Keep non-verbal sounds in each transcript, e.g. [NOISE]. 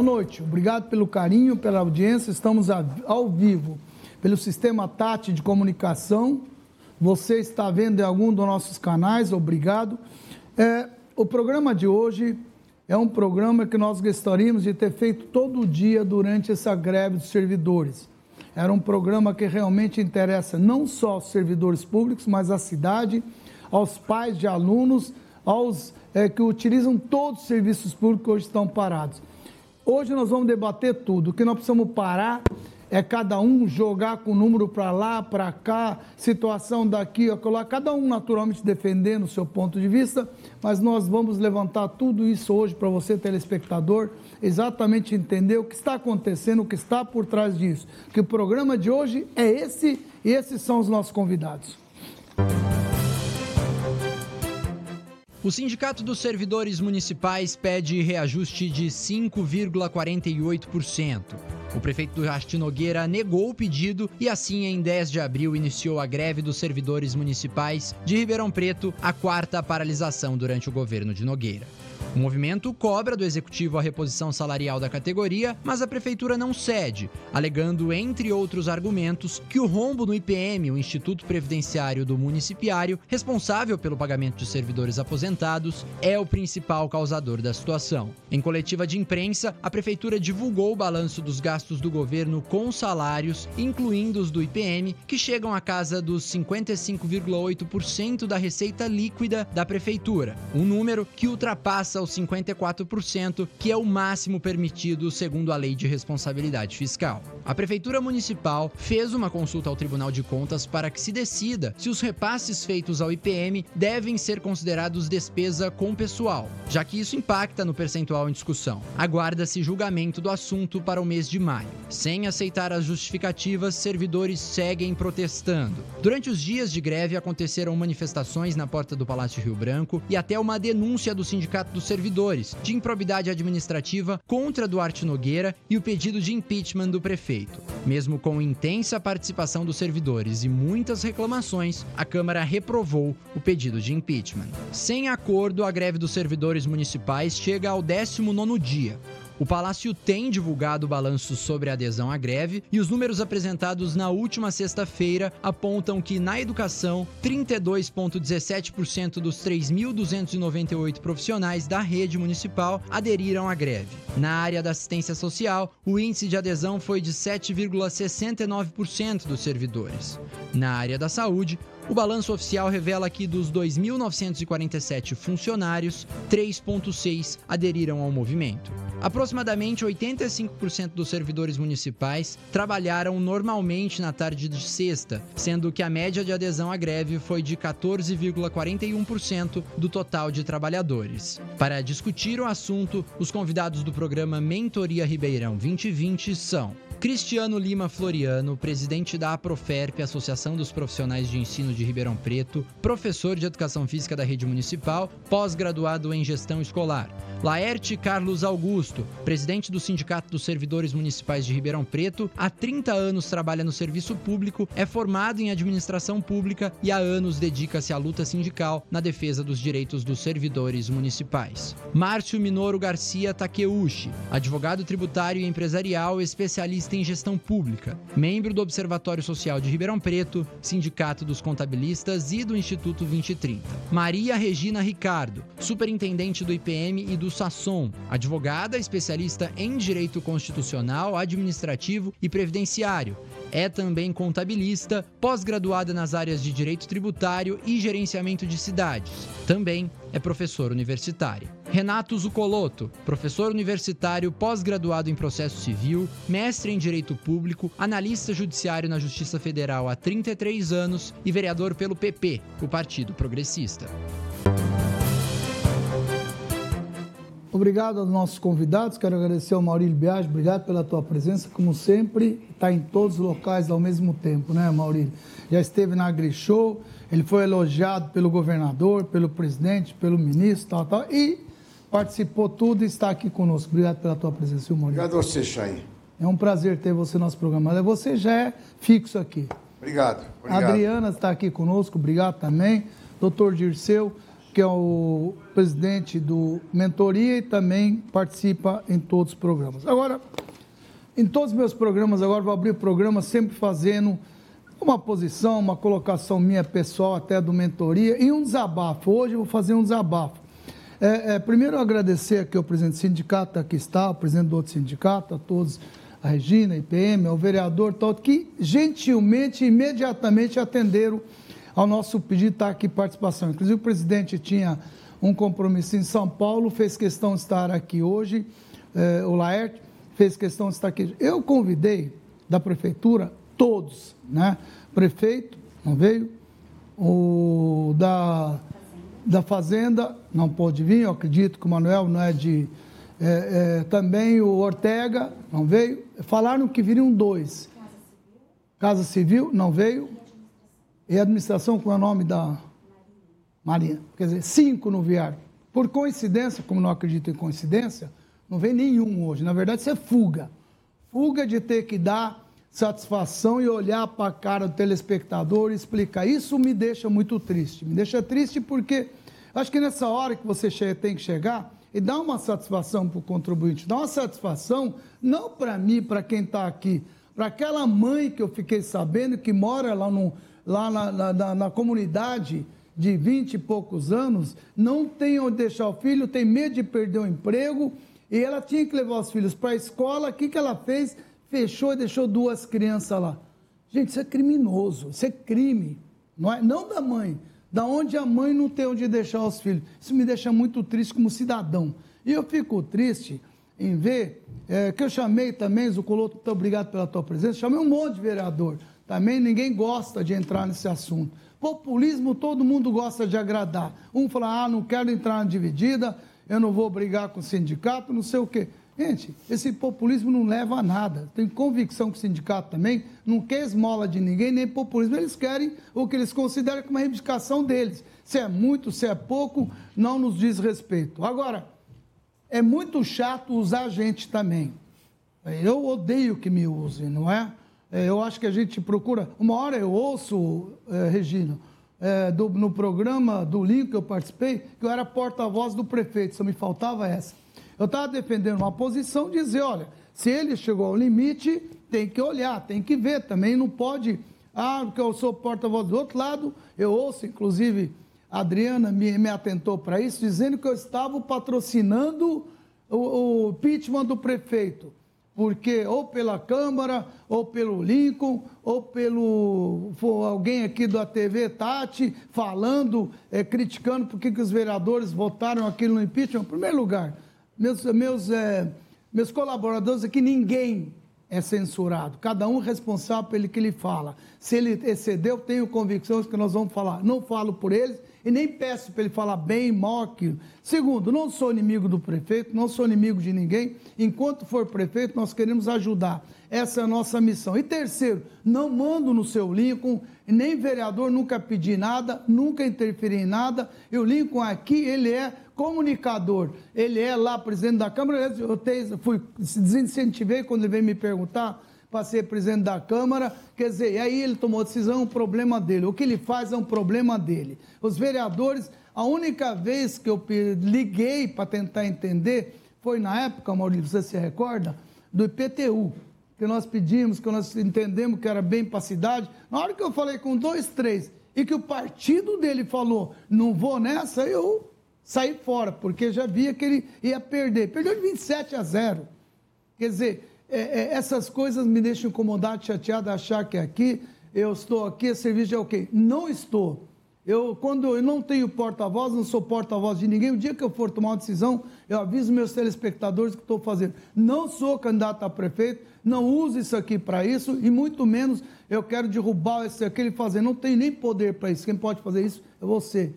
Boa noite. Obrigado pelo carinho, pela audiência. Estamos ao vivo pelo sistema TAT de comunicação. Você está vendo em algum dos nossos canais, obrigado. É, o programa de hoje é um programa que nós gostaríamos de ter feito todo dia durante essa greve dos servidores. Era um programa que realmente interessa não só aos servidores públicos, mas à cidade, aos pais de alunos, aos é, que utilizam todos os serviços públicos que hoje estão parados. Hoje nós vamos debater tudo. O que nós precisamos parar é cada um jogar com o número para lá, para cá, situação daqui, acolá, cada um naturalmente defendendo o seu ponto de vista, mas nós vamos levantar tudo isso hoje para você, telespectador, exatamente entender o que está acontecendo, o que está por trás disso. Que o programa de hoje é esse e esses são os nossos convidados. O Sindicato dos Servidores Municipais pede reajuste de 5,48%. O prefeito Rasti Nogueira negou o pedido e assim, em 10 de abril, iniciou a greve dos servidores municipais de Ribeirão Preto, a quarta paralisação durante o governo de Nogueira. O movimento cobra do executivo a reposição salarial da categoria, mas a prefeitura não cede, alegando, entre outros argumentos, que o rombo no IPM, o Instituto Previdenciário do Municipiário, responsável pelo pagamento de servidores aposentados, é o principal causador da situação. Em coletiva de imprensa, a prefeitura divulgou o balanço dos gastos do governo com salários, incluindo os do IPM, que chegam à casa dos 55,8% da receita líquida da prefeitura, um número que ultrapassa aos 54%, que é o máximo permitido segundo a Lei de Responsabilidade Fiscal. A Prefeitura Municipal fez uma consulta ao Tribunal de Contas para que se decida se os repasses feitos ao IPM devem ser considerados despesa com pessoal, já que isso impacta no percentual em discussão. Aguarda-se julgamento do assunto para o mês de maio. Sem aceitar as justificativas, servidores seguem protestando. Durante os dias de greve aconteceram manifestações na porta do Palácio Rio Branco e até uma denúncia do Sindicato dos servidores de improbidade administrativa contra Duarte Nogueira e o pedido de impeachment do prefeito. Mesmo com intensa participação dos servidores e muitas reclamações, a Câmara reprovou o pedido de impeachment. Sem acordo, a greve dos servidores municipais chega ao 19º dia. O Palácio tem divulgado o balanço sobre adesão à greve e os números apresentados na última sexta-feira apontam que na educação, 32,17% dos 3.298 profissionais da rede municipal aderiram à greve. Na área da assistência social, o índice de adesão foi de 7,69% dos servidores. Na área da saúde, o balanço oficial revela que dos 2.947 funcionários, 3,6 aderiram ao movimento. Aproximadamente 85% dos servidores municipais trabalharam normalmente na tarde de sexta, sendo que a média de adesão à greve foi de 14,41% do total de trabalhadores. Para discutir o assunto, os convidados do programa Mentoria Ribeirão 2020 são Cristiano Lima Floriano, presidente da APROFERP, Associação dos Profissionais de Ensino de Ribeirão Preto, professor de Educação Física da Rede Municipal, pós-graduado em Gestão Escolar. Laerte Carlos Augusto, presidente do Sindicato dos Servidores Municipais de Ribeirão Preto, há 30 anos trabalha no serviço público, é formado em administração pública e há anos dedica-se à luta sindical na defesa dos direitos dos servidores municipais. Márcio Minoro Garcia Takeuchi, advogado tributário e empresarial, especialista em gestão pública, membro do Observatório Social de Ribeirão Preto, Sindicato dos Contabilistas e do Instituto 2030. Maria Regina Ricardo, superintendente do IPM e do Sasson, advogada especialista em direito constitucional, administrativo e previdenciário. É também contabilista, pós-graduada nas áreas de direito tributário e gerenciamento de cidades. Também é professor universitário. Renato Zucoloto, professor universitário, pós-graduado em processo civil, mestre em direito público, analista judiciário na Justiça Federal há 33 anos e vereador pelo PP, o Partido Progressista. Obrigado aos nossos convidados, quero agradecer ao Maurílio Biagi, obrigado pela tua presença, como sempre, está em todos os locais ao mesmo tempo, né, Maurílio? Já esteve na AgriShow, ele foi elogiado pelo governador, pelo presidente, pelo ministro, tal, tal, e participou tudo e está aqui conosco. Obrigado pela tua presença, Maurílio. Obrigado a você, Chay. É um prazer ter você no nosso programa. Você já é fixo aqui. Obrigado. obrigado. A Adriana está aqui conosco, obrigado também. Doutor Dirceu, que é o presidente do Mentoria e também participa em todos os programas. Agora, em todos os meus programas, agora vou abrir o programa sempre fazendo uma posição, uma colocação minha pessoal, até do Mentoria, e um desabafo. Hoje eu vou fazer um desabafo. É, é, primeiro, agradecer aqui ao presidente do sindicato, aqui está, o presidente do outro sindicato, a todos, a Regina, a IPM, ao vereador, todo, que gentilmente, imediatamente atenderam ao nosso pedido estar aqui participação. Inclusive, o presidente tinha um compromisso em São Paulo, fez questão de estar aqui hoje, é, o Laerte fez questão de estar aqui. Eu convidei da prefeitura todos, né? Prefeito, não veio, o da da Fazenda não pôde vir, eu acredito que o Manuel não é de. É, é, também o Ortega não veio. Falaram que viriam dois. Casa Civil não veio. E administração, com é o nome da Marinha. Quer dizer, cinco não vieram. Por coincidência, como não acredito em coincidência, não vem nenhum hoje. Na verdade, isso é fuga. Fuga de ter que dar satisfação e olhar para a cara do telespectador e explicar. Isso me deixa muito triste. Me deixa triste porque acho que nessa hora que você tem que chegar e dar uma satisfação para o contribuinte, dar uma satisfação não para mim, para quem está aqui, para aquela mãe que eu fiquei sabendo que mora lá, no, lá na, na, na comunidade de 20 e poucos anos, não tem onde deixar o filho, tem medo de perder o emprego, e ela tinha que levar os filhos para a escola. O que, que ela fez? fechou e deixou duas crianças lá. Gente, isso é criminoso, isso é crime. Não, é, não da mãe, da onde a mãe não tem onde deixar os filhos. Isso me deixa muito triste como cidadão. E eu fico triste em ver é, que eu chamei também, Zucoloto, muito obrigado pela tua presença, chamei um monte de vereador. Também ninguém gosta de entrar nesse assunto. Populismo, todo mundo gosta de agradar. Um fala, ah, não quero entrar na dividida, eu não vou brigar com o sindicato, não sei o quê. Gente, esse populismo não leva a nada. Tem convicção que o sindicato também não quer esmola de ninguém, nem populismo. Eles querem o que eles consideram como uma reivindicação deles. Se é muito, se é pouco, não nos diz respeito. Agora, é muito chato usar a gente também. Eu odeio que me usem, não é? É eu acho que a gente procura. Uma hora eu ouço, é, Regina, é, do, no programa do Link que eu participei, que eu era porta-voz do prefeito, só me faltava essa. Eu estava defendendo uma posição, dizer, olha, se ele chegou ao limite, tem que olhar, tem que ver, também não pode, ah, porque eu sou porta-voz do outro lado, eu ouço, inclusive, a Adriana me, me atentou para isso, dizendo que eu estava patrocinando o, o impeachment do prefeito porque ou pela Câmara, ou pelo Lincoln, ou pelo alguém aqui da TV Tati falando, é, criticando porque que os vereadores votaram aquilo no impeachment. Em primeiro lugar, meus, meus, é, meus colaboradores aqui, ninguém é censurado. Cada um é responsável pelo que ele fala. Se ele excedeu, tenho convicções que nós vamos falar. Não falo por eles e nem peço para ele falar bem, moque. Segundo, não sou inimigo do prefeito, não sou inimigo de ninguém. Enquanto for prefeito, nós queremos ajudar. Essa é a nossa missão. E terceiro, não mando no seu Lincoln, nem vereador, nunca pedi nada, nunca interferi em nada. E o Lincoln aqui, ele é comunicador. Ele é lá presidente da Câmara. Eu fui, desincentivei quando ele veio me perguntar para ser presidente da Câmara. Quer dizer, aí ele tomou decisão, é um problema dele. O que ele faz é um problema dele. Os vereadores, a única vez que eu liguei para tentar entender foi na época, Maurício, você se recorda? Do IPTU, que nós pedimos, que nós entendemos que era bem para a cidade. Na hora que eu falei com dois, três, e que o partido dele falou, não vou nessa, eu sair fora, porque já via que ele ia perder. Perdeu de 27 a 0. Quer dizer, é, é, essas coisas me deixam incomodado, chateado, achar que aqui eu estou aqui, a serviço é o quê? Não estou. Eu, quando eu não tenho porta-voz, não sou porta-voz de ninguém, o dia que eu for tomar uma decisão, eu aviso meus telespectadores que estou fazendo. Não sou candidato a prefeito, não uso isso aqui para isso, e muito menos eu quero derrubar esse aquele fazer. Não tenho nem poder para isso. Quem pode fazer isso é você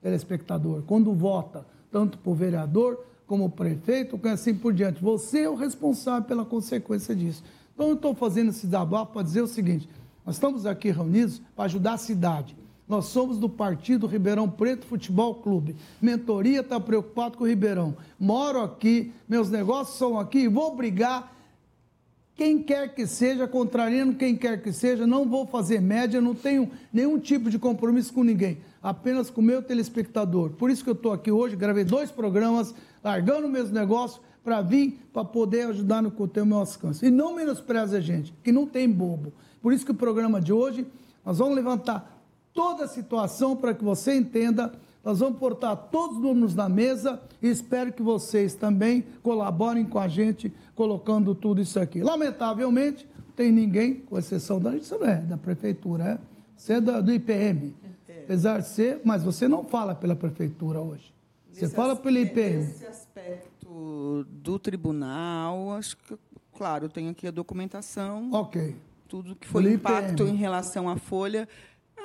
telespectador, quando vota, tanto por vereador como prefeito, assim por diante. Você é o responsável pela consequência disso. Então, eu estou fazendo esse desabafo para dizer o seguinte: nós estamos aqui reunidos para ajudar a cidade. Nós somos do partido Ribeirão Preto Futebol Clube. Mentoria está preocupado com o Ribeirão. Moro aqui, meus negócios são aqui, vou brigar quem quer que seja, contrariando quem quer que seja, não vou fazer média, não tenho nenhum tipo de compromisso com ninguém, apenas com o meu telespectador. Por isso que eu estou aqui hoje, gravei dois programas, largando meus negócios para vir, para poder ajudar no que tem o meu alcance. E não menospreze a gente, que não tem bobo. Por isso que o programa de hoje, nós vamos levantar toda a situação para que você entenda. Nós vamos portar todos os números na mesa e espero que vocês também colaborem com a gente colocando tudo isso aqui. Lamentavelmente, não tem ninguém, com exceção da isso não é da prefeitura, é? Você é da, do IPM. Apesar de ser, mas você não fala pela prefeitura hoje. Você nesse fala pelo IPM. Nesse aspecto do tribunal, acho que, claro, eu tenho aqui a documentação. Ok. Tudo que foi impacto em relação à folha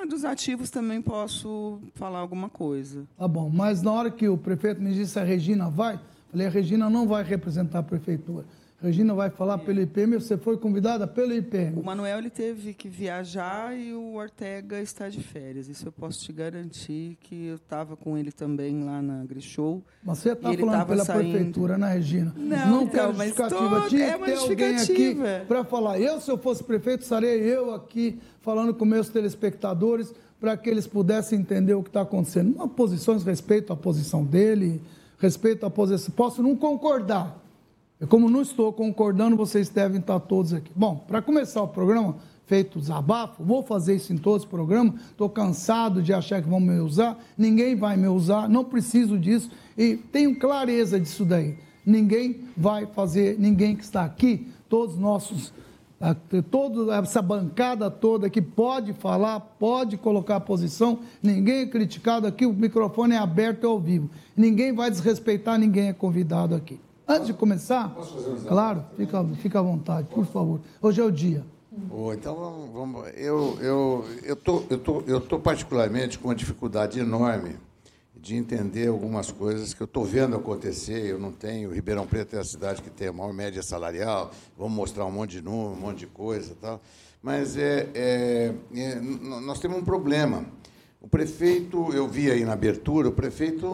ah, dos ativos também posso falar alguma coisa. Tá bom, mas na hora que o prefeito me disse a Regina vai, falei, a Regina não vai representar a prefeitura. Regina vai falar pelo IPM, você foi convidada pelo IPM. O Manuel ele teve que viajar e o Ortega está de férias. Isso eu posso te garantir que eu estava com ele também lá na Grishow. Mas você está falando pela saindo... prefeitura, né, Regina? Não, não então, justificativa. Tô... Tinha é uma ter alguém aqui para falar. Eu, se eu fosse prefeito, estarei eu aqui falando com meus telespectadores para que eles pudessem entender o que está acontecendo. Uma posições respeito à posição dele, respeito à posição. Posso não concordar e como não estou concordando, vocês devem estar todos aqui. Bom, para começar o programa, feito desabafo, vou fazer isso em todos os programas. Estou cansado de achar que vão me usar, ninguém vai me usar, não preciso disso e tenho clareza disso daí. Ninguém vai fazer, ninguém que está aqui, todos nossos, toda essa bancada toda que pode falar, pode colocar posição, ninguém é criticado aqui, o microfone é aberto e ao vivo. Ninguém vai desrespeitar, ninguém é convidado aqui. Antes de começar, claro, fica, fica à vontade, por favor. Hoje é o dia. Oh, então, vamos, vamos, eu eu eu tô, eu tô, eu tô particularmente com uma dificuldade enorme de entender algumas coisas que eu estou vendo acontecer. Eu não tenho. Ribeirão Preto é a cidade que tem a maior média salarial. Vamos mostrar um monte de número, um monte de coisa, tal. Mas é, é, é, nós temos um problema. O prefeito, eu vi aí na abertura, o prefeito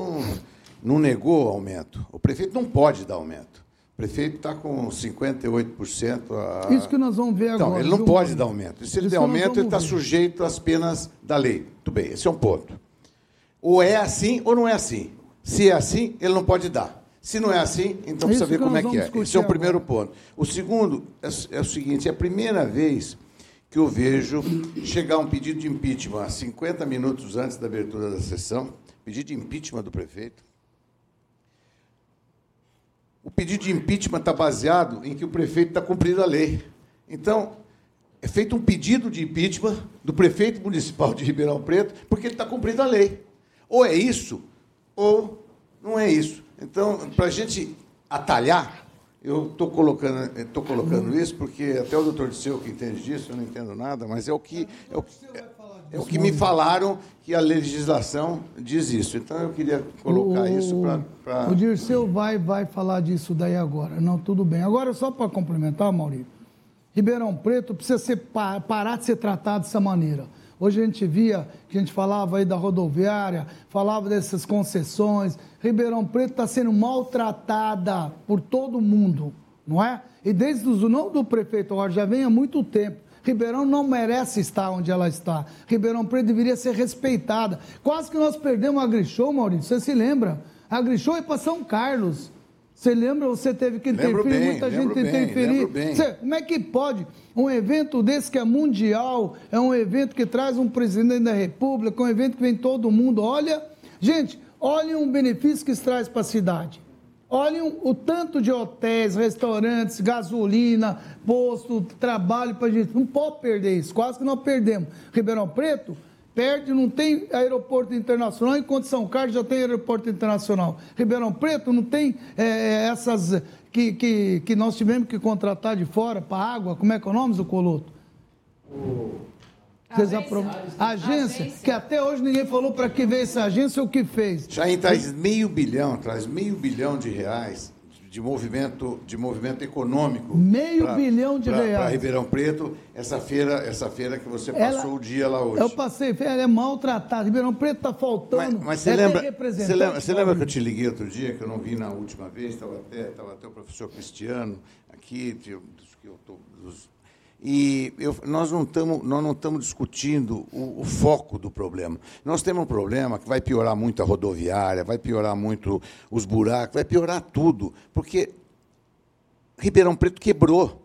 não negou aumento. O prefeito não pode dar aumento. O prefeito está com 58%. A... Isso que nós vamos ver então, agora. Ele não pode dar aumento. E se ele der aumento, ele está sujeito às penas da lei. Muito bem, esse é um ponto. Ou é assim ou não é assim. Se é assim, ele não pode dar. Se não é assim, então precisa ver como é que é. Esse é o primeiro ponto. O segundo é, é o seguinte: é a primeira vez que eu vejo chegar um pedido de impeachment 50 minutos antes da abertura da sessão pedido de impeachment do prefeito o pedido de impeachment está baseado em que o prefeito está cumprindo a lei. Então, é feito um pedido de impeachment do prefeito municipal de Ribeirão Preto, porque ele está cumprindo a lei. Ou é isso, ou não é isso. Então, para a gente atalhar, eu estou colocando, tô colocando isso porque até o doutor Disseu que entende disso, eu não entendo nada, mas é o que. É o, é, é o que me falaram que a legislação diz isso. Então eu queria colocar o, isso para. O Dirceu vai, vai falar disso daí agora. Não, tudo bem. Agora, só para complementar, Maurício, Ribeirão Preto precisa ser, parar de ser tratado dessa maneira. Hoje a gente via, que a gente falava aí da rodoviária, falava dessas concessões. Ribeirão Preto está sendo maltratada por todo mundo, não é? E desde o não do prefeito agora, já vem há muito tempo. Ribeirão não merece estar onde ela está. Ribeirão Preto deveria ser respeitada. Quase que nós perdemos a Grishow, Maurício. Você se lembra? A Grishow é para São Carlos. Você lembra? Você teve que interferir, bem, muita gente bem, interferir. Você, como é que pode um evento desse que é mundial, é um evento que traz um presidente da República, um evento que vem todo mundo. Olha, gente, olhem um benefício que isso traz para a cidade. Olhem o tanto de hotéis, restaurantes, gasolina, posto, trabalho para gente. Não pode perder isso. Quase que nós perdemos. Ribeirão Preto perde, não tem aeroporto internacional, enquanto São Carlos já tem aeroporto internacional. Ribeirão Preto não tem é, é essas que, que, que nós tivemos que contratar de fora para água. Como é que é o nome do Coloto? O Agência. Agência, agência, que até hoje ninguém falou para que veio essa agência ou o que fez. Já traz meio bilhão, traz meio bilhão de reais de movimento, de movimento econômico. Meio pra, bilhão de pra, reais. Para Ribeirão Preto, essa feira, essa feira que você passou ela, o dia lá hoje. Eu passei, ela é maltratada. Ribeirão Preto está faltando. Mas, mas você, é lembra, você, lembra, você lembra que eu te liguei outro dia, que eu não vi na última vez, estava até, estava até o professor Cristiano aqui, dos, dos, e eu, nós não estamos nós não estamos discutindo o, o, foco do problema. Nós temos um problema que vai piorar muito a rodoviária, vai piorar muito os buracos, vai piorar tudo, porque Ribeirão Preto quebrou.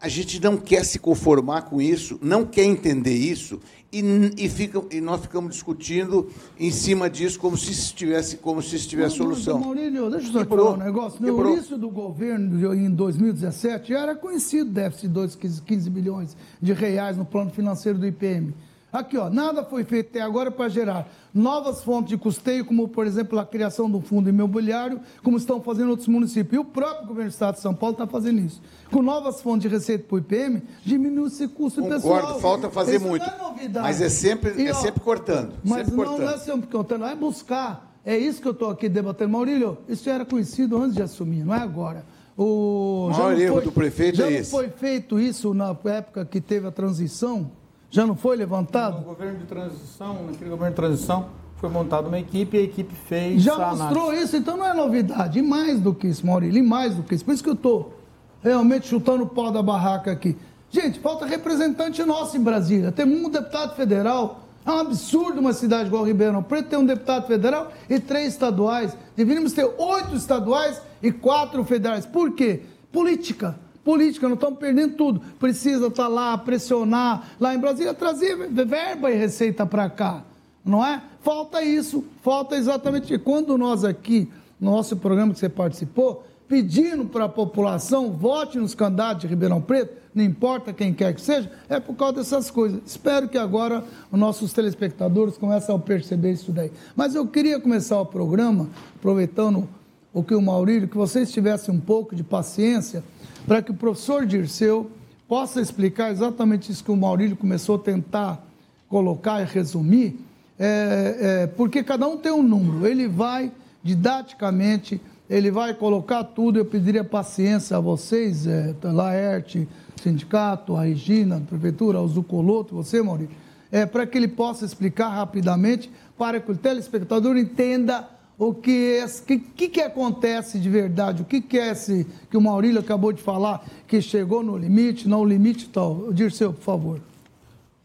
A gente não quer se conformar com isso, não quer entender isso e, e, fica, e nós ficamos discutindo em cima disso como se estivesse como se estivesse solução. Maurílio, deixa eu só quebrou, falar um negócio. No quebrou. início do governo, em 2017, era conhecido o déficit de 2, 15 bilhões de reais no plano financeiro do IPM. Aqui, ó, nada foi feito até agora para gerar novas fontes de custeio, como, por exemplo, a criação do fundo imobiliário, como estão fazendo outros municípios. E o próprio governo do Estado de São Paulo está fazendo isso. Com novas fontes de receita para o IPM, diminui esse custo Concordo, pessoal. Concordo, falta fazer isso muito. É mas é sempre, e, é ó, é sempre cortando. Mas sempre não, cortando. não é sempre cortando, é buscar. É isso que eu estou aqui debatendo. Maurílio, isso era conhecido antes de assumir, não é agora. O, o maior erro foi, do prefeito é esse. Já foi feito isso na época que teve a transição? Já não foi levantado? No governo de transição, naquele governo de transição, foi montada uma equipe e a equipe fez. Já mostrou análise. isso, então não é novidade. E mais do que isso, Maurílio, e mais do que isso. Por isso que eu estou realmente chutando o pau da barraca aqui. Gente, falta representante nosso em Brasília. Temos um deputado federal. É um absurdo uma cidade igual Ribeirão Preto ter um deputado federal e três estaduais. Deveríamos ter oito estaduais e quatro federais. Por quê? Política política, nós estamos perdendo tudo. Precisa estar tá lá, pressionar, lá em Brasília, trazer verba e receita para cá, não é? Falta isso, falta exatamente. Quando nós aqui, no nosso programa que você participou, pedindo para a população vote nos candidatos de Ribeirão Preto, não importa quem quer que seja, é por causa dessas coisas. Espero que agora os nossos telespectadores comecem a perceber isso daí. Mas eu queria começar o programa, aproveitando o que o Maurílio, que vocês tivessem um pouco de paciência para que o professor Dirceu possa explicar exatamente isso que o Maurílio começou a tentar colocar e resumir, é, é, porque cada um tem um número, ele vai didaticamente, ele vai colocar tudo, eu pediria paciência a vocês, é, Laerte, sindicato, a Regina, a prefeitura, o Zucoloto, você, Maurílio, é, para que ele possa explicar rapidamente, para que o telespectador entenda o que, que, que, que acontece de verdade, o que, que é esse que o Maurílio acabou de falar, que chegou no limite, não o limite tal. Dirceu, por favor.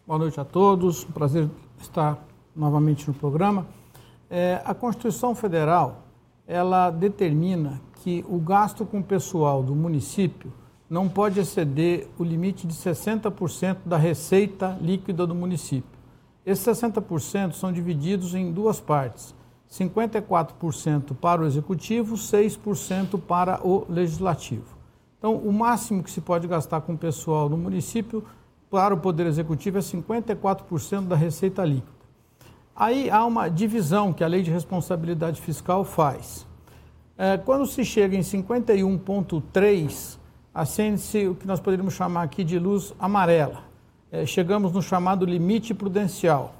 Boa noite a todos, prazer estar novamente no programa. É, a Constituição Federal, ela determina que o gasto com pessoal do município não pode exceder o limite de 60% da receita líquida do município. Esses 60% são divididos em duas partes 54% para o executivo, 6% para o legislativo. Então, o máximo que se pode gastar com o pessoal no município para o Poder Executivo é 54% da receita líquida. Aí há uma divisão que a Lei de Responsabilidade Fiscal faz. É, quando se chega em 51,3, acende-se o que nós poderíamos chamar aqui de luz amarela. É, chegamos no chamado limite prudencial.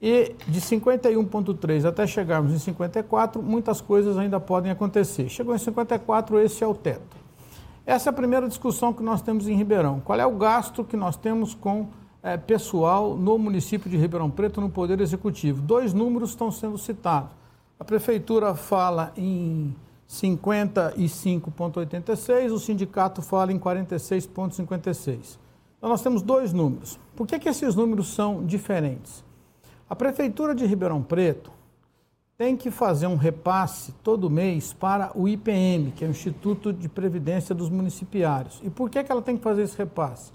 E de 51,3 até chegarmos em 54, muitas coisas ainda podem acontecer. Chegou em 54, esse é o teto. Essa é a primeira discussão que nós temos em Ribeirão. Qual é o gasto que nós temos com é, pessoal no município de Ribeirão Preto no Poder Executivo? Dois números estão sendo citados. A Prefeitura fala em 55,86, o sindicato fala em 46,56. Então nós temos dois números. Por que, que esses números são diferentes? A Prefeitura de Ribeirão Preto tem que fazer um repasse todo mês para o IPM, que é o Instituto de Previdência dos Municipiários. E por que, que ela tem que fazer esse repasse?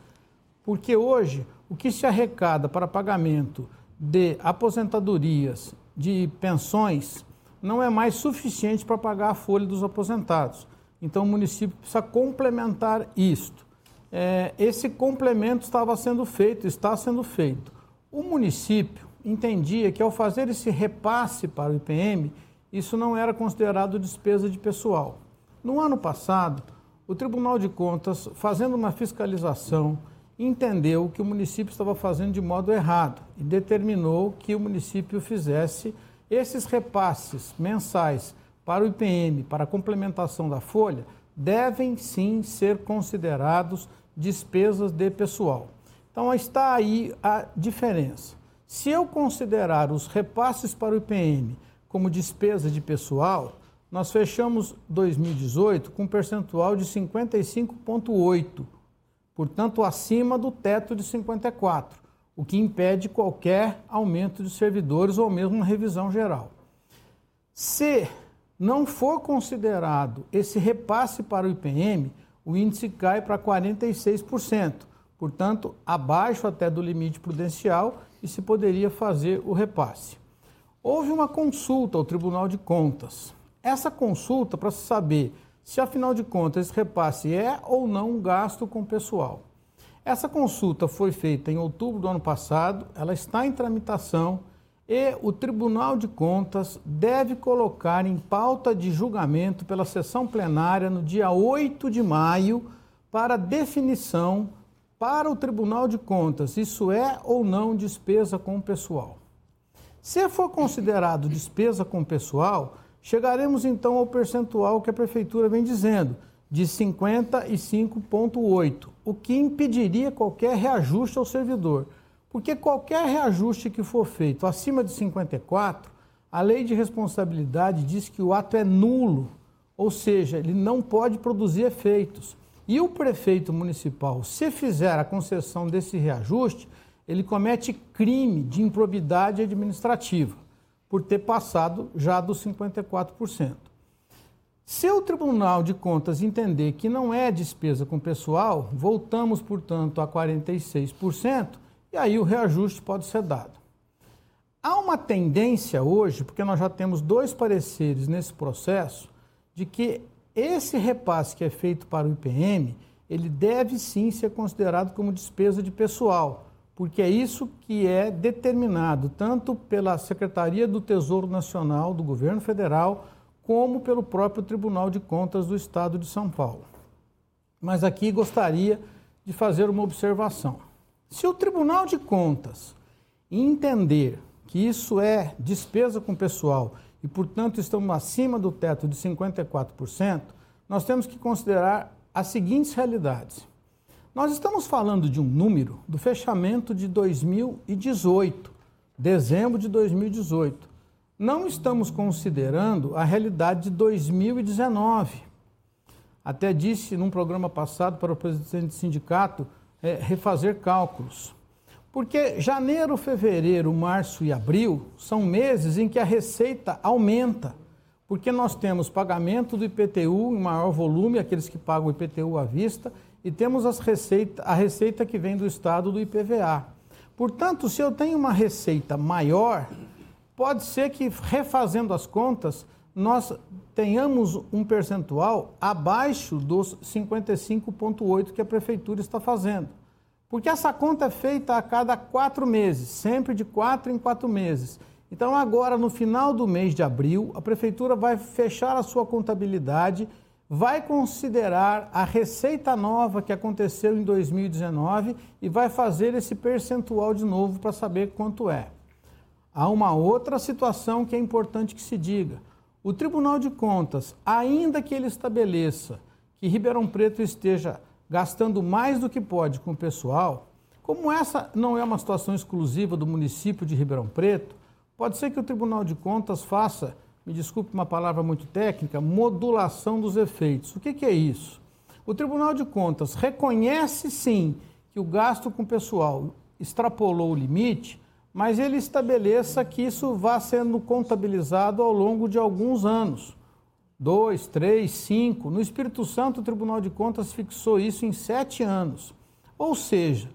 Porque hoje o que se arrecada para pagamento de aposentadorias, de pensões, não é mais suficiente para pagar a folha dos aposentados. Então o município precisa complementar isto. É, esse complemento estava sendo feito, está sendo feito. O município entendia que ao fazer esse repasse para o IPM, isso não era considerado despesa de pessoal. No ano passado, o Tribunal de Contas, fazendo uma fiscalização, entendeu que o município estava fazendo de modo errado e determinou que o município fizesse esses repasses mensais para o IPM, para a complementação da folha, devem sim ser considerados despesas de pessoal. Então está aí a diferença. Se eu considerar os repasses para o IPM como despesa de pessoal, nós fechamos 2018 com um percentual de 55,8%, portanto acima do teto de 54%, o que impede qualquer aumento de servidores ou mesmo uma revisão geral. Se não for considerado esse repasse para o IPM, o índice cai para 46%, portanto, abaixo até do limite prudencial e se poderia fazer o repasse. Houve uma consulta ao Tribunal de Contas. Essa consulta para saber se, afinal de contas, esse repasse é ou não gasto com pessoal. Essa consulta foi feita em outubro do ano passado, ela está em tramitação e o Tribunal de Contas deve colocar em pauta de julgamento pela sessão plenária no dia 8 de maio para definição para o Tribunal de Contas isso é ou não despesa com pessoal. Se for considerado despesa com pessoal, chegaremos então ao percentual que a prefeitura vem dizendo, de 55,8, o que impediria qualquer reajuste ao servidor. Porque qualquer reajuste que for feito acima de 54, a lei de responsabilidade diz que o ato é nulo, ou seja, ele não pode produzir efeitos. E o prefeito municipal, se fizer a concessão desse reajuste, ele comete crime de improbidade administrativa, por ter passado já dos 54%. Se o Tribunal de Contas entender que não é despesa com pessoal, voltamos, portanto, a 46%, e aí o reajuste pode ser dado. Há uma tendência hoje, porque nós já temos dois pareceres nesse processo, de que esse repasse que é feito para o IPM, ele deve sim ser considerado como despesa de pessoal, porque é isso que é determinado tanto pela Secretaria do Tesouro Nacional do Governo Federal, como pelo próprio Tribunal de Contas do Estado de São Paulo. Mas aqui gostaria de fazer uma observação. Se o Tribunal de Contas entender que isso é despesa com pessoal e, portanto, estamos acima do teto de 54%, nós temos que considerar as seguintes realidades. Nós estamos falando de um número do fechamento de 2018, dezembro de 2018. Não estamos considerando a realidade de 2019. Até disse num programa passado para o presidente do sindicato é, refazer cálculos. Porque janeiro, fevereiro, março e abril são meses em que a receita aumenta, porque nós temos pagamento do IPTU em maior volume, aqueles que pagam o IPTU à vista, e temos as receita, a receita que vem do Estado do IPVA. Portanto, se eu tenho uma receita maior, pode ser que, refazendo as contas, nós tenhamos um percentual abaixo dos 55,8% que a prefeitura está fazendo. Porque essa conta é feita a cada quatro meses, sempre de quatro em quatro meses. Então, agora, no final do mês de abril, a prefeitura vai fechar a sua contabilidade, vai considerar a receita nova que aconteceu em 2019 e vai fazer esse percentual de novo para saber quanto é. Há uma outra situação que é importante que se diga o Tribunal de Contas, ainda que ele estabeleça que Ribeirão Preto esteja gastando mais do que pode com o pessoal, como essa não é uma situação exclusiva do município de Ribeirão Preto, pode ser que o Tribunal de Contas faça, me desculpe uma palavra muito técnica, modulação dos efeitos. O que, que é isso? O Tribunal de Contas reconhece sim que o gasto com o pessoal extrapolou o limite, mas ele estabeleça que isso vá sendo contabilizado ao longo de alguns anos. Dois, três, cinco. No Espírito Santo, o Tribunal de Contas fixou isso em sete anos. Ou seja,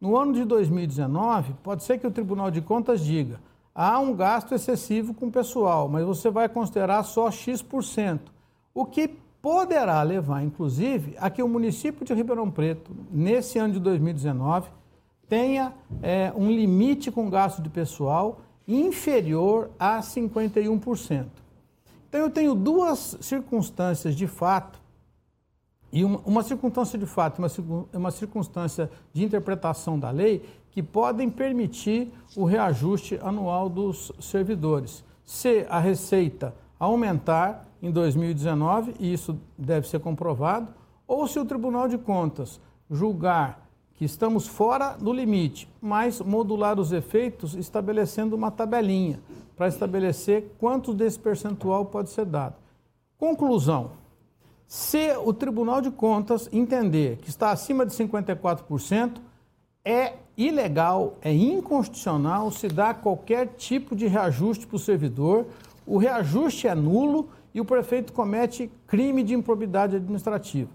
no ano de 2019, pode ser que o Tribunal de Contas diga: há um gasto excessivo com pessoal, mas você vai considerar só X%. O que poderá levar, inclusive, a que o município de Ribeirão Preto, nesse ano de 2019, tenha é, um limite com gasto de pessoal inferior a 51%. Então, eu tenho duas circunstâncias de fato, e uma, uma circunstância de fato e uma, uma circunstância de interpretação da lei, que podem permitir o reajuste anual dos servidores. Se a receita aumentar em 2019, e isso deve ser comprovado, ou se o Tribunal de Contas julgar que estamos fora do limite, mas modular os efeitos estabelecendo uma tabelinha para estabelecer quanto desse percentual pode ser dado. Conclusão: se o Tribunal de Contas entender que está acima de 54%, é ilegal, é inconstitucional se dar qualquer tipo de reajuste para o servidor, o reajuste é nulo e o prefeito comete crime de improbidade administrativa.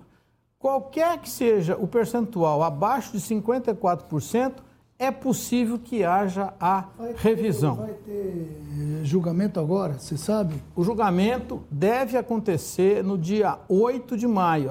Qualquer que seja o percentual abaixo de 54%, é possível que haja a Vai ter- revisão. Vai ter julgamento agora, você sabe? O julgamento deve acontecer no dia 8 de maio.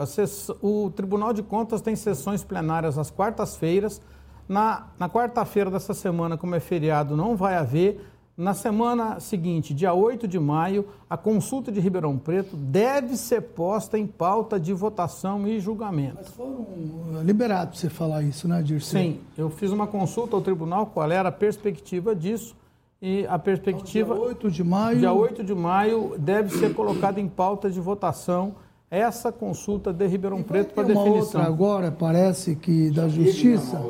O Tribunal de Contas tem sessões plenárias às quartas-feiras. Na, na quarta-feira dessa semana, como é feriado, não vai haver. Na semana seguinte, dia 8 de maio, a consulta de Ribeirão Preto deve ser posta em pauta de votação e julgamento. Mas foram eh, liberados para você falar isso, né, Dirceu? Sim, eu fiz uma consulta ao tribunal, qual era a perspectiva disso, e a perspectiva. Dia 8 de maio. Dia 8 de maio deve ser colocada em pauta de votação essa consulta de Ribeirão Preto para definição. outra agora, parece que da Justiça.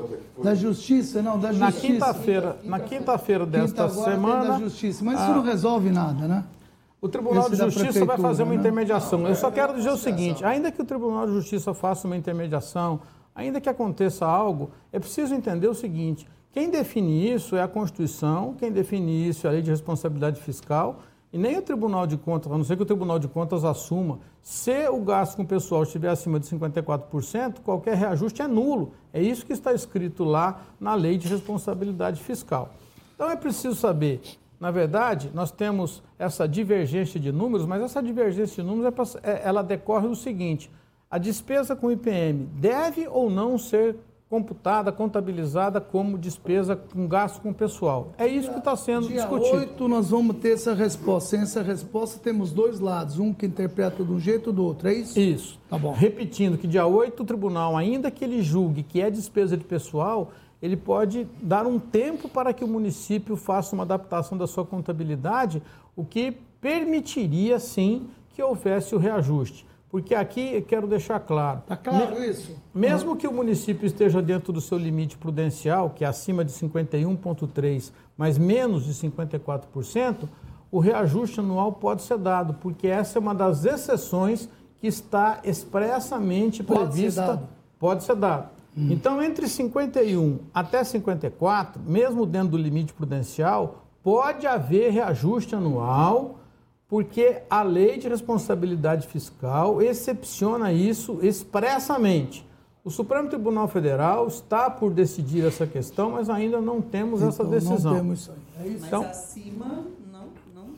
Da Justiça, não, da Na Justiça. quinta-feira, na quinta-feira Quinta desta tem semana, da Justiça. Mas isso Ah. não resolve nada, né? o Tribunal Esse de Justiça vai fazer uma né? intermediação. Eu só quero dizer o seguinte: ainda que o Tribunal de Justiça faça uma intermediação, ainda que aconteça algo, é preciso entender o seguinte: quem define isso é a Constituição, quem define isso é a Lei de Responsabilidade Fiscal. E nem o Tribunal de Contas, a não ser que o Tribunal de Contas assuma, se o gasto com o pessoal estiver acima de 54%, qualquer reajuste é nulo. É isso que está escrito lá na Lei de Responsabilidade Fiscal. Então é preciso saber, na verdade, nós temos essa divergência de números, mas essa divergência de números é pra- é- ela decorre do seguinte: a despesa com IPM deve ou não ser computada, contabilizada como despesa com gasto com pessoal. É isso que está sendo Dia discutido. 8 nós vamos ter essa resposta. Sem essa resposta temos dois lados, um que interpreta de um jeito do outro, é isso? Isso. Tá bom. Repetindo que dia 8 o tribunal, ainda que ele julgue que é despesa de pessoal, ele pode dar um tempo para que o município faça uma adaptação da sua contabilidade, o que permitiria sim que houvesse o reajuste. Porque aqui eu quero deixar claro. Tá claro isso? Mesmo que o município esteja dentro do seu limite prudencial, que é acima de 51,3%, mas menos de 54%, o reajuste anual pode ser dado, porque essa é uma das exceções que está expressamente Pode ser prevista. dado. Pode ser dado. Então, entre 51 até 54, mesmo dentro do limite prudencial, pode haver reajuste anual, porque a lei de responsabilidade fiscal excepciona isso expressamente. O Supremo Tribunal Federal está por decidir essa questão, mas ainda não temos essa Então, decisão. Não temos isso aí. É isso? Mas Então- acima, não,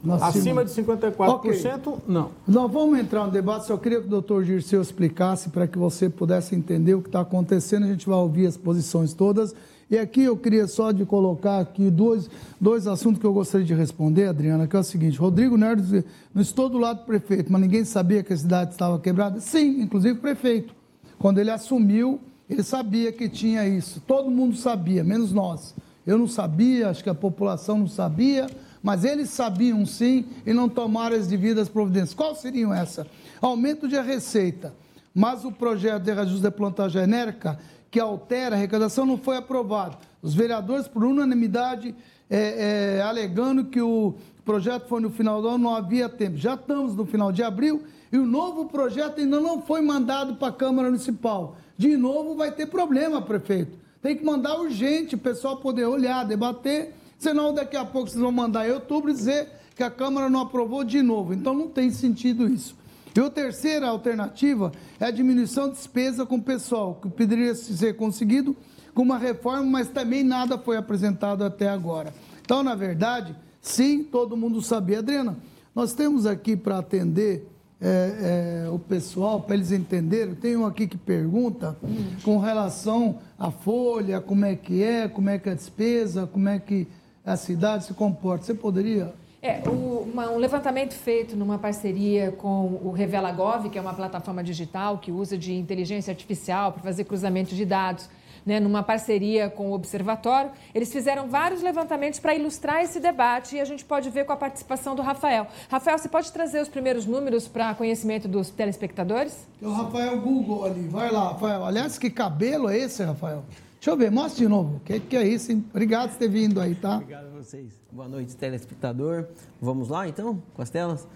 não. Acima de 54%, não. Nós vamos entrar no debate, só queria que o doutor Dirceu explicasse para que você pudesse entender o que está acontecendo. A gente vai ouvir as posições todas. E aqui eu queria só de colocar aqui dois, dois assuntos que eu gostaria de responder, Adriana, que é o seguinte. Rodrigo Nerdo não estou do lado do prefeito, mas ninguém sabia que a cidade estava quebrada? Sim, inclusive o prefeito. Quando ele assumiu, ele sabia que tinha isso. Todo mundo sabia, menos nós. Eu não sabia, acho que a população não sabia, mas eles sabiam sim e não tomaram as devidas providências. Quais seriam essas? Aumento de receita, mas o projeto de reajuste da planta genérica, que altera a arrecadação, não foi aprovado. Os vereadores, por unanimidade, é, é, alegando que o projeto foi no final do ano, não havia tempo. Já estamos no final de abril e o novo projeto ainda não foi mandado para a Câmara Municipal. De novo vai ter problema, prefeito. Tem que mandar urgente, o pessoal poder olhar, debater, senão daqui a pouco vocês vão mandar em outubro dizer que a Câmara não aprovou de novo. Então não tem sentido isso. E a terceira alternativa é a diminuição de despesa com o pessoal, que poderia ser conseguido com uma reforma, mas também nada foi apresentado até agora. Então, na verdade, sim, todo mundo sabia. Adriana, nós temos aqui para atender é, é, o pessoal, para eles entenderem, tem um aqui que pergunta com relação à folha, como é que é, como é que é a despesa, como é que a cidade se comporta. Você poderia É, uma- um levantamento feito numa parceria com o Revela Gov, que é uma plataforma digital que usa de inteligência artificial para fazer cruzamento de dados, né, numa parceria com o Observatório. Eles fizeram vários levantamentos para ilustrar esse debate e a gente pode ver com a participação do Rafael. Rafael, você pode trazer os primeiros números para conhecimento dos telespectadores? O Rafael Google ali, vai lá, Rafael. Aliás, que cabelo é esse, Rafael? Deixa eu ver, mostra de novo. O que, que é isso, hein? Obrigado por ter vindo aí, tá? Obrigado a vocês. Boa noite, telespectador. Vamos lá, então, com as telas?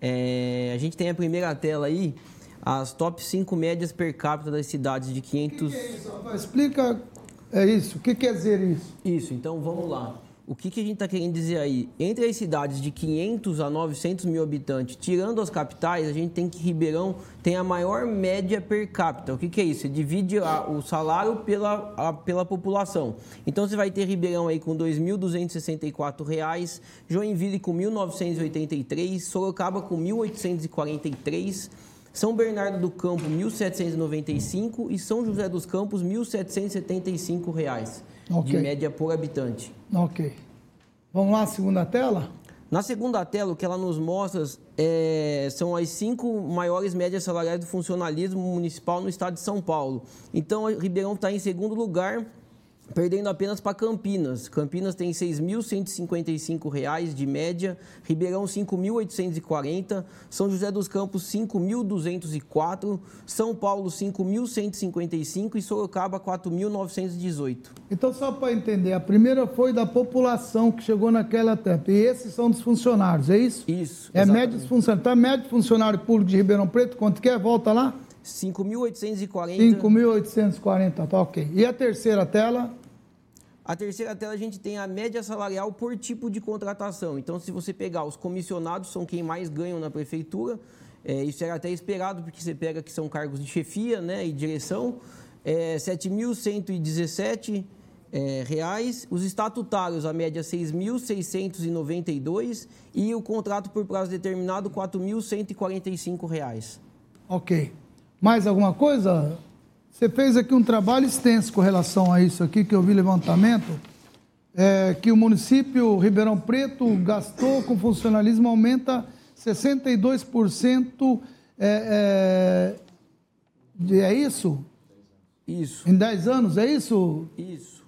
É, a gente tem a primeira tela aí, as top 5 médias per capita das cidades de 500... O que, que é isso? Explica é isso. O que quer dizer isso? Isso, então vamos lá. O que, que a gente está querendo dizer aí? Entre as cidades de 500 a 900 mil habitantes, tirando as capitais, a gente tem que Ribeirão tem a maior média per capita. O que, que é isso? Você divide a, o salário pela, a, pela população. Então você vai ter Ribeirão aí com R$ 2.264, Joinville com 1.983, Sorocaba com 1.843, São Bernardo do Campo 1.795 e São José dos Campos 1.775 reais Ok. de média por habitante. Ok. Vamos lá, segunda tela? Na segunda tela, o que ela nos mostra é, são as cinco maiores médias salariais do funcionalismo municipal no estado de São Paulo. Então, Ribeirão está em segundo lugar, perdendo apenas para Campinas. Campinas tem R$ 6.155 de média, Ribeirão 5.840, São José dos Campos 5.204, São Paulo 5.155 e Sorocaba 4.918. Então, só para entender, a primeira foi da população que chegou naquela tempo. E esses são dos funcionários, é isso? Isso. É exatamente. médio dos funcionários. Então, médio de funcionário público de Ribeirão Preto, quanto que é? Volta lá? 5.840. 5.840, tá ok. E a terceira tela? A terceira tela a gente tem a média salarial por tipo de contratação. Então, se você pegar os comissionados, são quem mais ganham na prefeitura. É, isso era até esperado, porque você pega que são cargos de chefia né, e direção. É, 7.117 é, reais. Os estatutários, a média 6.692 e o contrato por prazo determinado 4.145 reais. Ok. Mais alguma coisa? Você fez aqui um trabalho extenso com relação a isso aqui, que eu vi levantamento, é, que o município Ribeirão Preto gastou com funcionalismo, aumenta 62%. É, é, é isso? Isso, Em 10 anos, é isso? isso.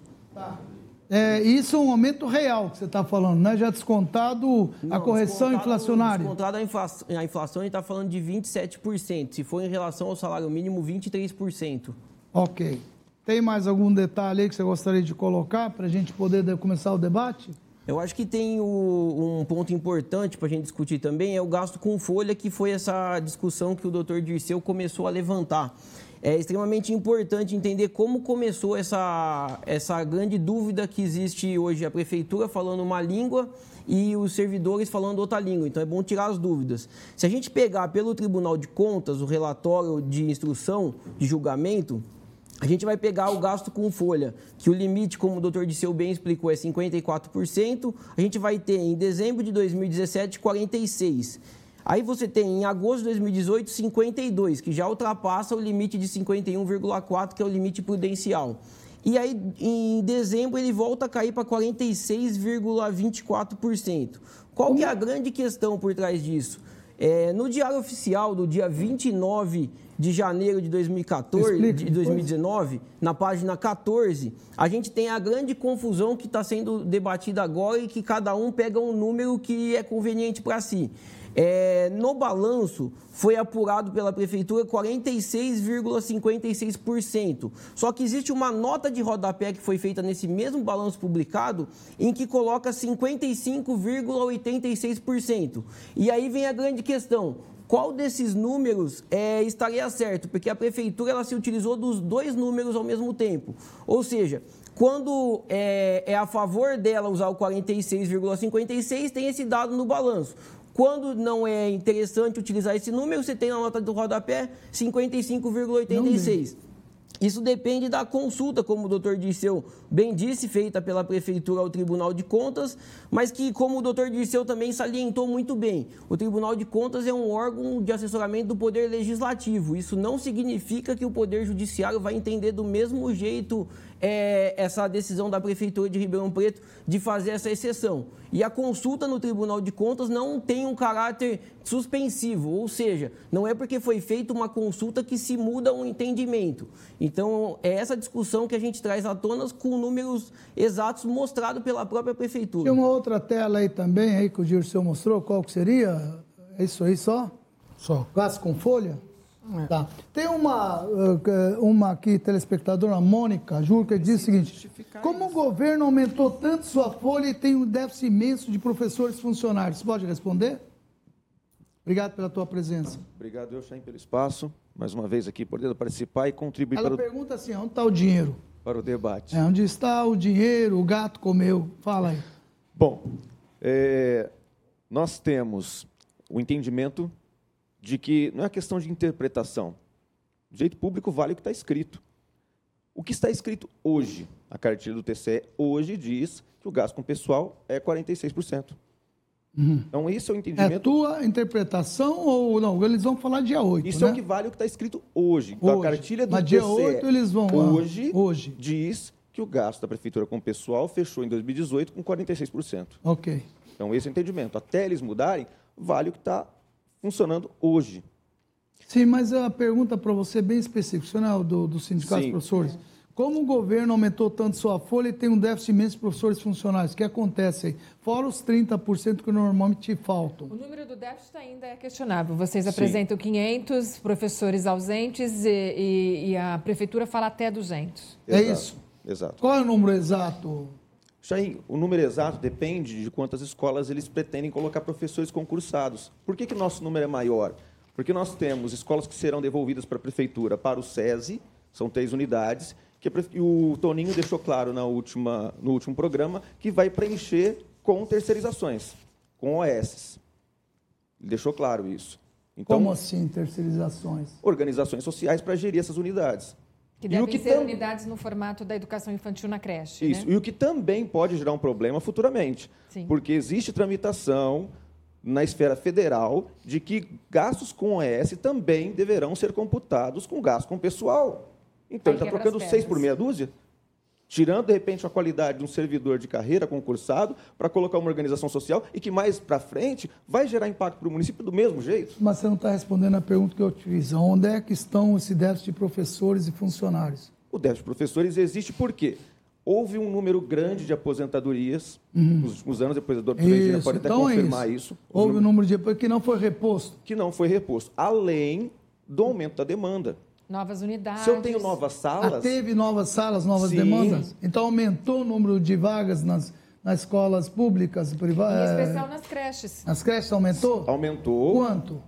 É, isso é um aumento real que você está falando, né? Já descontado a Não, correção descontado- inflacionária. Descontado a inflação, a inflação, a gente está falando de 27%. Se for em relação ao salário mínimo, 23%. Ok. Tem mais algum detalhe aí que você gostaria de colocar para a gente poder de- começar o debate? Eu acho que tem o- um ponto importante para a gente discutir também, é o gasto com folha, que foi essa discussão que o doutor Dirceu começou a levantar. É extremamente importante entender como começou essa, essa grande dúvida que existe hoje. A prefeitura falando uma língua e os servidores falando outra língua. Então é bom tirar as dúvidas. Se a gente pegar pelo Tribunal de Contas o relatório de instrução de julgamento, a gente vai pegar o gasto com folha, que o limite, como o doutor Disseu bem explicou, é 54%. A gente vai ter em dezembro de 2017, 46%. Aí você tem em agosto de 2018, 52%, que já ultrapassa o limite de 51,4%, que é o limite prudencial. E aí, em dezembro, ele volta a cair para 46,24%. Qual que é a grande questão por trás disso? É, no Diário Oficial do dia 29 de janeiro de 2014, Explica, de depois. 2019, na página 14, a gente tem a grande confusão que está sendo debatida agora e que cada um pega um número que é conveniente para si. É, no balanço, foi apurado pela Prefeitura 46,56%. Só que existe uma nota de rodapé que foi feita nesse mesmo balanço publicado, em que coloca 55,86%. E aí vem a grande questão. Qual desses números é, estaria certo? Porque a prefeitura ela se utilizou dos dois números ao mesmo tempo. Ou seja, quando é, é a favor dela usar o 46,56, tem esse dado no balanço. Quando não é interessante utilizar esse número, você tem na nota do rodapé 55,86. Isso depende da consulta, como o doutor Dirceu bem disse, feita pela Prefeitura ao Tribunal de Contas, mas que, como o doutor Dirceu também salientou muito bem, o Tribunal de Contas é um órgão de assessoramento do Poder Legislativo. Isso não significa que o Poder Judiciário vai entender do mesmo jeito é, essa decisão da Prefeitura de Ribeirão Preto de fazer essa exceção. E a consulta no Tribunal de Contas não tem um caráter suspensivo, ou seja, não é porque foi feita uma consulta que se muda um entendimento. Então, é essa discussão que a gente traz à tona com números exatos mostrados pela própria prefeitura. Tem uma outra tela aí também, aí que o Dirceu mostrou, qual que seria? É isso aí só? Só. Gasto com folha? Tá. Tem uma, uh, uma aqui, telespectadora, Mônica Júlio, que diz o seguinte: como o governo aumentou tanto sua folha e tem um déficit imenso de professores e funcionários? Você pode responder? Obrigado pela tua presença. Obrigado, eu, Chain, pelo espaço. Mais uma vez aqui, podendo participar e contribuir Ela pergunta assim: onde está o dinheiro? Para o debate. É, onde está o dinheiro? O gato comeu. Fala aí. Bom, é, nós temos o entendimento de que não é questão de interpretação. O direito público vale o que está escrito. O que está escrito hoje, a cartilha do TCE hoje diz que o gasto com pessoal é 46%. Então, isso é o É entendimento. tua interpretação ou não? Eles vão falar dia 8. Isso né? é o que vale o que está escrito hoje. Então, Hoje. a cartilha do Mas dia TCE 8 eles vão lá. hoje, Hoje. diz que o gasto da prefeitura com pessoal fechou em 2018 com 46%. Ok. Então, esse é o entendimento. Até eles mudarem, vale o que está funcionando hoje. Sim, mas a pergunta para você é bem específica, o senhor é o do, do Sindicato Sim. dos Professores. Como o governo aumentou tanto sua folha e tem um déficit imenso de professores e funcionários? O que acontece aí? Fora os 30% que normalmente faltam. O número do déficit ainda é questionável. Vocês apresentam 500 professores ausentes e, e- e a prefeitura fala até 200. É Exato. isso? Exato. Qual é o número exato? Chain, o número exato depende de quantas escolas eles pretendem colocar professores concursados. Por que, que o nosso número é maior? Porque nós temos escolas que serão devolvidas para a prefeitura, para o SESI, são três unidades, que a prefe- e o Toninho deixou claro na última, no último programa que vai preencher com terceirizações, com OS. Ele deixou claro isso. Então, Como assim, terceirizações? organizações sociais para gerir essas unidades. Que E devem o que ser tam- unidades no formato da educação infantil na creche. Isso, Né? e o que também pode gerar um problema futuramente. Sim. Porque existe tramitação na esfera federal de que gastos com OS também deverão ser computados com gasto com pessoal. Então, Aí ele está trocando seis por meia dúzia? Tirando, de repente, a qualidade de um servidor de carreira concursado para colocar uma organização social e que mais para frente vai gerar impacto para o município do mesmo jeito. Mas você não está respondendo a pergunta que eu te fiz. Onde é que estão esse déficit de professores e funcionários? O déficit de professores existe porque houve um número grande de aposentadorias nos últimos anos, depois a doutora Regina Isso, pode até então é confirmar isso. isso. Os Houve um número de que não foi reposto. que não foi reposto, além do aumento da demanda. Novas unidades. Se eu tenho novas Ah, salas, teve novas salas, novas Sim. demandas? Então aumentou o número de vagas nas, nas escolas públicas e Em privadas? especial nas creches. Nas creches aumentou? aumentou. Quanto?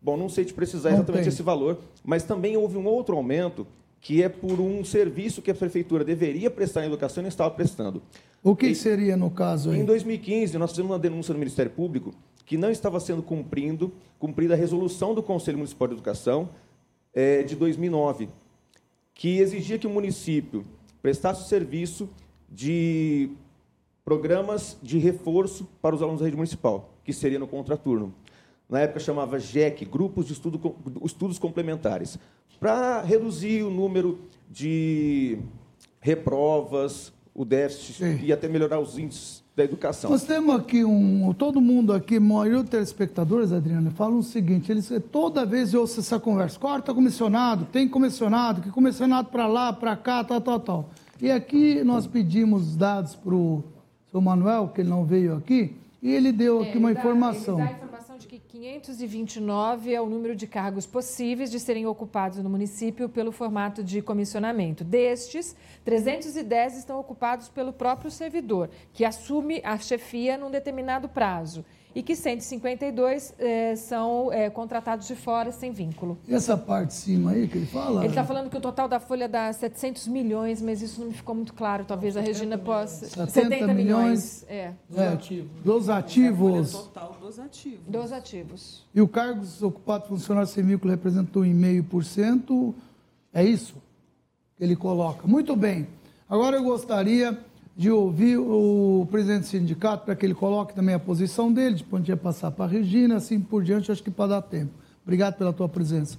Bom, não sei te precisar Não exatamente tem. esse valor, mas também houve um outro aumento que é por um serviço que a prefeitura deveria prestar em educação e não estava prestando. O que E- seria no caso aí? Em 2015, nós fizemos uma denúncia no Ministério Público que não estava sendo cumprindo, cumprida a resolução do Conselho Municipal de Educação eh, de 2009, que exigia que o município prestasse o serviço de programas de reforço para os alunos da rede municipal, que seria no contraturno. Na época chamava GEC, Grupos de Estudo, Estudos Complementares, para reduzir o número de reprovas, o déficit Sim. e até melhorar os índices da educação. Nós temos aqui um. Todo mundo aqui, maioria dos telespectadores, Adriano, falam o seguinte: eles toda vez eu ouço essa conversa, corta comissionado, tem comissionado, que comissionado para lá, para cá, tal, tal, tal. E aqui nós pedimos dados para o seu Manuel, que ele não veio aqui, e ele deu aqui É, uma ele dá- informação. Ele dá informação 529 é o número de cargos possíveis de serem ocupados no município pelo formato de comissionamento. Destes, 310 estão ocupados pelo próprio servidor, que assume a chefia num determinado prazo. E que 152 eh, são eh, contratados de fora sem vínculo. E essa parte de cima aí que ele fala? Ele está falando que o total da folha dá 700 milhões, mas isso não me ficou muito claro. Talvez a Regina possa. 70 milhões. É, é, dos Folha ativos. total dos ativos. dos ativos. E o cargos ocupados funcionário sem vínculo representou 1,5%. É isso que ele coloca. Muito bem. Agora eu gostaria de ouvir o presidente do sindicato para que ele coloque também a posição dele, depois a gente ia passar para a Regina, assim por diante, acho que para dar tempo. Obrigado pela tua presença.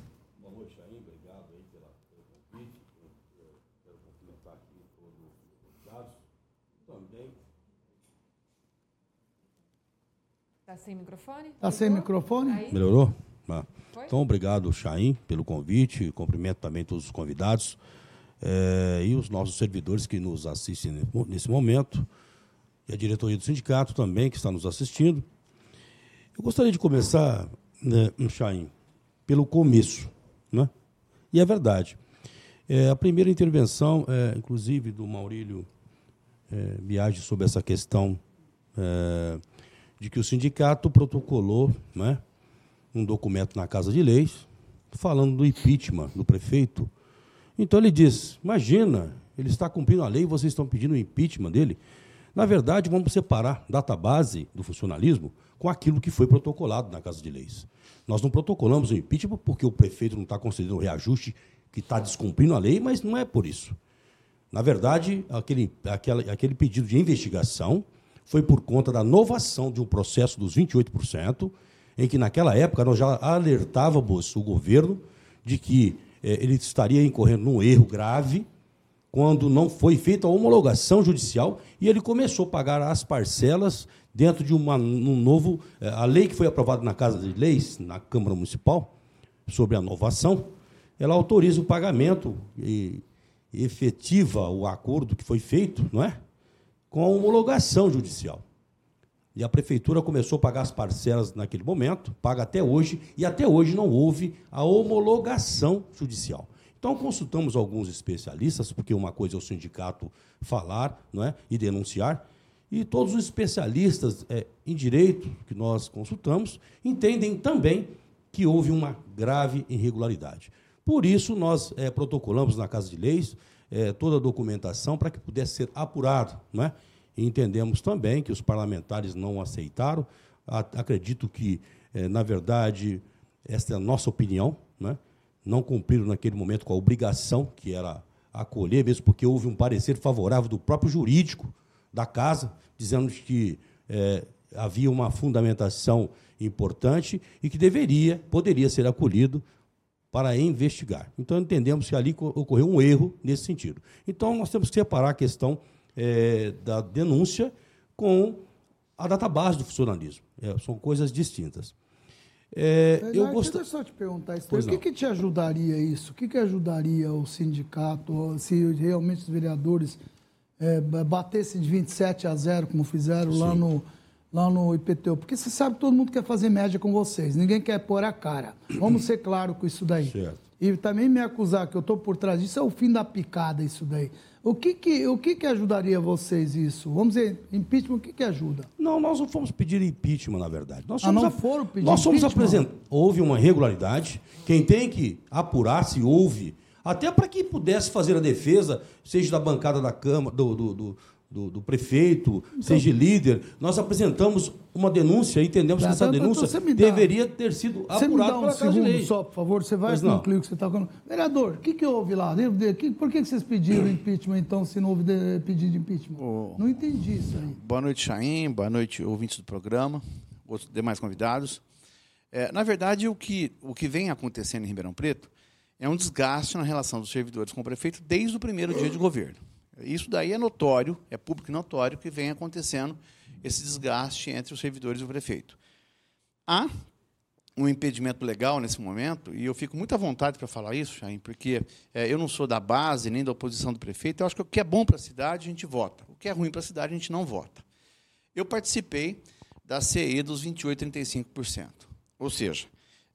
Está sem microfone? Está sem microfone? Aí? Melhorou? Ah. Então, obrigado, Chaim, pelo convite. Cumprimento também todos os convidados. É, e os nossos servidores que nos assistem nesse momento, e a diretoria do sindicato também, que está nos assistindo. Eu gostaria de começar, né, Chaim, pelo começo. Né? E é verdade. É, a primeira intervenção, é, inclusive, do Maurílio é, Biagi sobre essa questão é, de que o sindicato protocolou né, um documento na Casa de Leis falando do impeachment do prefeito. Então ele diz: imagina, ele está cumprindo a lei e vocês estão pedindo o impeachment dele. Na verdade, vamos separar database do funcionalismo com aquilo que foi protocolado na Casa de Leis. Nós não protocolamos o impeachment porque o prefeito não está concedendo o reajuste que está descumprindo a lei, mas não é por isso. Na verdade, aquele, aquele, aquele pedido de investigação foi por conta da novação de um processo dos 28%, em que, naquela época, nós já alertávamos o governo de que ele estaria incorrendo num erro grave quando não foi feita a homologação judicial e ele começou a pagar as parcelas dentro de uma, um novo. Eh, a lei que foi aprovada na Casa de Leis, na Câmara Municipal, sobre a inovação, ela autoriza o pagamento e efetiva o acordo que foi feito, não é? Com a homologação judicial. E a prefeitura começou a pagar as parcelas naquele momento, paga até hoje, e até hoje não houve a homologação judicial. Então consultamos alguns especialistas, porque uma coisa é o sindicato falar não é? e denunciar, e todos os especialistas é, em direito que nós consultamos entendem também que houve uma grave irregularidade. Por isso, nós é, protocolamos na Casa de Leis é, toda a documentação para que pudesse ser apurado. Não é? E entendemos também que os parlamentares não aceitaram. Acredito que, é, na verdade, esta é a nossa opinião. Não, é? não cumpriram naquele momento com a obrigação que era acolher, mesmo porque houve um parecer favorável do próprio jurídico da casa, dizendo que é, havia uma fundamentação importante e que deveria, poderia ser acolhido para investigar. Então, entendemos que ali ocorreu um erro nesse sentido. Então, nós temos que separar a questão é, da denúncia com a database do funcionalismo. É, são coisas distintas. É, eu gost... Deixa eu te perguntar isso. o que, que, te ajudaria isso? O que, que ajudaria o sindicato se realmente os vereadores é, batessem de 27 a 0, como fizeram Sim. lá no lá no IPTU, porque você sabe que todo mundo quer fazer média com vocês, ninguém quer pôr a cara. Vamos ser claro com isso daí. Certo. E também me acusar que eu estou por trás disso é o fim da picada isso daí. O que que, o que, que ajudaria vocês isso? Vamos dizer, impeachment, o que, que ajuda? Não, nós não fomos pedir impeachment, na verdade. Nós ah, não a... foram pedir Nós somos apresentados. Houve uma irregularidade. Quem tem que apurar se houve, até para que pudesse fazer a defesa, seja da bancada da Câmara, do, do, do do, do prefeito, então, seja líder, nós apresentamos uma denúncia e entendemos que essa então, denúncia dá, deveria ter sido apurada pela um Casa de Lei. só, por favor, você vai concluir o que você está falando. Vereador, o que, que houve lá? Por que vocês pediram [COUGHS] impeachment, então, se não houve pedido de impeachment? Oh, não entendi isso aí. Boa noite, Chaim. Boa noite, ouvintes do programa, outros demais convidados. É, na verdade, o que, o que vem acontecendo em Ribeirão Preto é um desgaste na relação dos servidores com o prefeito desde o primeiro dia de governo. Isso daí é notório, é público e notório que vem acontecendo esse desgaste entre os servidores e o prefeito. Há um impedimento legal nesse momento, e eu fico muito à vontade para falar isso, Chain, porque é, eu não sou da base nem da oposição do prefeito, eu acho que o que é bom para a cidade a gente vota, o que é ruim para a cidade a gente não vota. Eu participei da CE dos 28,35%. Ou seja,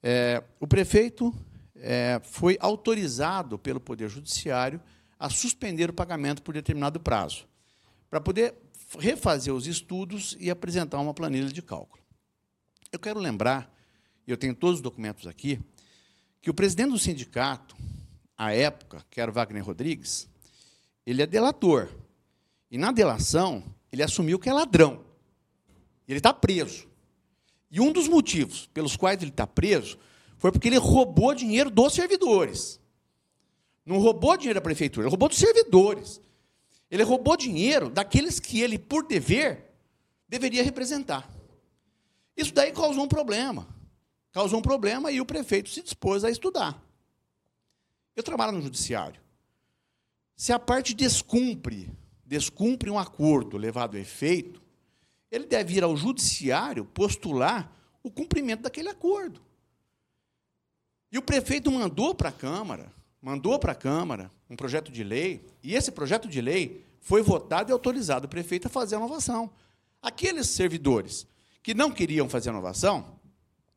é, o prefeito é, foi autorizado pelo Poder Judiciário a suspender o pagamento por determinado prazo, para poder refazer os estudos e apresentar uma planilha de cálculo. Eu quero lembrar, e eu tenho todos os documentos aqui, que o presidente do sindicato, à época, que era o Wagner Rodrigues, ele é delator. E na delação, ele assumiu que é ladrão. Ele está preso. E um dos motivos pelos quais ele está preso foi porque ele roubou dinheiro dos servidores. Não roubou dinheiro da prefeitura, ele roubou dos servidores. Ele roubou dinheiro daqueles que ele, por dever, deveria representar. Isso daí causou um problema. Causou um problema e o prefeito se dispôs a estudar. Eu trabalho no judiciário. Se a parte descumpre, descumpre um acordo levado a efeito, ele deve ir ao judiciário postular o cumprimento daquele acordo. E o prefeito mandou para a Câmara mandou para a Câmara um projeto de lei, e esse projeto de lei foi votado e autorizado o prefeito a fazer a inovação. Aqueles servidores que não queriam fazer a inovação,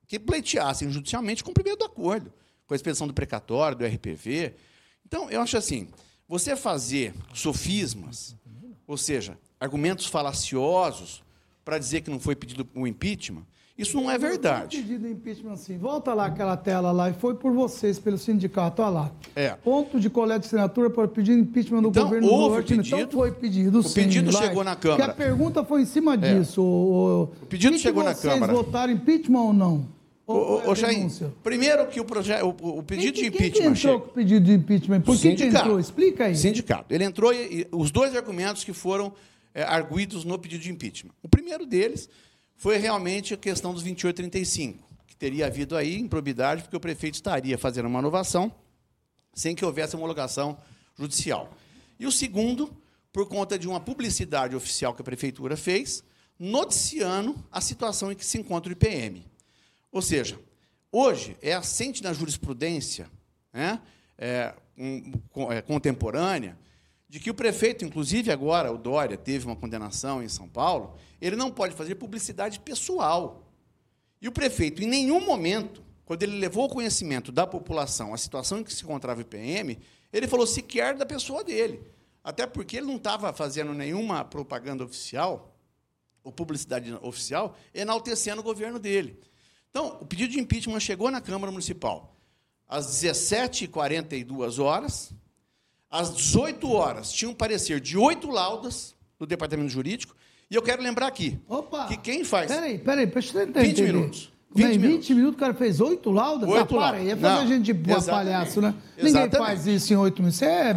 que pleiteassem judicialmente o cumprimento do acordo, com a expedição do precatório, do RPV. Então, eu acho assim, você fazer sofismas, ou seja, argumentos falaciosos para dizer que não foi pedido o impeachment, isso não é verdade. pedido de impeachment assim. Volta lá aquela tela lá, e foi por vocês, pelo sindicato, olha lá. É. Ponto de coleta de assinatura para pedir impeachment do Então, governo houve Duarte. Então pedido. foi pedido, O sim. pedido lá. chegou na Porque Câmara. É. a pergunta foi em cima disso. O, O pedido chegou na Câmara. vocês votaram impeachment ou não? Ô, ô, Jair, primeiro que o, proje- o, o pedido de Quem que impeachment entrou chega. com o pedido de impeachment? Por que, entrou? Explica aí. Sindicato. Ele entrou e, e os dois argumentos que foram é, arguídos no pedido de impeachment. O primeiro deles foi realmente a questão dos 2835, que teria havido aí improbidade, porque o prefeito estaria fazendo uma inovação sem que houvesse homologação judicial. E o segundo, por conta de uma publicidade oficial que a prefeitura fez, noticiando a situação em que se encontra o IPM. Ou seja, hoje é assente na jurisprudência né, é, um, é, contemporânea de que o prefeito, inclusive agora o Dória teve uma condenação em São Paulo, ele não pode fazer publicidade pessoal. E o prefeito, em nenhum momento, quando ele levou ao conhecimento da população a situação em que se encontrava o IPM, ele falou sequer da pessoa dele. Até porque ele não estava fazendo nenhuma propaganda oficial, ou publicidade oficial, enaltecendo o governo dele. Então, o pedido de impeachment chegou na Câmara Municipal às 17h42 horas. Às 18 horas, tinha um parecer de oito laudas do Departamento Jurídico. E eu quero lembrar aqui Opa! que quem faz. Peraí, peraí, deixa eu entender. 20 minutos. Como é, 20 20 minutos. minutos. o cara fez oito laudas? Oito ah, para é fazer Não, a gente de exatamente. palhaço, né? Ninguém Exatamente. faz isso em oito minutos. Isso é...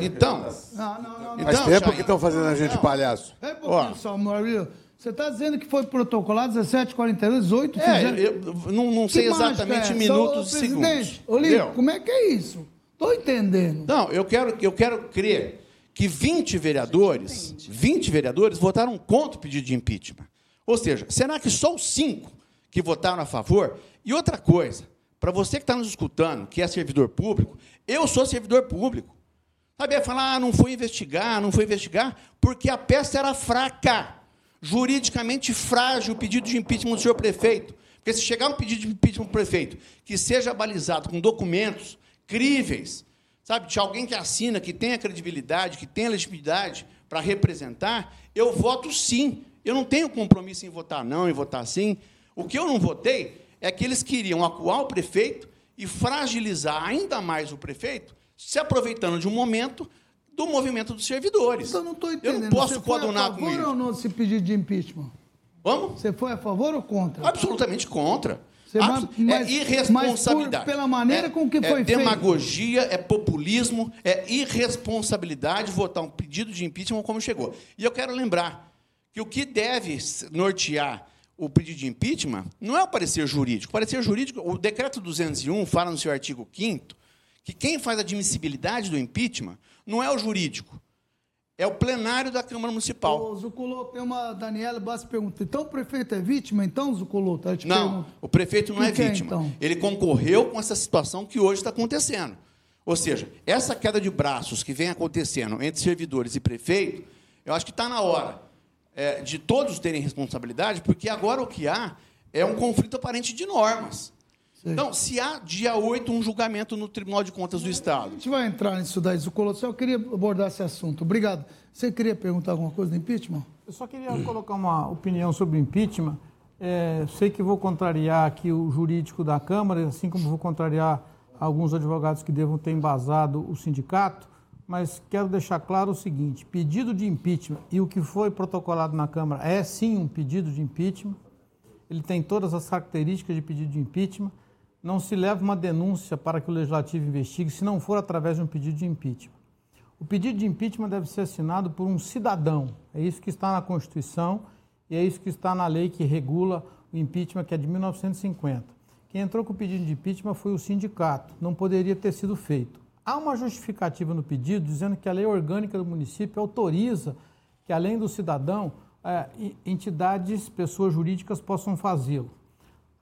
Então, Não, não, não. não. Faz Então, tempo Jair, que estão fazendo a gente de palhaço. É um pouquinho Ó. só, Maurílio. Você está dizendo que foi protocolado 17h42, 18 é, fizeram... eu não, não sei Que mágica exatamente é? minutos e segundos. Presidente, ô, Lito, Entendeu? como é que é isso? Estou entendendo. Não, eu quero, eu quero crer que 20 vereadores, 20 vereadores votaram contra o pedido de impeachment. Ou seja, será que só os cinco que votaram a favor? E outra coisa, para você que está nos escutando, que é servidor público, eu sou servidor público. Sabe, é falar, ah, não foi investigar, não foi investigar, porque a peça era fraca, juridicamente frágil o pedido de impeachment do senhor prefeito. Porque se chegar um pedido de impeachment do prefeito que seja balizado com documentos críveis, sabe, de alguém que assina, que tenha credibilidade, que tenha legitimidade para representar, eu voto sim. Eu não tenho compromisso em votar não, em votar sim. O que eu não votei é que eles queriam acuar o prefeito e fragilizar ainda mais o prefeito, se aproveitando de um momento do movimento dos servidores. Então, eu não estou Eu entendendo. não posso Você foi a coadunar com favor ou isso. não desse pedido de impeachment? Vamos? Você foi a favor ou contra? Absolutamente contra. Você Abs- vai- mas- é irresponsabilidade. mas por- pela maneira É- com que é foi feito. demagogia, é populismo, é irresponsabilidade votar um pedido de impeachment como chegou. E eu quero lembrar que o que deve nortear o pedido de impeachment não é o parecer jurídico. O parecer jurídico, o decreto 201 fala no seu artigo 5 que quem faz a admissibilidade do impeachment não é o jurídico, é o plenário da Câmara Municipal. Ô, tem uma Daniela Bassi pergunta. Então o prefeito é vítima, então? Tá, te Não, pergunto. o prefeito não é é, vítima. então? Ele concorreu com essa situação que hoje está acontecendo. Ou seja, essa queda de braços que vem acontecendo entre servidores e prefeito, eu acho que está na hora é, de todos terem responsabilidade, porque agora o que há é um conflito aparente de normas. Então, se há dia 8 um julgamento no Tribunal de Contas do A Estado, gente vai entrar nisso daí, Zuculô. Só eu queria abordar esse assunto. Obrigado. Você queria perguntar alguma coisa do impeachment? Eu só queria colocar uma opinião sobre o impeachment. É, sei que vou contrariar aqui o jurídico da Câmara, assim como vou contrariar alguns advogados que devam ter embasado o sindicato, mas quero deixar claro o seguinte: pedido de impeachment e o que foi protocolado na Câmara é sim um pedido de impeachment. Ele tem todas as características de pedido de impeachment. Não se leva uma denúncia para que o legislativo investigue se não for através de um pedido de impeachment. O pedido de impeachment deve ser assinado por um cidadão. É isso que está na Constituição e é isso que está na lei que regula o impeachment, que é de 1950. Quem entrou com o pedido de impeachment foi o sindicato. Não poderia ter sido feito. Há uma justificativa no pedido dizendo que a lei orgânica do município autoriza que, além do cidadão, eh, entidades, pessoas jurídicas possam fazê-lo.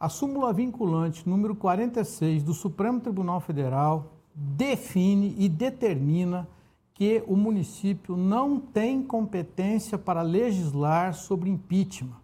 A súmula vinculante número 46 do Supremo Tribunal Federal, define e determina que o município não tem competência para legislar sobre impeachment.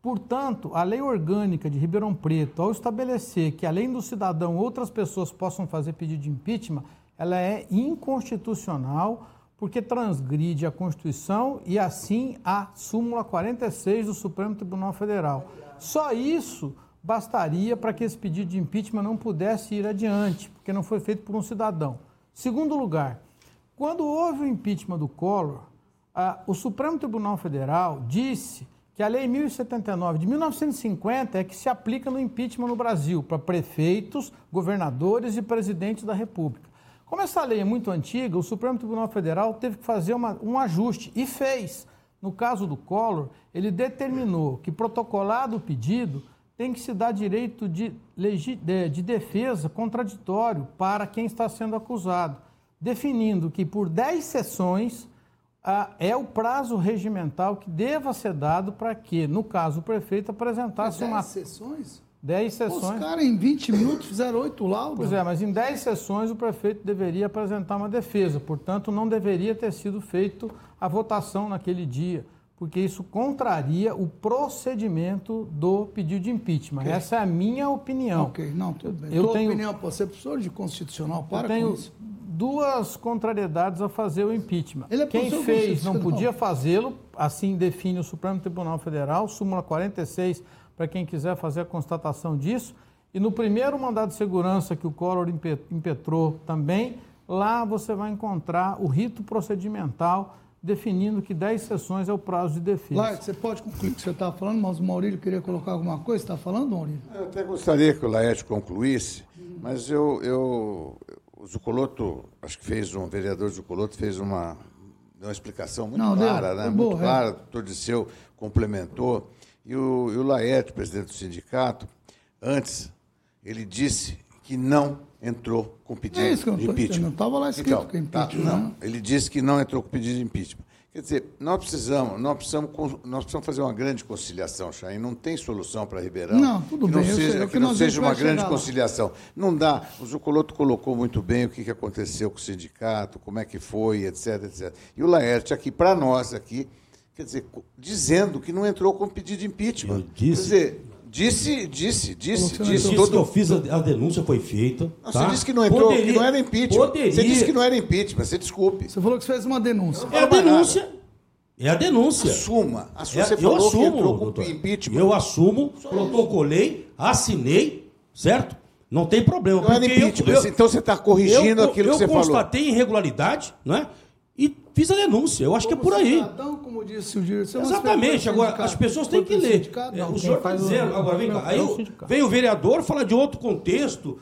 Portanto, a lei orgânica de Ribeirão Preto, ao estabelecer que além do cidadão outras pessoas possam fazer pedido de impeachment, ela é inconstitucional porque transgride a Constituição e assim a súmula 46 do Supremo Tribunal Federal. Só isso bastaria para que esse pedido de impeachment não pudesse ir adiante, porque não foi feito por um cidadão. Segundo lugar, quando houve o impeachment do Collor, a, o Supremo Tribunal Federal disse que a Lei 1079 de 1950 é que se aplica no impeachment no Brasil para prefeitos, governadores e presidentes da República. Como essa lei é muito antiga, o Supremo Tribunal Federal teve que fazer uma, um ajuste e fez. No caso do Collor, ele determinou que, protocolado o pedido, tem que se dar direito de, de defesa contraditório para quem está sendo acusado, definindo que por 10 sessões é o prazo regimental que deva ser dado para que, no caso, o prefeito apresentasse 10 uma. 10 sessões? 10 sessões. Os caras em 20 minutos fizeram oito laudos. Pois é, mas em 10 sessões o prefeito deveria apresentar uma defesa, portanto, não deveria ter sido feito a votação naquele dia porque isso contraria o procedimento do pedido de impeachment. Okay. Essa é a minha opinião. Ok, não, tudo bem. Eu Tua tenho, opinião, você é professor de constitucional, para eu tenho com isso. duas contrariedades a fazer o impeachment. É Quem fez não podia fazê-lo, assim define o Supremo Tribunal Federal, súmula 46, para quem quiser fazer a constatação disso. E no primeiro mandado de segurança que o Collor impetrou também, lá você vai encontrar o rito procedimental definindo que 10 sessões é o prazo de defesa. Laio, você pode concluir o que você estava falando, mas o Maurílio queria colocar alguma coisa. Você está falando, Maurílio? Eu até gostaria que o Laerte concluísse, mas eu, eu, o Zucoloto, acho que fez um, o vereador Zucoloto fez uma, uma explicação muito Não, clara, né? muito boa, clara, é. o doutor Disseu complementou, e o, e o Laerte, presidente do sindicato, antes, ele disse que não entrou com pedido é isso que eu de impeachment. Não estava lá escrito então, que é impeachment. Tá, não, ele disse que não entrou com pedido de impeachment. Quer dizer, nós precisamos, nós precisamos, nós precisamos fazer uma grande conciliação, Chain. Não tem solução para Ribeirão. Não, tudo bem. Não seja, que, que não seja uma grande conciliação. Não dá. O Zucoloto colocou muito bem o que aconteceu com o sindicato, como é que foi, etc, etc. E o Laerte aqui, para nós aqui, quer dizer, dizendo que não entrou com pedido de impeachment. Eu disse, quer dizer, Disse, disse, disse, disse. Todo... que eu fiz, a, a denúncia foi feita. Não, tá? Você disse que não entrou, poderia, que não era impeachment. Poderia. Você disse que não era impeachment, você desculpe. Você falou que você fez uma denúncia. É a denúncia. É a denúncia. Assuma. Assuma. É, você falou assumo, que entrou com doutor. impeachment. Eu assumo, protocolei, assinei, certo? Não tem problema. Não era impeachment. Eu, eu, então você está corrigindo eu, aquilo que você falou. Eu constatei irregularidade, não é? Fiz a denúncia. Eu acho como que é por aí. Cidadão, como disse o diretor, Exatamente. Agora, as pessoas têm que ler. É, não, o senhor está dizendo. Agora, vem cá. Aí vem o vereador falar de outro contexto.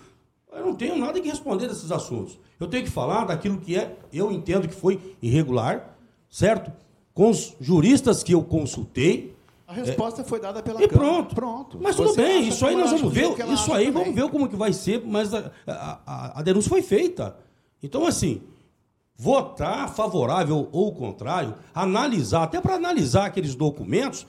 Eu não tenho nada que responder desses assuntos. Eu tenho que falar daquilo que é, eu entendo que foi irregular, certo? Com os juristas que eu consultei. A resposta é, foi dada pela E pronto. pronto. Mas tudo bem, isso aí nós vamos ver. Isso aí vamos ver como que vai ser, mas a, a, a, a denúncia foi feita. Então, assim, votar favorável ou contrário, analisar, até para analisar aqueles documentos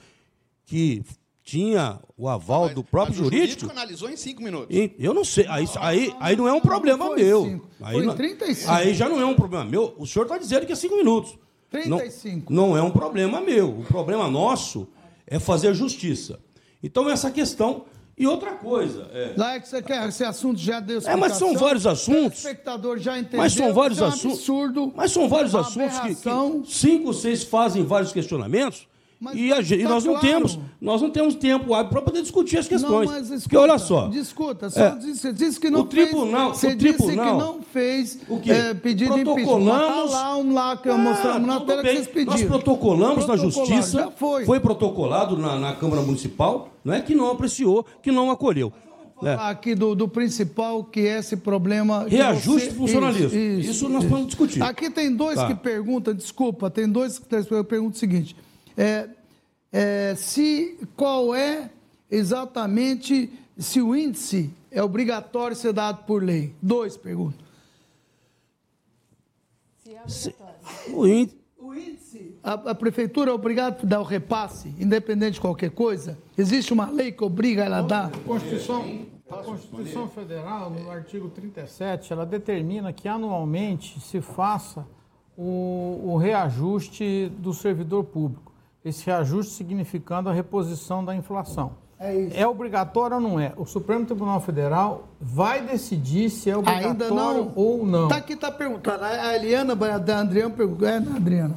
que tinha o aval mas, do próprio jurídico. O jurídico analisou em cinco minutos. E, eu não sei. Aí, aí, aí não é um problema foi meu. Cinco. Aí, foi não, 35. aí já não é um problema meu. O senhor está dizendo que é cinco minutos. 35. Não, não é um problema meu. O problema nosso é fazer justiça. Então, essa questão e outra coisa. É... Lá é que você quer, esse assunto já deu É, mas são vários assuntos. O espectador já entendeu. Mas são vários é um assuntos. absurdo. Mas são vários assuntos que, que, cinco, seis fazem vários questionamentos. Mas e, a, tá nós, não claro. temos, nós não temos tempo para poder discutir as questões. Não, escuta, Porque olha só. Discuta, só é, disse, disse que não o tribunal, fez. O tribunal, disse que não fez o quê? É, pedido de impeachment. Tá lá um lá que ah, mostramos na tela bem. que vocês pediram. Nós protocolamos na justiça. foi. foi protocolado na, na Câmara Municipal, não é que não apreciou, que não acolheu. É. Aqui do, do, principal, que é esse problema. Reajuste você... funcionalismo. Isso, isso, isso nós isso. vamos discutir. Aqui tem dois tá. que perguntam, desculpa, tem dois que perguntam o seguinte: é, é, se qual é exatamente se o índice é obrigatório ser dado por lei? Dois perguntam. Se é obrigatório. O índice o índice, a, a, prefeitura é obrigada a dar o repasse, independente de qualquer coisa? Existe uma lei que obriga ela a dar? Constituição, A Constituição Federal, no artigo 37, ela determina que anualmente se faça o, o reajuste do servidor público. Esse reajuste significando a reposição da inflação. É isso. É obrigatório ou não é? O Supremo Tribunal Federal vai decidir se é obrigatório Ainda não. ou não. Tá aqui, tá perguntando. A Eliana, a da Adriana perguntou, é, né, Adriana?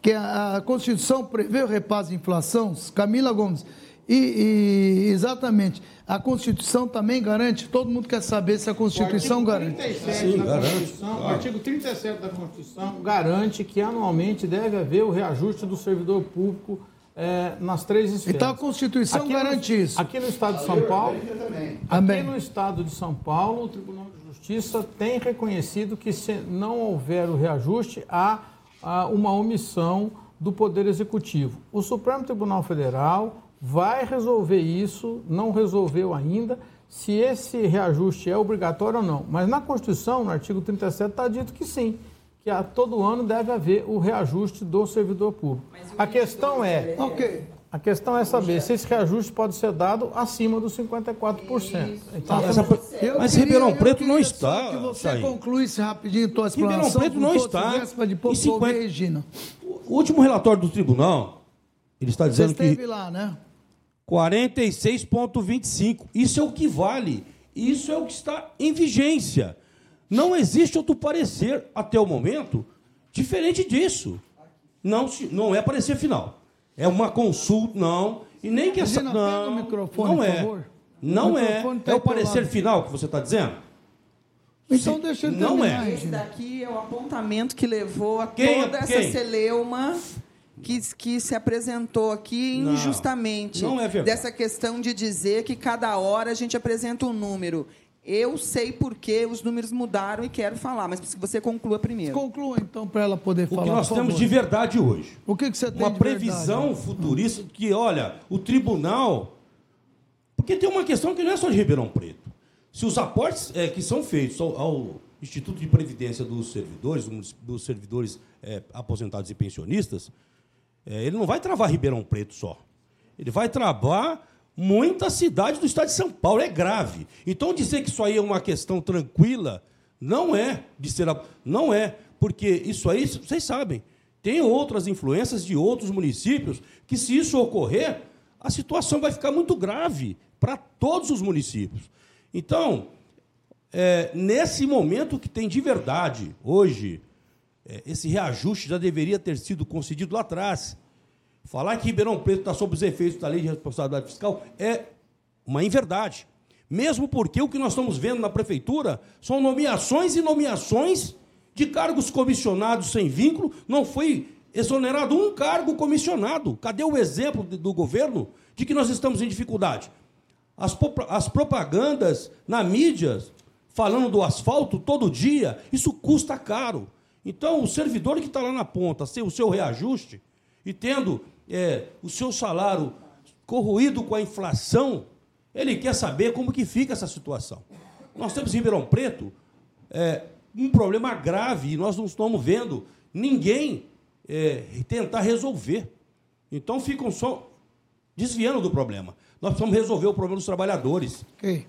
Que a, a Constituição prevê o repasse de inflação? Camila Gomes. E, e, exatamente, a Constituição também garante, todo mundo quer saber se a Constituição garante. 37 Sim, da garante, Constituição, claro. O artigo 37 da Constituição garante que anualmente deve haver o reajuste do servidor público eh, nas três esferas. Então a Constituição Aqui no- garante isso. Aqui no estado de São Paulo, aqui no estado de São Paulo, o Tribunal de Justiça tem reconhecido que se não houver o reajuste, há, há uma omissão do Poder Executivo. O Supremo Tribunal Federal vai resolver isso, não resolveu ainda, se esse reajuste é obrigatório ou não. Mas na Constituição, no artigo 37, está dito que sim, que a todo ano deve haver o reajuste do servidor público. A questão é, Ok. a questão é saber se esse reajuste pode ser dado acima dos 54%. Então, Mas, mas queria- Ribeirão eu Preto não está. Que você Chain. concluísse rapidinho tua Ribeirão explanação. Preto com não está ouvir 50 Regina. O último relatório do tribunal, ele está Você dizendo esteve que lá, né? 46,25. Isso é o que vale. Isso é o que está em vigência. Não existe outro parecer até o momento diferente disso. Não, se- não é parecer final. É uma consulta, não. E nem que essa. Não, não é. Não O é. tá É o parecer final que você está dizendo? Então deixa não terminar, é. Esse daqui é o apontamento que levou a Quem é- toda essa quem? celeuma que, que se apresentou aqui Não, injustamente. não é verdade. Dessa questão de dizer que cada hora a gente apresenta um número. Eu sei por que os números mudaram e quero falar, mas você conclua primeiro. Conclua então para ela poder O falar. que nós temos favor. de verdade hoje. O que, que você tem uma de previsão verdade? futurista que, olha, o tribunal. Porque tem uma questão que não é só de Ribeirão Preto. Se os aportes eh, que são feitos ao, ao Instituto de Previdência dos Servidores, dos servidores eh, aposentados e pensionistas, eh, ele não vai travar Ribeirão Preto só. Ele vai travar muitas cidades do estado de São Paulo. É grave. Então, dizer que isso aí é uma questão tranquila, não é de ser. a- Não é. Porque isso aí, vocês sabem, tem outras influências de outros municípios que, se isso ocorrer, a situação vai ficar muito grave para todos os municípios. Então, é, nesse momento que tem de verdade, hoje, é, esse reajuste já deveria ter sido concedido lá atrás. Falar que Ribeirão Preto está sob os efeitos da lei de responsabilidade fiscal é uma inverdade. Mesmo porque o que nós estamos vendo na prefeitura são nomeações e nomeações de cargos comissionados sem vínculo. Não foi exonerado um cargo comissionado. Cadê o exemplo do governo de que nós estamos em dificuldade? As, as propagandas na mídia falando do asfalto todo dia, isso custa caro. Então, o servidor que está lá na ponta, sem o seu reajuste e tendo é, o seu salário corroído com a inflação, ele quer saber como que fica essa situação. Nós temos em Ribeirão Preto é, um problema grave e nós não estamos vendo ninguém é, tentar resolver. Então ficam só desviando do problema. Nós precisamos resolver o problema dos trabalhadores. Ok.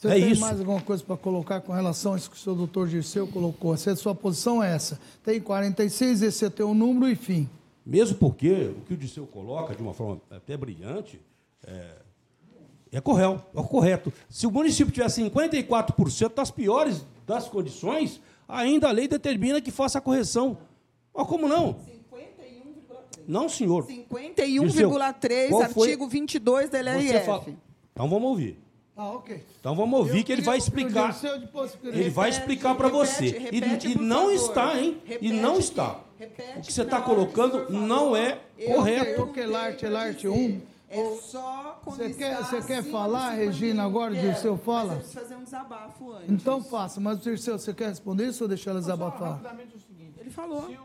Você É tem isso. mais alguma coisa para colocar com relação a isso que o senhor doutor Dirceu colocou? Se a sua posição é essa. Tem 46, esse é teu número e fim. Mesmo porque o que o Disseu coloca de uma forma até brilhante é, é correto, é correto. Se o município tiver 54% das piores das condições, ainda a lei determina que faça a correção. Mas como não? Não, senhor. 51,3, Qual foi- artigo 22 da Você LRF. fala- Então vamos ouvir. Ah, ok. Então vamos ouvir Eu que ele vai explicar. Dirceu, eu Ele vai explicar para você. E- repete, e por não favor. está, hein? E Repete não que- está. O que você que está que colocando não é eu correto. perguntei Ok, Larte, pra Larte, um. É só quando Você quer- você quer falar, Regina, agora, 51? Dirceu, Quero, fala? Mas eu preciso fazer um desabafo antes. Então faça, mas Dirceu, você quer responder isso ou deixar ela Só desabafar? rapidamente o seguinte. Ele falou. Se o,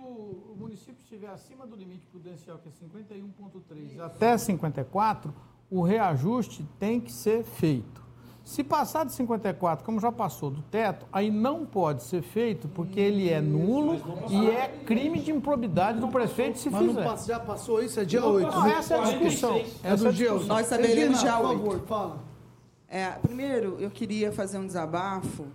o município estiver acima do limite prudencial, que é 51,3 até 54, o reajuste tem que ser feito. Se passar de 54, como já passou do teto, aí não pode ser feito porque ele é nulo e é crime de improbidade do prefeito se Mas não fizer. passa- já passou isso? É dia 8. Não, essa é a discussão. É é do a dia discussão. 8. Nós saberemos dia por 8. favor, fala. É, primeiro, eu queria fazer um desabafo,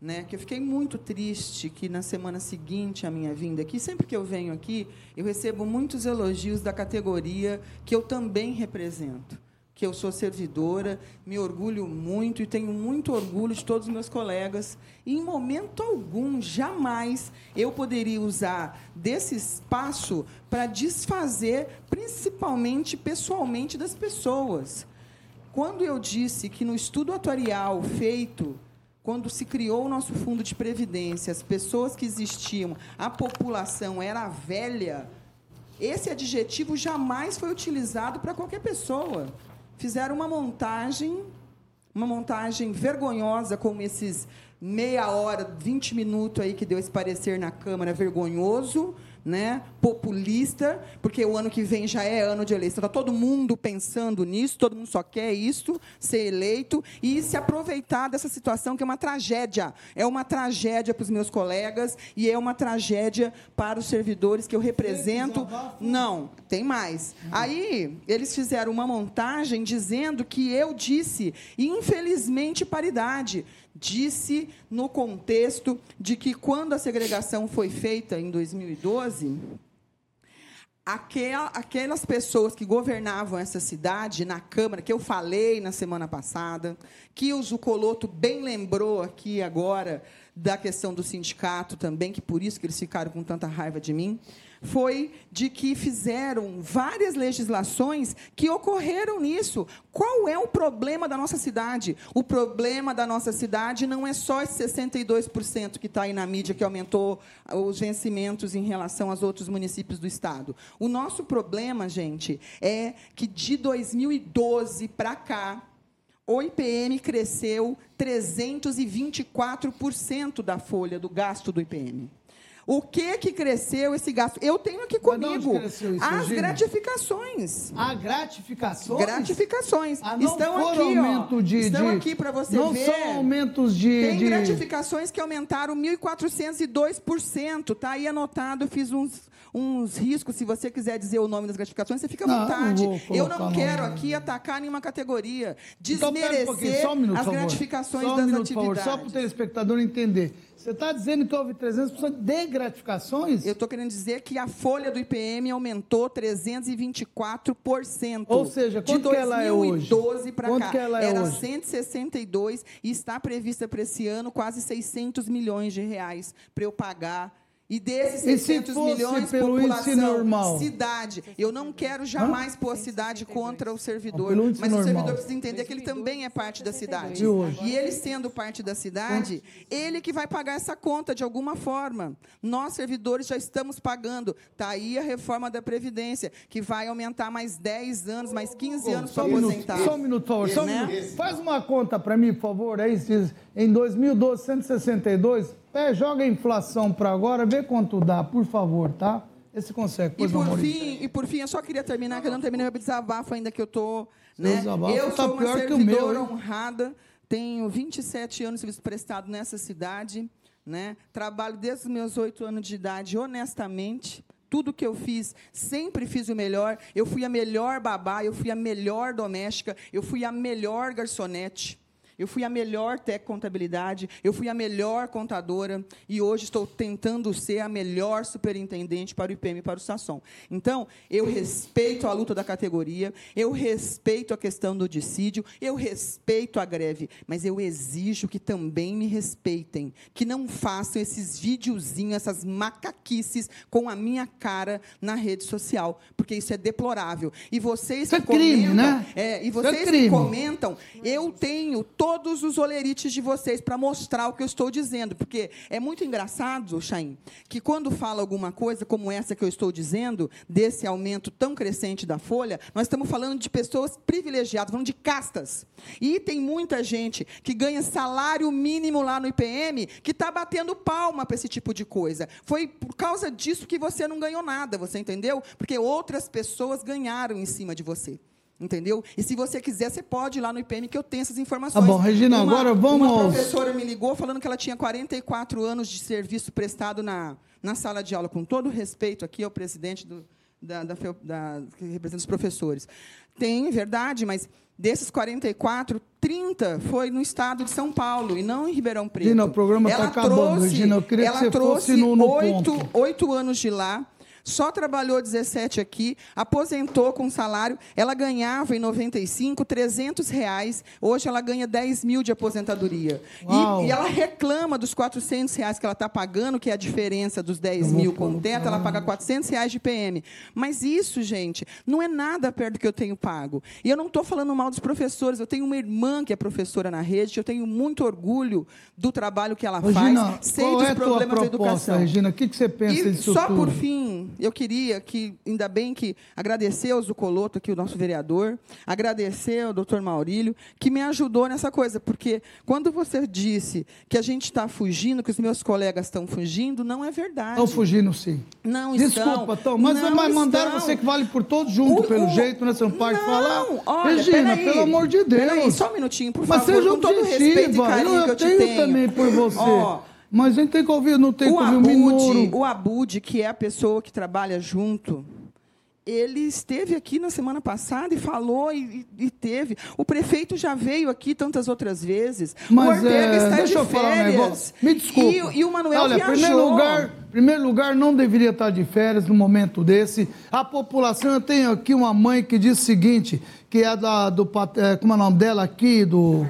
né, que eu fiquei muito triste que na semana seguinte à minha vinda aqui, sempre que eu venho aqui, eu recebo muitos elogios da categoria que eu também represento que eu sou servidora, me orgulho muito e tenho muito orgulho de todos os meus colegas. E, em momento algum, jamais eu poderia usar desse espaço para desfazer, principalmente pessoalmente, das pessoas. Quando eu disse que no estudo atuarial feito, quando se criou o nosso fundo de previdência, as pessoas que existiam, a população era velha, esse adjetivo jamais foi utilizado para qualquer pessoa fizeram uma montagem, uma montagem vergonhosa, como esses meia hora, 20 minutos aí que deu esse parecer na Câmara vergonhoso, né, populista, porque o ano que vem já é ano de eleição. Está todo mundo pensando nisso, todo mundo só quer isso, ser eleito e se aproveitar dessa situação que é uma tragédia. É uma tragédia para os meus colegas e é uma tragédia para os servidores que eu represento. Não, tem mais. Aí eles fizeram uma montagem dizendo que eu disse, infelizmente, paridade disse no contexto de que quando a segregação foi feita em 2012, aquelas pessoas que governavam essa cidade na Câmara, que eu falei na semana passada, que o Zucoloto bem lembrou aqui agora da questão do sindicato também, que por isso que eles ficaram com tanta raiva de mim, foi de que fizeram várias legislações que ocorreram nisso. Qual é o problema da nossa cidade? O problema da nossa cidade não é só esse 62% que está aí na mídia, que aumentou os vencimentos em relação aos outros municípios do Estado. O nosso problema, gente, é que de 2012 para cá, o IPM cresceu 324% da folha do gasto do IPM. O que que cresceu esse gasto? Eu tenho aqui comigo isso, as Regina? gratificações. Ah, gratificações? Gratificações. Ah, não estão aqui, ó. de, estão de- aqui para você não ver. são aumentos de... Tem de- gratificações que aumentaram 1.402%. Está aí anotado, eu fiz uns, uns riscos. Se você quiser dizer o nome das gratificações, você fica à Não, vontade. não eu não nome. quero aqui atacar nenhuma categoria. Então, um Desmerecer pouquinho, só um minuto, as gratificações um das minuto, por favor, atividades. Só para o telespectador entender. Você está dizendo que houve 300% de gratificações? Eu estou querendo dizer que a folha do IPM aumentou 324%. Ou seja, de quanto que ela é hoje? 2012 para cá. que ela é Era hoje? 162 e está prevista para esse ano quase 600 milhões de reais para eu pagar. E desses E se 600 fosse milhões, pelo população, normal? cidade. Eu não quero jamais pôr a cidade contra o servidor. Mas o normal. servidor precisa entender que ele também é parte da cidade. E? E ele sendo parte da cidade, ele que vai pagar essa conta de alguma forma. Nós, servidores, já estamos pagando. Está aí a reforma da Previdência, que vai aumentar mais 10 anos, mais 15 anos para aposentar. só um minuto, por favor. Só um Né? minuto. Faz uma conta para mim, por favor. Aí, em 2012, 162. É, joga a inflação para agora, vê quanto dá, por favor, tá? Esse consegue. E Pois por, fim, e por fim, eu só queria terminar, que eu não terminei meu desabafo ainda, que eu tô, né? desabafo Eu tá sou uma pior que o meu, honrada, tenho 27 anos de serviço prestado nessa cidade, né? Trabalho desde os meus oito anos de idade, honestamente. Tudo que eu fiz, sempre fiz o melhor. Eu fui a melhor babá, eu fui a melhor doméstica, eu fui a melhor garçonete. Eu fui a melhor tec contabilidade, eu fui a melhor contadora e hoje estou tentando ser a melhor superintendente para o IPM e para o Sasson. Então, eu respeito a luta da categoria, eu respeito a questão do dissídio, eu respeito a greve, mas eu exijo que também me respeitem, que não façam esses videozinhos, essas macaquices com a minha cara na rede social, porque isso é deplorável. E vocês Isso é crime, comentam, né? é, e Isso é vocês que crime. comentam, eu tenho todos os olerites de vocês para mostrar o que eu estou dizendo, porque é muito engraçado, Chaim, que quando fala alguma coisa como essa que eu estou dizendo, desse aumento tão crescente da folha, nós estamos falando de pessoas privilegiadas, falando de castas. E tem muita gente que ganha salário mínimo lá no IPM que está batendo palma para esse tipo de coisa. Foi por causa disso que você não ganhou nada, você entendeu? Porque outras pessoas ganharam em cima de você. Entendeu? E se você quiser, você pode ir lá no IPM que eu tenho essas informações. Tá bom, Regina, Uma- agora vamos Uma professora me ligou falando que ela tinha 44 anos de serviço prestado na, na sala de aula, com todo o respeito aqui ao presidente do, da, da, da, que representa os professores. Tem, verdade, mas desses 44, 30 foi no estado de São Paulo e não em Ribeirão Preto. Regina, o programa está acabando. Regina, eu queria que você fosse no, no oito, ponto. oito anos de lá só trabalhou 17 aqui, aposentou com salário. Ela ganhava em 95 300 reais. Hoje ela ganha 10 mil de aposentadoria. E, e, ela reclama dos 400 reais que ela está pagando, que é a diferença dos 10 mil com o teto. Ela paga 400 reais de PM. Mas isso, gente, não é nada perto do que eu tenho pago. E eu não estou falando mal dos professores. Eu tenho uma irmã que é professora na rede. Eu tenho muito orgulho do trabalho que ela Regina, faz. Sei qual dos é problemas proposta, da educação. Regina, o que, que você pensa e disso só tudo? por fim, eu queria que, ainda bem que agradecer ao Zucoloto, aqui, o nosso vereador, agradecer ao doutor Maurílio, que me ajudou nessa coisa, porque quando você disse que a gente está fugindo, que os meus colegas estão fugindo, não é verdade. Estão fugindo, sim. Não Desculpa, estão. Tom, mas, não mas mandaram estão. você que vale por todos junto, O- pelo o- jeito, né? Você não pode falar. olha, Regina, peraí, pelo amor de Deus. peraí, só um minutinho, por mas favor, seja com todo respeito e carinho eu, que eu te tenho, tenho. também por você. Mas a gente tem que ouvir, não tem que o ouvir o Abude, Minoro. o Abude, que é a pessoa que trabalha junto, ele esteve aqui na semana passada e falou e, e- teve. O prefeito já veio aqui tantas outras vezes. Mas o Ortega é, está deixa de um férias. Me desculpa. E, o- e o Manuel Olha, viajou. primeiro lugar, primeiro lugar, não deveria estar de férias no momento desse. A população, eu tenho aqui uma mãe que diz o seguinte, que é da, do, é, como é o nome dela aqui, do...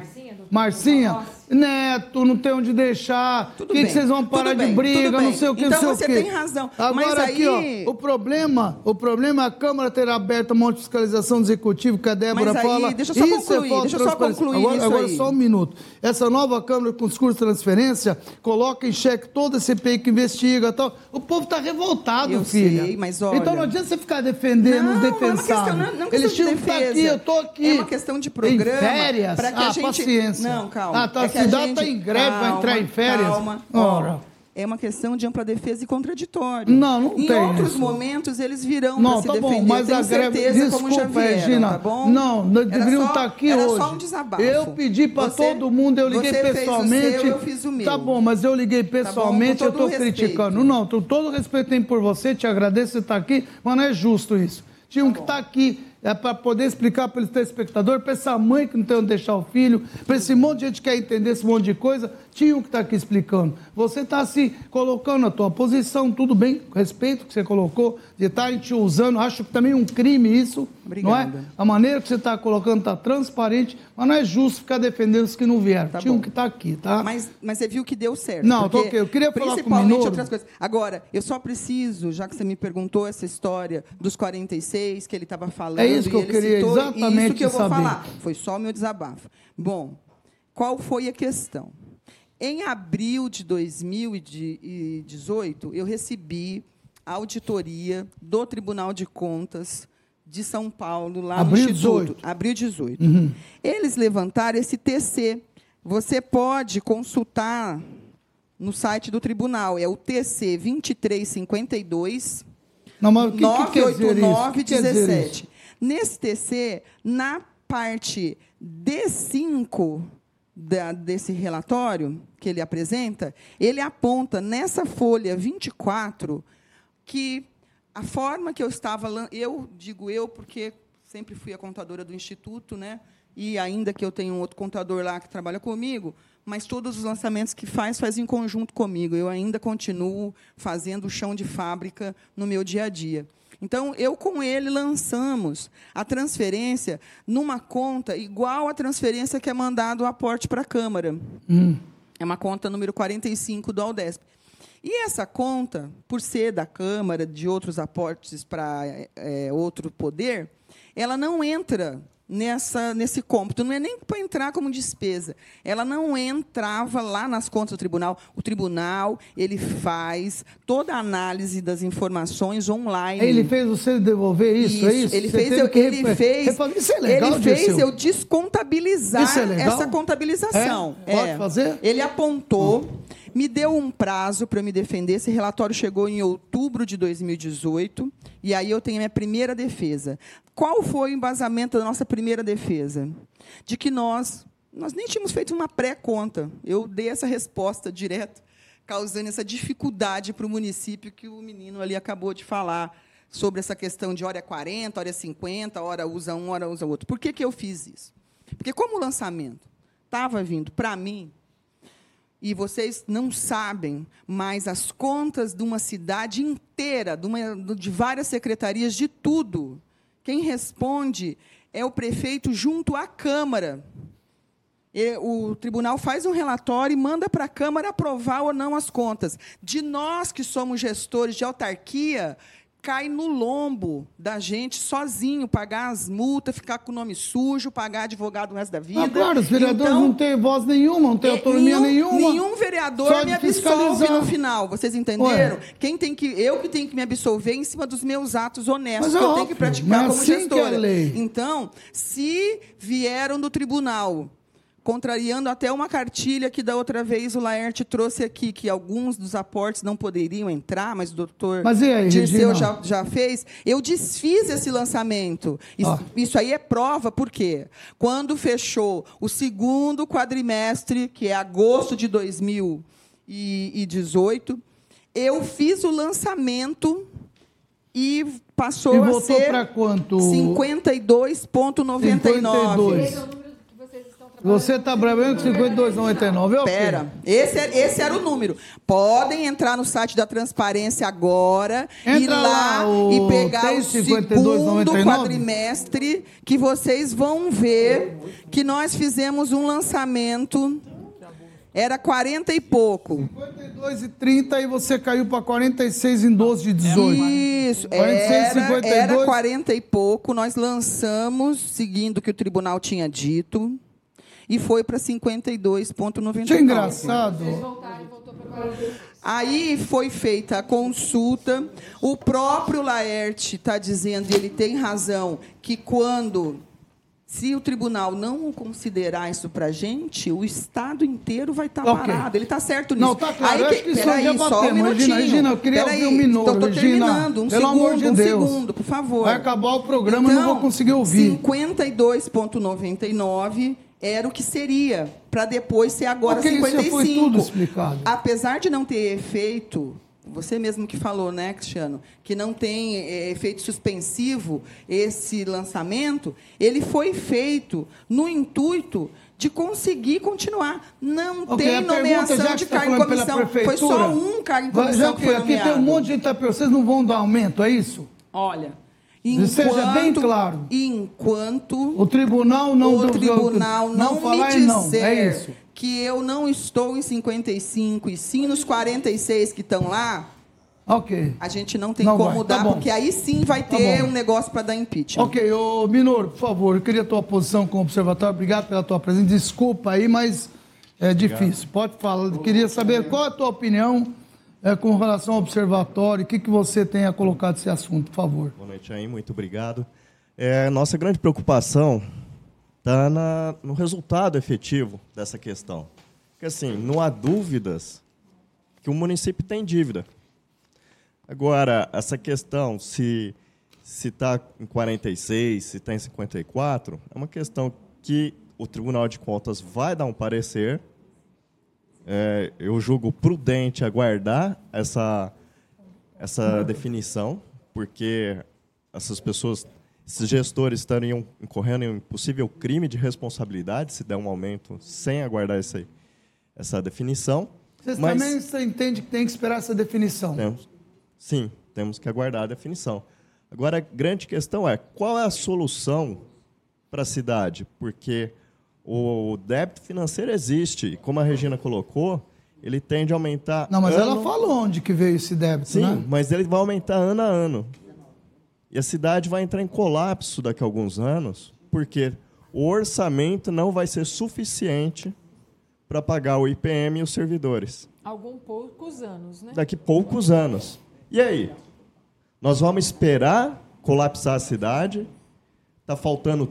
Marcinha, Neto, não tem onde deixar. Tudo que, que vocês vão parar tudo de bem, briga, não sei o que, Então não sei você o quê. tem razão, Agora mas aqui, aí- ó, o problema, o problema é a Câmara ter aberto a mão de fiscalização do Executivo, que a Débora aí, fala. deixa eu só isso é concluir, falta deixa eu só concluir agora, isso agora aí. só um minuto. Essa nova Câmara com discurso de transferência coloca em xeque toda a CPI que investiga e tal. O povo está revoltado, Eu filha. sei, mas olha- Então não adianta você ficar defendendo Não, os não é uma questão- não é- não é Eles tinham que estar defesa. aqui, eu estou aqui. É uma questão de programa, Em férias? pra que ah, a gente- paciência. Não, calma. Ah, tá, É que cidade está em greve, vai entrar em férias. Calma. Ora. É uma questão de ampla defesa e contraditório. Não, não em tem outros isso. momentos eles virão Não, para se tá bom, defender. mas eu tenho a greve. certeza como já Desculpa, vieram, Regina. tá bom? Não, não Era deveriam estar aqui era hoje. só um desabafo. Eu pedi para todo mundo, eu liguei você fez o pessoalmente. seu, eu fiz o meu. Tá bom, mas eu liguei pessoalmente, Com eu todo estou criticando. Não, tô, todo o respeito tem por você, te agradeço você estar aqui, mas não é justo isso. Tinham que estar aqui é para poder explicar para o telespectador, para essa mãe que não tem onde deixar o filho, para esse monte de gente que quer entender esse monte de coisa, tinham que estar aqui explicando. Você está se colocando na tua posição, tudo bem, respeito que você colocou, de estarem te usando, acho que também é um crime isso, não é? Obrigada. A maneira que você está colocando está transparente, mas não é justo ficar defendendo os que não vieram. Tá tinham bom. que estar aqui, tá? Mas, mas você viu que deu certo. Não, tô ok. Eu queria falar com o Minoro. outras coisas. Agora, eu só preciso, já que você me perguntou essa história dos 46 que ele estava falando. É isso que eu queria citou, exatamente Isso que eu vou saber. falar. Foi só o meu desabafo. Bom, qual foi a questão? Em abril de 2018, eu recebi a auditoria do Tribunal de Contas de São Paulo, lá Abril no Instituto. 18. Abril 18. Uhum. Eles levantaram esse TC. Você pode consultar no site do tribunal. É o TC 2352 Não, mas o que, que quer dizer isso? O que quer dizer 98917. isso? Nesse TC, na parte D5 da- desse relatório que ele apresenta, ele aponta nessa folha 24 que a forma que eu estava, eu digo eu porque sempre fui a contadora do instituto, né? E ainda que eu tenho um outro contador lá que trabalha comigo, mas todos os lançamentos que faz faz em conjunto comigo. Eu ainda continuo fazendo o chão de fábrica no meu dia a dia. Então, eu com ele lançamos a transferência numa conta igual à transferência que é mandado o aporte para a Câmara. É uma conta número 45 do Aldesp. E essa conta, por ser da Câmara, de outros aportes para é, outro poder, ela não entra nessa, nesse cômputo. Não é nem para entrar como despesa. Ela não entrava lá nas contas do tribunal. O tribunal ele faz toda a análise das informações online. Ele fez você devolver isso, é isso? Ele Você fez, eu, que ele fez. Isso é legal, ele fez eu descontabilizar Isso é essa contabilização. É? Pode fazer? Ele apontou, me deu um prazo para eu me defender. Esse relatório chegou em outubro de 2018, e aí eu tenho a minha primeira defesa. Qual foi o embasamento da nossa primeira defesa? De que nós, nós nem tínhamos feito uma pré-conta. Eu dei essa resposta direto, causando essa dificuldade para o município que o menino ali acabou de falar sobre essa questão de hora é 40, hora é 50, hora usa um, hora usa outro. Por que, que eu fiz isso? Porque como o lançamento estava vindo para mim, e vocês não sabem, mas as contas de uma cidade inteira, de, uma, de várias secretarias, de tudo, quem responde é o prefeito junto à Câmara. E o tribunal faz um relatório e manda para a Câmara aprovar ou não as contas. De nós que somos gestores de autarquia, cai no lombo da gente sozinho, pagar as multas, ficar com o nome sujo, pagar advogado o resto da vida. Ah, claro, os vereadores Então, não têm voz nenhuma, não têm é, autonomia nenhum, nenhuma. Nenhum vereador me absolve no final. Vocês entenderam? Quem tem que eu que tenho que me absolver em cima dos meus atos honestos Mas é que eu tenho óbvio, que praticar é como assim é gestora. lei. Então, se vieram do tribunal contrariando até uma cartilha que da outra vez o Laerte trouxe aqui, que alguns dos aportes não poderiam entrar, mas o doutor Mas aí, Dirceu já, já fez. Eu desfiz esse lançamento. Isso, isso aí é prova, por quê? Quando fechou o segundo quadrimestre, que é agosto de 2018, eu fiz o lançamento e passou E a ser para quanto? 52,99. 52. Você está bravando com 52,99. É ok. Pera, esse, é- esse era o número. Podem entrar no site da Transparência agora, ir Entra lá, lá, o e pegar o 52,99? segundo quadrimestre, que vocês vão ver que nós fizemos um lançamento. Era 40 e pouco. 52,30 e você caiu para 46 em 12 de 18. Isso, 46, era, 52. era 40 e pouco. Nós lançamos, seguindo o que o tribunal tinha dito, e foi para 52,99. Isso é engraçado. Aí foi feita a consulta. O próprio Laerte está dizendo, e ele tem razão, que quando. Se o tribunal não considerar isso para a gente, o Estado inteiro vai estar Ok. parado. Ele está certo nisso. Não, tá claro. Aí, eu que- que peraí, já só um batemos. Regina, minutinho. Regina, eu queria Peraí, ouvir um minuto. Estou Regina, terminando. Um pelo segundo, amor de um Deus. segundo, por favor. Vai acabar o programa, eu não vou conseguir ouvir. 52,99 era o que seria, para depois ser agora já 55. foi tudo explicado. Apesar de não ter efeito, você mesmo que falou, né, Cristiano, que não tem eh, efeito suspensivo esse lançamento, ele foi feito no intuito de conseguir continuar. Não Ok, tem pergunta, nomeação que de tá cargo em comissão. Foi só um cargo em comissão já que foi aqui tem um monte de gente tá vocês não vão dar aumento, é isso? Olha, Seja bem enquanto- claro. Enquanto O tribunal não... o do- tribunal não, falar me é não, dizer é isso. que eu não estou em 55 e sim nos 46 que estão lá, Ok. a gente não tem Não como vai, tá dar, bom. porque aí sim vai Tá ter bom. um negócio para dar impeachment. Ok, ô Minoro, por favor, eu queria a tua posição como observatório. Obrigado pela tua presença. Desculpa aí, mas é difícil. Pode falar. Eu queria saber qual é a tua opinião é, com relação ao observatório. O que, que você tem a colocar desse assunto, por favor. Boa noite aí, muito obrigado. É, nossa grande preocupação está no resultado efetivo dessa questão. Porque, assim, não há dúvidas que o município tem dívida. Agora, essa questão, se está em 46, se está em 54, é uma questão que o Tribunal de Contas vai dar um parecer. É, eu julgo prudente aguardar essa, essa definição, porque essas pessoas, esses gestores estariam incorrendo em um possível crime de responsabilidade se der um aumento sem aguardar essa, essa definição. Vocês Mas- também você entende que tem que esperar essa definição. temos, sim, temos que aguardar a definição. Agora, a grande questão é qual é a solução para a cidade? Porque o débito financeiro existe, e como a Regina colocou, ele tende a aumentar. Não, mas ela ano- falou onde que veio esse débito, Sim, né? mas ele vai aumentar ano a ano. E a cidade vai entrar em colapso daqui a alguns anos, porque o orçamento não vai ser suficiente para pagar o IPM e os servidores Alguns poucos anos, né? daqui a poucos anos. E aí? Nós vamos esperar colapsar a cidade? Está faltando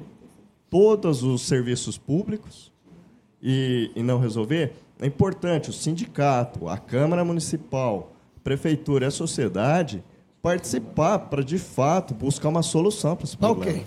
todos os serviços públicos e, e não resolver? É importante o sindicato, a Câmara Municipal, a Prefeitura e a sociedade participar para, de fato, buscar uma solução para esse Tá problema. ok.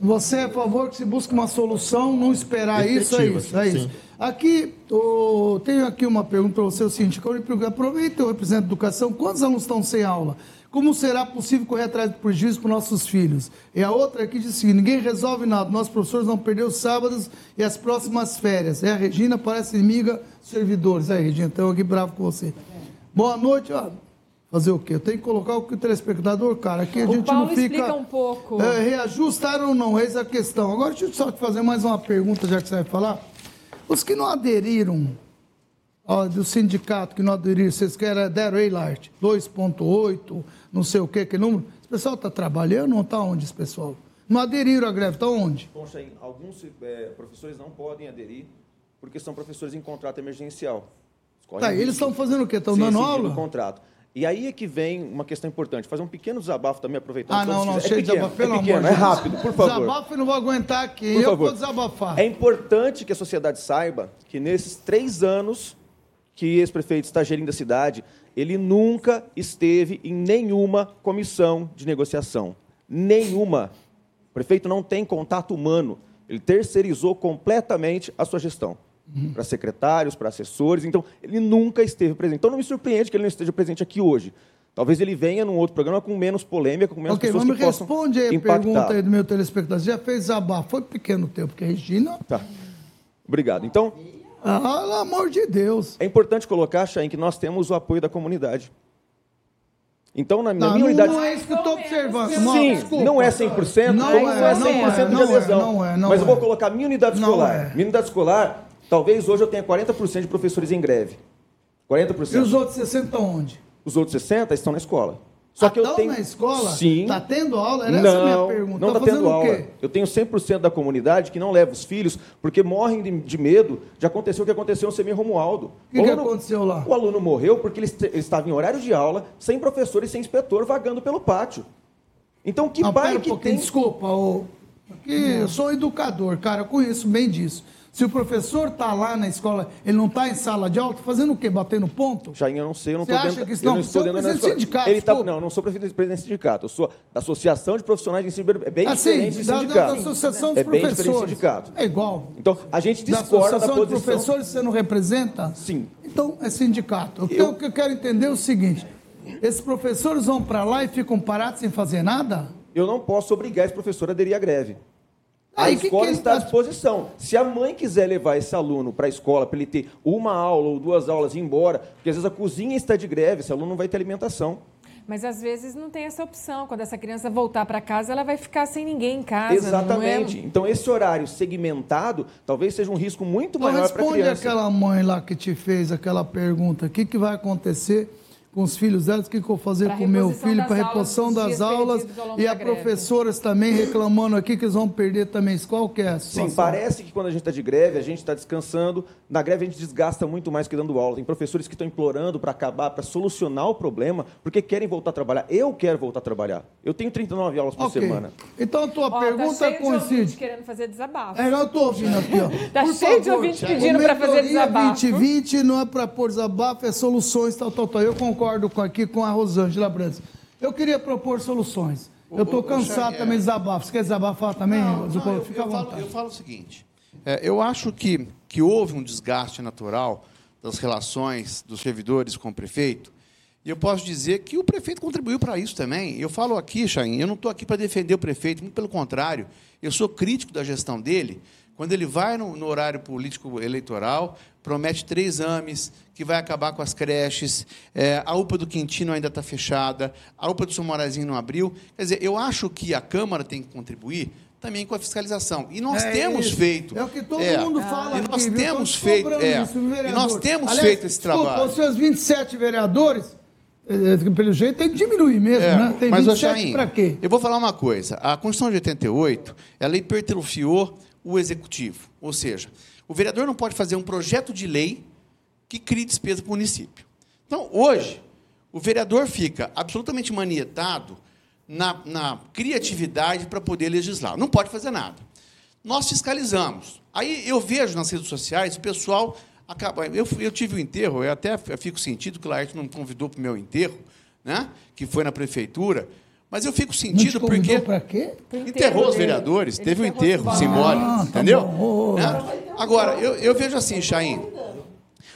Você é a favor que se busque uma solução, não esperar isso, é isso, é sim. isso. Aqui, o, tenho aqui uma pergunta para você, o seguinte, eu aproveita o representante de educação, quantos alunos estão sem aula? Como será possível correr atrás do prejuízo para nossos filhos? E a outra aqui diz o seguinte, ninguém resolve nada, nós professores vamos perder os sábados e as próximas férias. É, a Regina parece inimiga dos servidores. Aí, Regina, estou aqui bravo com você. Boa noite, ó. Fazer o quê? Eu tenho que colocar o telespectador, cara. Aqui a O gente Paulo não fica. explica um pouco. É, reajustaram ou não? Eis a questão. Agora, deixa eu só te fazer mais uma pergunta, já que você vai falar. Os que não aderiram, ó, do sindicato que não aderiram, vocês querem, deram aí, Larte, 2,8, não sei o quê, que número. Esse pessoal está trabalhando ou está onde, esse pessoal? Não aderiram à greve, está onde? Chain, alguns eh, professores não podem aderir porque são professores em contrato emergencial. Correm Tá, eles estão fazendo o quê? Estão dando aula? contrato. E aí é que vem uma questão importante. Fazer um pequeno desabafo também, aproveitando. Ah, não, não, se cheio de é pequeno, desabafo, pelo é pequeno, amor é de rápido, por favor. Desabafo eu não vou aguentar aqui, Por eu favor. vou desabafar. É importante que a sociedade saiba que nesses três anos que esse prefeito está gerindo a cidade, ele nunca esteve em nenhuma comissão de negociação. Nenhuma. O prefeito não tem contato humano. Ele terceirizou completamente a sua gestão. Para secretários, para assessores. Então, ele nunca esteve presente. Então, não me surpreende que ele não esteja presente aqui hoje. Talvez ele venha num outro programa com menos polêmica, com menos Ok, pessoas mas que me possam responde aí a impactar. pergunta aí do meu telespectador. Você já fez desabafo? Foi pequeno tempo, porque a Regina. Tá. Obrigado. Então, Ah, pelo amor de Deus. É importante colocar, Chain, que nós temos o apoio da comunidade. Então, na, na Não, minha não, unidade... não é isso que eu estou observando. Sim, desculpa. não é 100%, Não como é, não é não 100% é, de não é, adesão. não é, não Mas eu é. vou colocar minha unidade Não escolar. é. Minha unidade escolar, talvez hoje eu tenha 40% de professores em greve. 40%. E os outros 60 estão onde? Os outros 60 estão na escola. Só que eu Estão tenho... na escola? Sim. Está tendo aula? Era essa a não, minha pergunta. não Tá está tendo aula. quê? Eu tenho 100% da comunidade que não leva os filhos porque morrem de, de medo de acontecer o que aconteceu no Semi Romualdo. O que, que aconteceu lá? O aluno morreu porque ele, ele estava em horário de aula, sem professor e sem inspetor, vagando pelo pátio. Então, que Ah, pai um que pouquinho, tem... desculpa. ô, eu sou educador, cara, eu conheço bem disso. Se o professor está lá na escola, ele não está em sala de aula, tá fazendo o quê? Batendo ponto? Jair, eu não sei, eu não Você estou acha dentro, que isso eu não- não estou é o dentro da escola. sindicato, Ele tá, não, eu não sou presidente do sindicato, eu sou da Associação de Profissionais de Ensino, é bem Assim, diferente de da, da- sindicato. da Associação dos é bem diferente de Professores. sindicato. É igual. Então, a gente Da discorda da Associação de posição... Professores você não representa? Sim. Então é sindicato. O que Eu- eu, que eu quero entender é o seguinte: esses professores vão para lá e ficam parados sem fazer nada? Eu não posso obrigar esse professor a aderir à greve. A Aí, que escola que ele está à disposição. Se a mãe quiser levar esse aluno para a escola, para ele ter uma aula ou duas aulas e ir embora, porque às vezes a cozinha está de greve, esse aluno não vai ter alimentação. Mas às vezes não tem essa opção. Quando essa criança voltar para casa, ela vai ficar sem ninguém em casa. Exatamente. Não é... Então, esse horário segmentado talvez seja um risco muito Então maior para a responde criança. aquela mãe lá que te fez aquela pergunta: o que, que vai acontecer com os filhos delas? O que, que eu vou fazer Pra com o meu filho para reposição das aulas? E da a greve. professoras também reclamando aqui que eles vão perder também. Qual que é a situação? Sim, parece que quando a gente está de greve, a gente está descansando. Na greve a gente desgasta muito mais que dando aula. Tem professores que estão implorando para acabar, para solucionar o problema, porque querem voltar a trabalhar. Eu quero voltar a trabalhar. Eu tenho 39 aulas por Ok. semana. Então a tua Ó, pergunta tá cheio de ouvinte coincide. querendo fazer desabafo. É, eu estou ouvindo aqui, ó. Tá Por cheio de favor, ouvinte o pedindo pra fazer desabafo. 2020 não é para pôr desabafo, é soluções, tal, tal, tal. Eu concordo com, aqui com a Rosângela Brandes. Eu queria propor soluções. Eu estou o- o cansado Xavier- também de desabafo. Você quer desabafar também, Não, não, eu, Fica à eu falo, eu falo o seguinte: é, eu acho que, que houve um desgaste natural das relações dos servidores com o prefeito. E eu posso dizer que o prefeito contribuiu para isso também. Eu falo aqui, Chain, eu não estou aqui para defender o prefeito, muito pelo contrário. Eu sou crítico da gestão dele. Quando ele vai no, no horário político eleitoral, promete três ames, que vai acabar com as creches, é, a UPA do Quintino ainda está fechada, a UPA do São Morazinho não abriu. Quer dizer, eu acho que a Câmara tem que contribuir também com a fiscalização. E nós É temos isso. feito. É o que todo É. mundo fala E aqui, nós viu? temos feito. É. isso, E nós temos Aliás, feito esse desculpa, trabalho. Os seus 27 vereadores, eh, pelo jeito, tem que diminuir mesmo, É, né? Tem mas, ô 27 Chain, para quê? eu vou falar uma coisa. A Constituição de 88, ela hipertrofiou o executivo. Ou seja, o vereador não pode fazer um projeto de lei que crie despesa para o município. Então, hoje, o vereador fica absolutamente manietado na, na criatividade para poder legislar. Não pode fazer nada. Nós fiscalizamos. Aí eu vejo nas redes sociais o pessoal acaba. Eu, eu tive o enterro, eu até fico sentido que o Laerte não me convidou para o meu enterro, né? que foi na prefeitura. Mas eu fico Não te sentido porque para quê? enterrou os vereadores, teve um enterro simbólico, Ah, tá entendeu? bom. Né? Agora, eu, eu vejo assim, Chaim.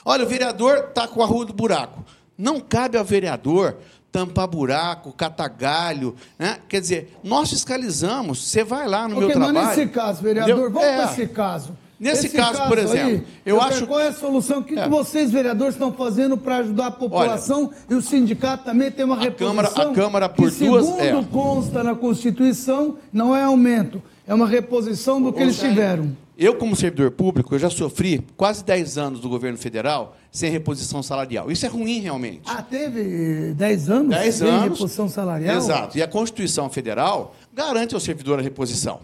Olha, o vereador está com a rua do buraco. Não cabe ao vereador tampar buraco, catar galho. Né? Quer dizer, nós fiscalizamos. Você vai lá no meu Ok, trabalho. mas nesse caso, vereador, entendeu? vamos É. para esse caso. Nesse Esse caso, por aí, exemplo, eu quero- acho- Qual é a solução? O que, É. que vocês, vereadores, estão fazendo para ajudar a população? e o sindicato também tem uma A reposição. Câmara- a Câmara, por que, duas- Segundo é. consta na Constituição, não é aumento, é uma reposição do que eles tiveram. Eu, como servidor público, eu já sofri quase 10 anos do governo federal sem reposição salarial. Isso é ruim, realmente. Ah, teve 10 anos 10 sem anos. reposição salarial? Exato. E a Constituição Federal garante ao servidor a reposição.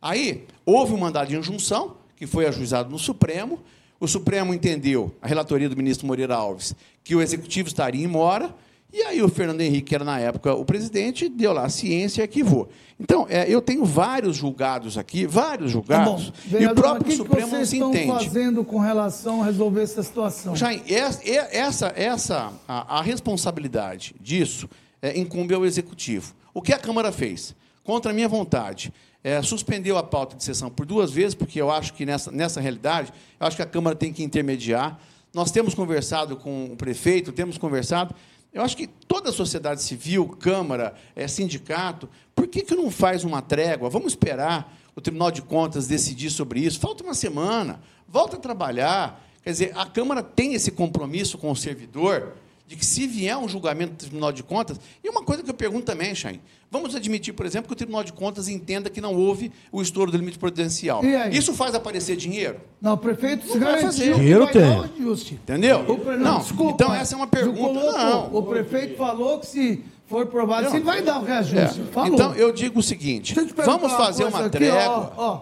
Aí, houve um mandado de injunção, que foi ajuizado no Supremo. O Supremo entendeu, a relatoria do ministro Moreira Alves, que o executivo estaria em mora. E aí o Fernando Henrique, que era na época o presidente, deu lá a ciência e arquivou. Então, é, eu tenho vários julgados aqui, vários Tá julgados, e o próprio o que, que Supremo não vocês se estão entende. fazendo com relação a resolver essa situação? Jair, es- e- essa, essa, a, a responsabilidade disso é, incumbe ao Executivo. O que a Câmara fez? Contra a minha vontade, é, suspendeu a pauta de sessão por duas vezes, porque eu acho que nessa, nessa realidade, eu acho que a Câmara tem que intermediar. Nós temos conversado com o prefeito, temos conversado. Eu acho que toda a sociedade civil, Câmara, é, sindicato, por que, que não faz uma trégua? Vamos esperar o Tribunal de Contas decidir sobre isso. Falta uma semana, volta a trabalhar. Quer dizer, a Câmara tem esse compromisso com o servidor de que, se vier um julgamento do Tribunal de Contas, e uma coisa que eu pergunto também, Chain, vamos admitir, por exemplo, que o Tribunal de Contas entenda que não houve o estouro do limite prudencial. E aí? Isso faz aparecer dinheiro? Não, o prefeito se Não vai garantiu fazer. que Dinheiro vai tem. dar o ajuste. Entendeu? O pre- Não, desculpa, então essa é uma pergunta. colocou. Não. O prefeito falou que se for provado, Não. se ele vai dar o reajuste. É. Falou. Então, eu digo o seguinte: vamos fazer uma aqui, trégua. Ó,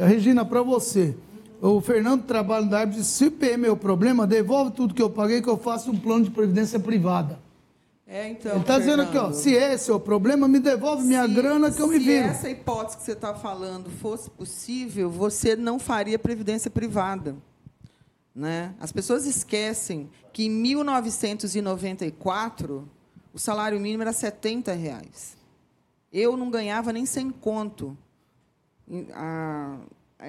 ó, Regina, para você. O Fernando trabalha na área disse: se o PM é o problema, devolve tudo que eu paguei, que eu faço um plano de previdência privada. É, então, Ele está dizendo aqui, ó, se esse é o problema, me devolve minha se- grana que eu me Se viro. essa hipótese que você está falando fosse possível, você não faria previdência privada. Né? As pessoas esquecem que em 1994 o salário mínimo era 70 reais. Eu não ganhava nem sem conto a-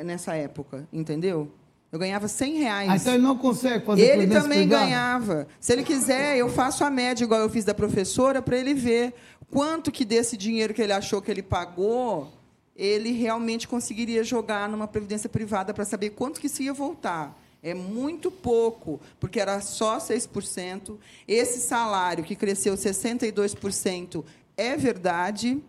nessa época, entendeu? Eu ganhava 100 reais. Ah, então ele não consegue fazer Ele também privada? ganhava. Se ele quiser, eu faço a média, igual eu fiz da professora, para ele ver quanto que desse dinheiro que ele achou que ele pagou, ele realmente conseguiria jogar numa previdência privada para saber quanto que isso ia voltar. É muito pouco, porque era só 6%. Esse salário que cresceu 62% é verdade,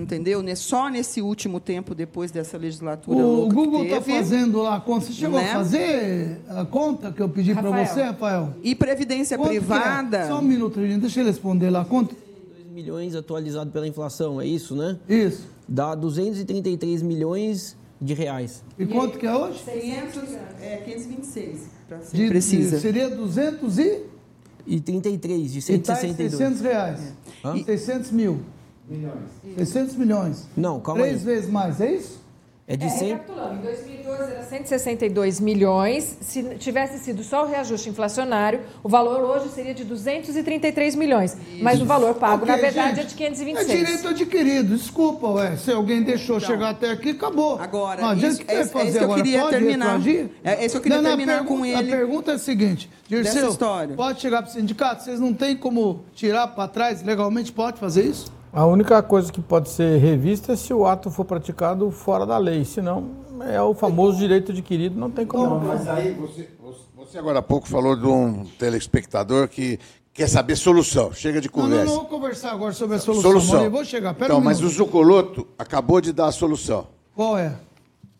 entendeu? Né? Só nesse último tempo, depois dessa legislatura O Google está fazendo lá a conta. Você chegou Né? a fazer a conta que eu pedi para você, Rafael? E previdência Quanto é? privada. Só um minuto, gente. Deixa ele responder lá a conta. 2 milhões atualizado pela inflação, é isso, né? Isso. Dá 233 milhões de reais. E quanto que é hoje? 500, é, 526, para ser De- precisa. de- seria 200 e... E 33 de E tá em 162. 600 reais. Hã? 600 mil. 600 milhões. Não, calma Três aí. vezes mais, é isso? É de É, 100. recapitulando, em 2012 era 162 milhões. Se tivesse sido só o reajuste inflacionário, o valor hoje seria de 233 milhões. Mas o valor pago, na Ok, verdade, gente, é de 526. É direito adquirido. Desculpa, ué. Se alguém deixou chegar até aqui, acabou. Então, Agora, Não adianta isso- que é- é fazer isso que eu queria Pode terminar. retroagir? É isso que eu queria Não, terminar com pergunta- ele. A pergunta é a seguinte. Dessa Dirceu, história. pode chegar para o sindicato? Vocês não têm como tirar para trás? Legalmente pode fazer isso? A única coisa que pode ser revista é se o ato for praticado fora da lei, senão é o famoso direito adquirido, não tem como. não. Mas aí você, você agora há pouco falou de um telespectador que quer saber solução. Chega de Não, não, conversa. não vou conversar agora sobre a solução. Solução. Vou chegar. Pera então, um mas o. Zucoloto acabou de dar a solução. Qual é?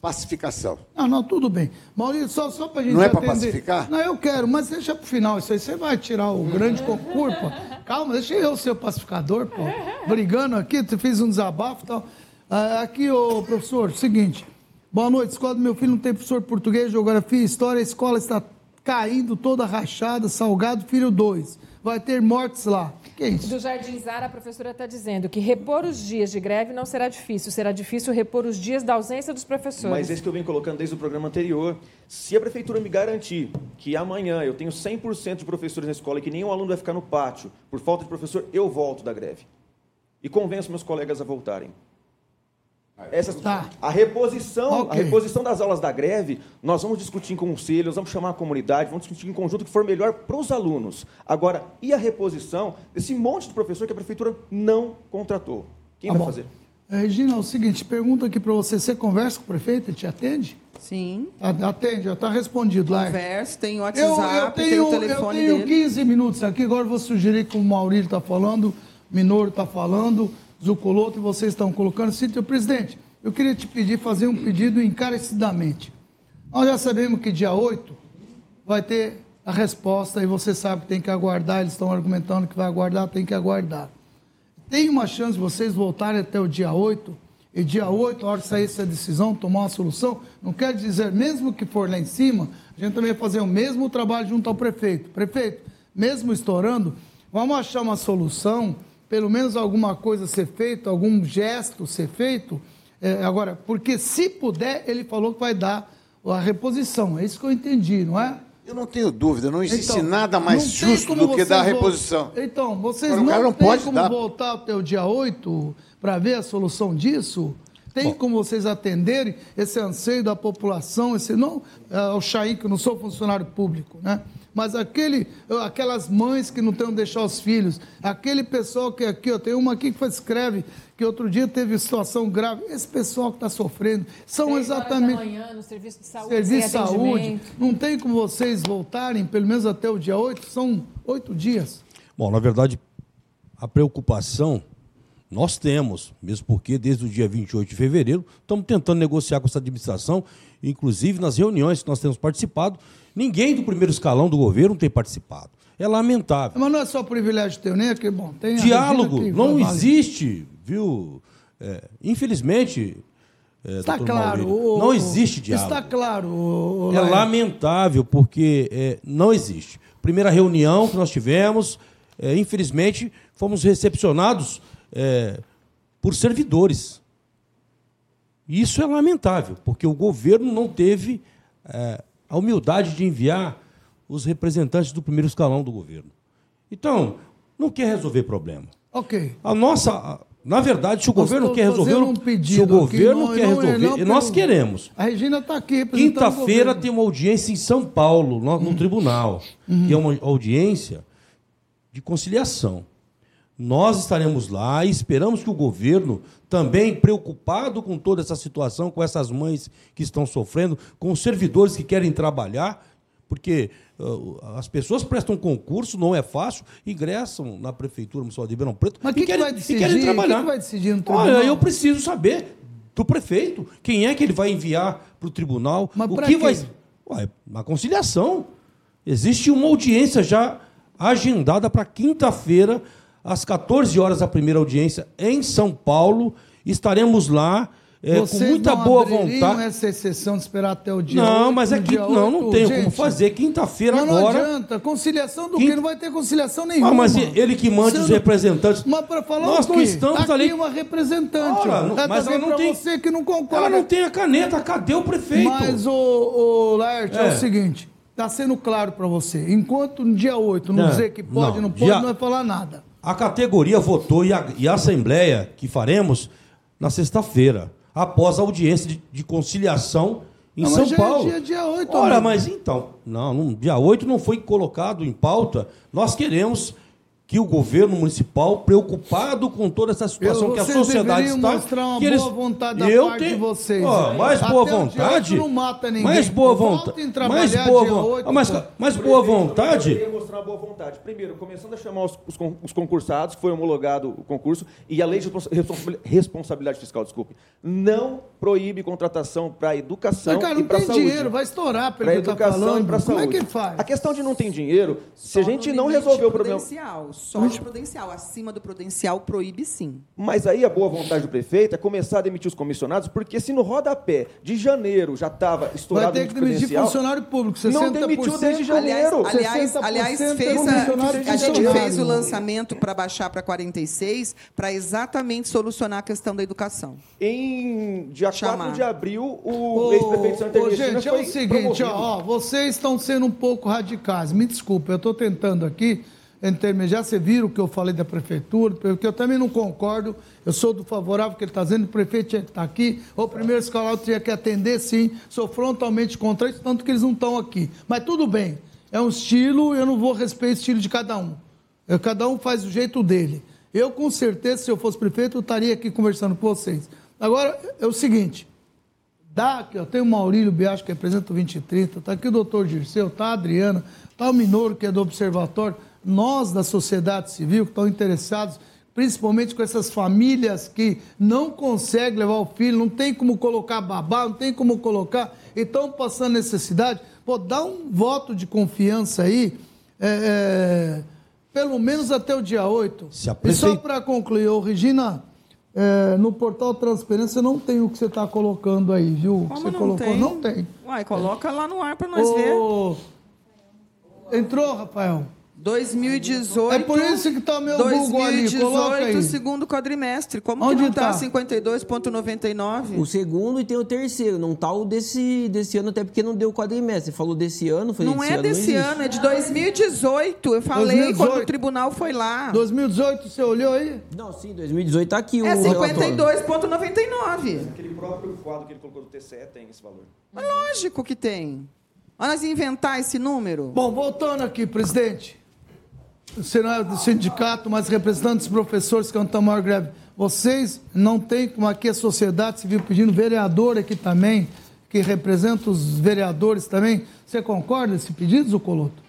Pacificação. Não, não, tudo bem. Maurício, só, só para gente Não é atender. pacificar? Não, eu quero, mas deixa pro final isso aí. Você vai tirar o grande concurso, pô. Calma, deixa eu ser o pacificador, pô. Brigando aqui, você fez um desabafo e tal. Ah, aqui, ô professor, seguinte. Boa noite, escola do meu filho não tem professor português, geografia, história, a escola está caindo toda rachada, salgado, filho 2. Vai ter mortes lá. O que, que é isso? Do Jardim Zara, a professora está dizendo que repor os dias de greve não será difícil, será difícil repor os dias da ausência dos professores. Mas esse que eu venho colocando desde o programa anterior. Se a prefeitura me garantir que amanhã eu tenho 100% de professores na escola e que nenhum aluno vai ficar no pátio por falta de professor, eu volto da greve. e convenço meus colegas a voltarem. Essa, Tá. A reposição, Ok. a reposição das aulas da greve, nós vamos discutir em conselho, nós vamos chamar a comunidade, vamos discutir em conjunto o que for melhor para os alunos. Agora, e a reposição desse monte de professor que a prefeitura não contratou? Quem Tá vai bom. fazer? É, Regina, é o seguinte, pergunta aqui para você. Você conversa com o prefeito? Ele te atende? Sim. A- Atende, já está respondido lá. Converso, tem o Eu, WhatsApp, eu tem tenho, o telefone eu tenho dele. 15 minutos aqui, agora eu vou sugerir que o Maurílio está falando, Minoro está falando, Zucoloto e vocês estão colocando. Sítio, presidente, eu queria te pedir, fazer um pedido encarecidamente. Nós já sabemos que dia 8 vai ter a resposta e você sabe que tem que aguardar, eles estão argumentando que vai aguardar, tem que aguardar. Tem uma chance de vocês voltarem até o dia 8, e dia 8, a hora de sair essa decisão, tomar uma solução. Não quer dizer, mesmo que for lá em cima, a gente também vai fazer o mesmo trabalho junto ao prefeito. Prefeito, mesmo estourando, vamos achar uma solução, pelo menos alguma coisa ser feita, algum gesto ser feito. É, agora, porque se puder, ele falou que vai dar a reposição. É isso que eu entendi, não é? Eu não tenho dúvida, não existe Então, nada mais justo do que dar a reposição. Então, vocês Agora, não, não têm pode como dar. voltar até o dia 8 para ver a solução disso? Tem como vocês atenderem esse anseio da população, esse não é, o Chaim, que eu não sou funcionário público, né? Mas aquele, aquelas mães que não tentam deixar os filhos, aquele pessoal que aqui, ó, tem uma aqui que escreve que outro dia teve situação grave. Esse pessoal que está sofrendo são Seis horas da exatamente manhã, no serviço de saúde, serviço de saúde. Não tem como vocês voltarem, pelo menos até o dia 8? São oito dias. Bom, na verdade, a preocupação nós temos, mesmo porque desde o dia 28 de fevereiro estamos tentando negociar com essa administração, inclusive nas reuniões que nós temos participado, ninguém do primeiro escalão do governo tem participado. É lamentável. Mas não é só privilégio teu, nem aqui, bom, tem Diálogo que não existe, viu? É, infelizmente, é, Está claro. Maurílio, não existe diálogo. Está claro. É lamentável, porque é, não existe. Primeira reunião que nós tivemos, é, infelizmente, fomos recepcionados é, por servidores. E Isso é lamentável, porque o governo não teve é, a humildade de enviar os representantes do primeiro escalão do governo. Então, não quer resolver problema. Ok. A nossa. Na verdade, se o governo quer resolver. um se o governo não- quer não- resolver. não e nós queremos. A Regina está aqui Quinta-feira tem uma audiência em São Paulo, no, no tribunal, que é uma audiência de conciliação. Nós estaremos lá e esperamos que o governo, também preocupado com toda essa situação, com essas mães que estão sofrendo, com os servidores que querem trabalhar, porque ah, as pessoas prestam concurso, não é fácil, ingressam na Prefeitura Municipal de Ribeirão Preto Mas e quem que querem, vai e decidir? querem Quem trabalhar. que vai decidir no tribunal? Olha, eu preciso saber do prefeito quem é que ele vai enviar para o tribunal, Mas o que quê? vai. Ué, na conciliação. Existe uma audiência já agendada para quinta-feira, às 14 horas, a primeira audiência em São Paulo. Estaremos lá é, com muita não boa vontade. essa exceção de esperar até o dia Não, 8, mas é que não, não 8? tenho como fazer. Quinta-feira Mas não agora. adianta. Conciliação do Quinta- quê? Não vai ter conciliação nenhuma. Ah, mas ele que mande os representantes. Mas para falar Nós o não estamos tá ali- aqui uma representante. Ora, não- Tá mas ela não tem- você que não concorda. Ela não tem a caneta, cadê o prefeito? Mas, o, o Laerte, é. É. o seguinte, está sendo claro para você. Enquanto no dia 8 não, Não, dizer que pode, não, não, pode, dia- não vai falar nada. A categoria votou e a, e a assembleia que faremos na sexta-feira, após a audiência de, de conciliação em Não, São é Paulo. dia- dia 8, Ora, amigo. mas então, não, não, dia 8 não foi colocado em pauta. Nós queremos que o governo municipal, preocupado com toda essa situação Eu- que a sociedade está, mostrar uma que eles- boa vontade da eu parte tenho- de vocês. Ó, mais boa vontade. 8 não mata ninguém. Mais boa vontade. trabalhar Mais boa vontade. 8, mais, boa vontade. Eu queria mostrar uma boa vontade. Primeiro, começando a chamar os, os os concursados, foi homologado o concurso, e a lei de respons- responsabil- responsabilidade fiscal, desculpe, não proíbe contratação para educação Mas, cara, e não para tem saúde. dinheiro, vai estourar Para que tá educação e falando. para Como saúde. é que faz? A questão de não ter dinheiro, se a Só gente não resolver o problema... Só no prudencial. Acima do prudencial, proíbe sim. Mas aí a boa vontade do prefeito é começar a demitir os comissionados, porque se no rodapé de janeiro já estava Vai estourado ter o que demitir funcionário público. 60%, não demitiu desde janeiro. Aliás, 60% aliás é fez a, a gente fez o lançamento para baixar para 46 para exatamente solucionar a questão da educação. Em dia Chamar. 4 de abril, o ex-prefeito de Santa Ernestina gente, é o seguinte, ó, ó, vocês estão sendo um pouco radicais. Me desculpe, eu estou tentando aqui intermediária. Você viram o que eu falei da prefeitura, porque eu também não concordo. Eu sou do favorável que ele está dizendo, o prefeito tinha que estar aqui, ou o primeiro escalão tinha que atender, sim. Sou frontalmente contra isso, tanto que eles não estão aqui. Mas tudo bem, é um estilo, eu não vou respeitar o estilo de cada um. Eu, cada um faz do jeito dele. Eu, com certeza, se eu fosse prefeito, eu estaria aqui conversando com vocês. Agora, é o seguinte, dá ó, tem o Maurílio Biacho, que representa o 2030, está aqui o doutor Dirceu, está a Adriana, está o Minoro, que é do Observatório, nós da sociedade civil que estão interessados, principalmente com essas famílias que não conseguem levar o filho, não tem como colocar babá, não tem como colocar, e estão passando necessidade, pô, dá um voto de confiança aí, é, é, pelo menos até o dia 8. Se a E só para concluir, ô, Regina, é, no portal Transparência não tem o que você está colocando aí, viu? Como você não colocou, tem? não tem. Uai, coloca lá no ar para nós ver. Ô, Entrou, Rafael? 2018. É por isso que tá meu Google ali, coloca aí. 2018, segundo quadrimestre. Como Onde que não tá tá? 52,99? O segundo e tem o terceiro, não tá o desse, desse ano, até porque não deu quadrimestre. Você falou desse ano, falei, Não desse é ano desse ano, é de 2018. Eu falei 2018. quando o tribunal foi lá. 2018, você olhou aí? Não, sim, 2018 tá aqui o É relatório. 52,99. Aquele próprio quadro que ele colocou do TCE tem esse valor. Mas lógico que tem. Olha nós inventar esse número. Bom, voltando aqui, presidente. O senhor é do sindicato, mas representantes dos professores que estão maior greve. Vocês não têm, como aqui a sociedade civil pedindo, vereador aqui também, que representa os vereadores também. Você concorda esse pedido, Zucoloto?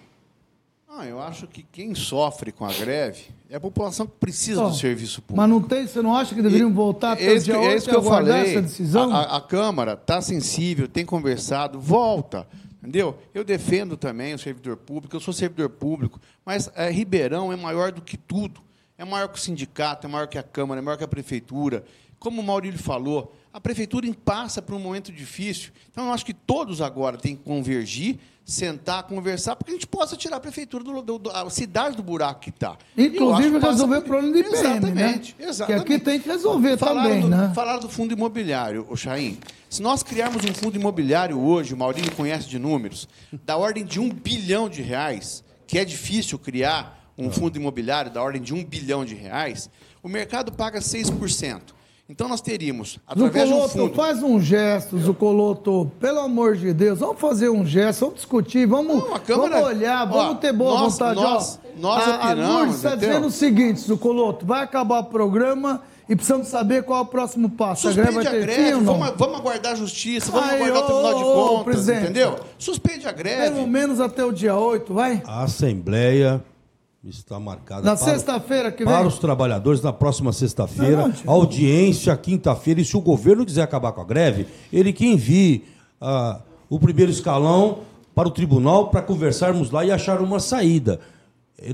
Ah, eu acho que quem sofre com a greve é a população que precisa Ó, do serviço público. Mas não tem, você não acha que deveriam voltar até É o dia que- 8 é isso que e eu falei. essa decisão? A, a- a Câmara está sensível, tem conversado, volta. Entendeu? Eu defendo também o servidor público, eu sou servidor público, mas eh, Ribeirão é maior do que tudo. É maior que o sindicato, é maior que a Câmara, é maior que a Prefeitura. Como o Maurílio falou, a Prefeitura passa por um momento difícil. Então, eu acho que todos agora têm que convergir, sentar, conversar, para que a gente possa tirar a Prefeitura, do, do- do- a cidade do buraco que está. Inclusive resolver o problema do IPM, Exatamente, né? exatamente. Que aqui tem que resolver Falaram também, do, né? Falaram do fundo imobiliário, o Chaim. Se nós criarmos um fundo imobiliário hoje, o Maurílio conhece de números, da ordem de um bilhão de reais, que é difícil criar um fundo imobiliário da ordem de um bilhão de reais, o mercado paga 6%. Então nós teríamos, através de um Zucoloto, fundo. faz um gesto, Zucoloto. Pelo amor de Deus, vamos fazer um gesto, vamos discutir, vamos, Não, a Câmara- vamos olhar, Ó, vamos ter boa nós- vontade. nós- ó. nós a, a opinamos, Lourdes está dizendo o seguinte, Zucoloto, vai acabar o programa e precisamos saber qual é o próximo passo. a greve Suspende vai a ter greve, fim vamos, vamos aguardar a justiça, vamos Aí, aguardar o Tribunal de ô, Contas, presidente. entendeu? Suspende a greve. Pelo menos até o dia 8, vai? A Assembleia está marcada Na para, sexta-feira que vem. para os trabalhadores na próxima sexta-feira. Audiência quinta-feira. E se o governo quiser acabar com a greve, ele que envie ah, o primeiro escalão para o tribunal para conversarmos lá e achar uma saída.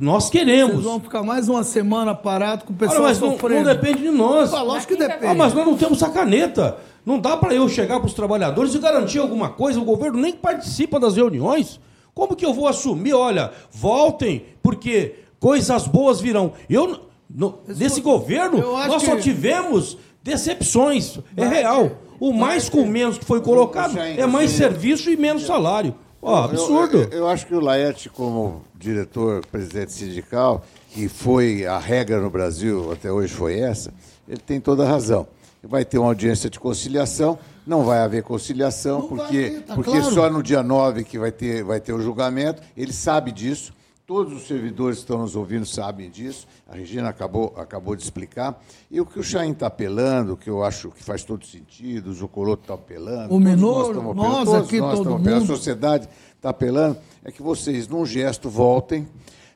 Nós Vocês queremos. vão ficar mais uma semana parado com o pessoal mas não, sofrendo. não depende de nós. Ah, lógico que depende. Ah, mas nós não temos a caneta. Não dá para eu chegar para os trabalhadores e garantir alguma coisa. O governo nem participa das reuniões. Como que eu vou assumir? Olha, voltem, porque coisas boas virão. Eu, no- nesse governo, nós só que- tivemos decepções. É real. O mais com menos que foi colocado é mais serviço e menos salário. Ó, absurdo. Eu, eu- eu acho que o Laerte, como diretor, presidente sindical, e foi a regra no Brasil até hoje foi essa, ele tem toda a razão. Vai ter uma audiência de conciliação, não vai haver conciliação, Não porque, ter, tá porque claro. só no dia 9 que vai ter, vai ter o julgamento, ele sabe disso. Todos os servidores que estão nos ouvindo sabem disso. A Regina acabou, acabou de explicar. E o que o Chain está apelando, que eu acho que faz todo sentido, o Zucoloto está apelando. O Minoro, estamos nós apelando, aqui, nós todo estamos apelando, mundo. A sociedade está apelando, é que vocês, num gesto, voltem.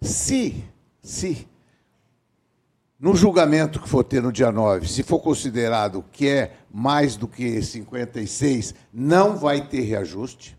Se, se, no julgamento que for ter no dia 9, se for considerado que é mais do que 56, não vai ter reajuste.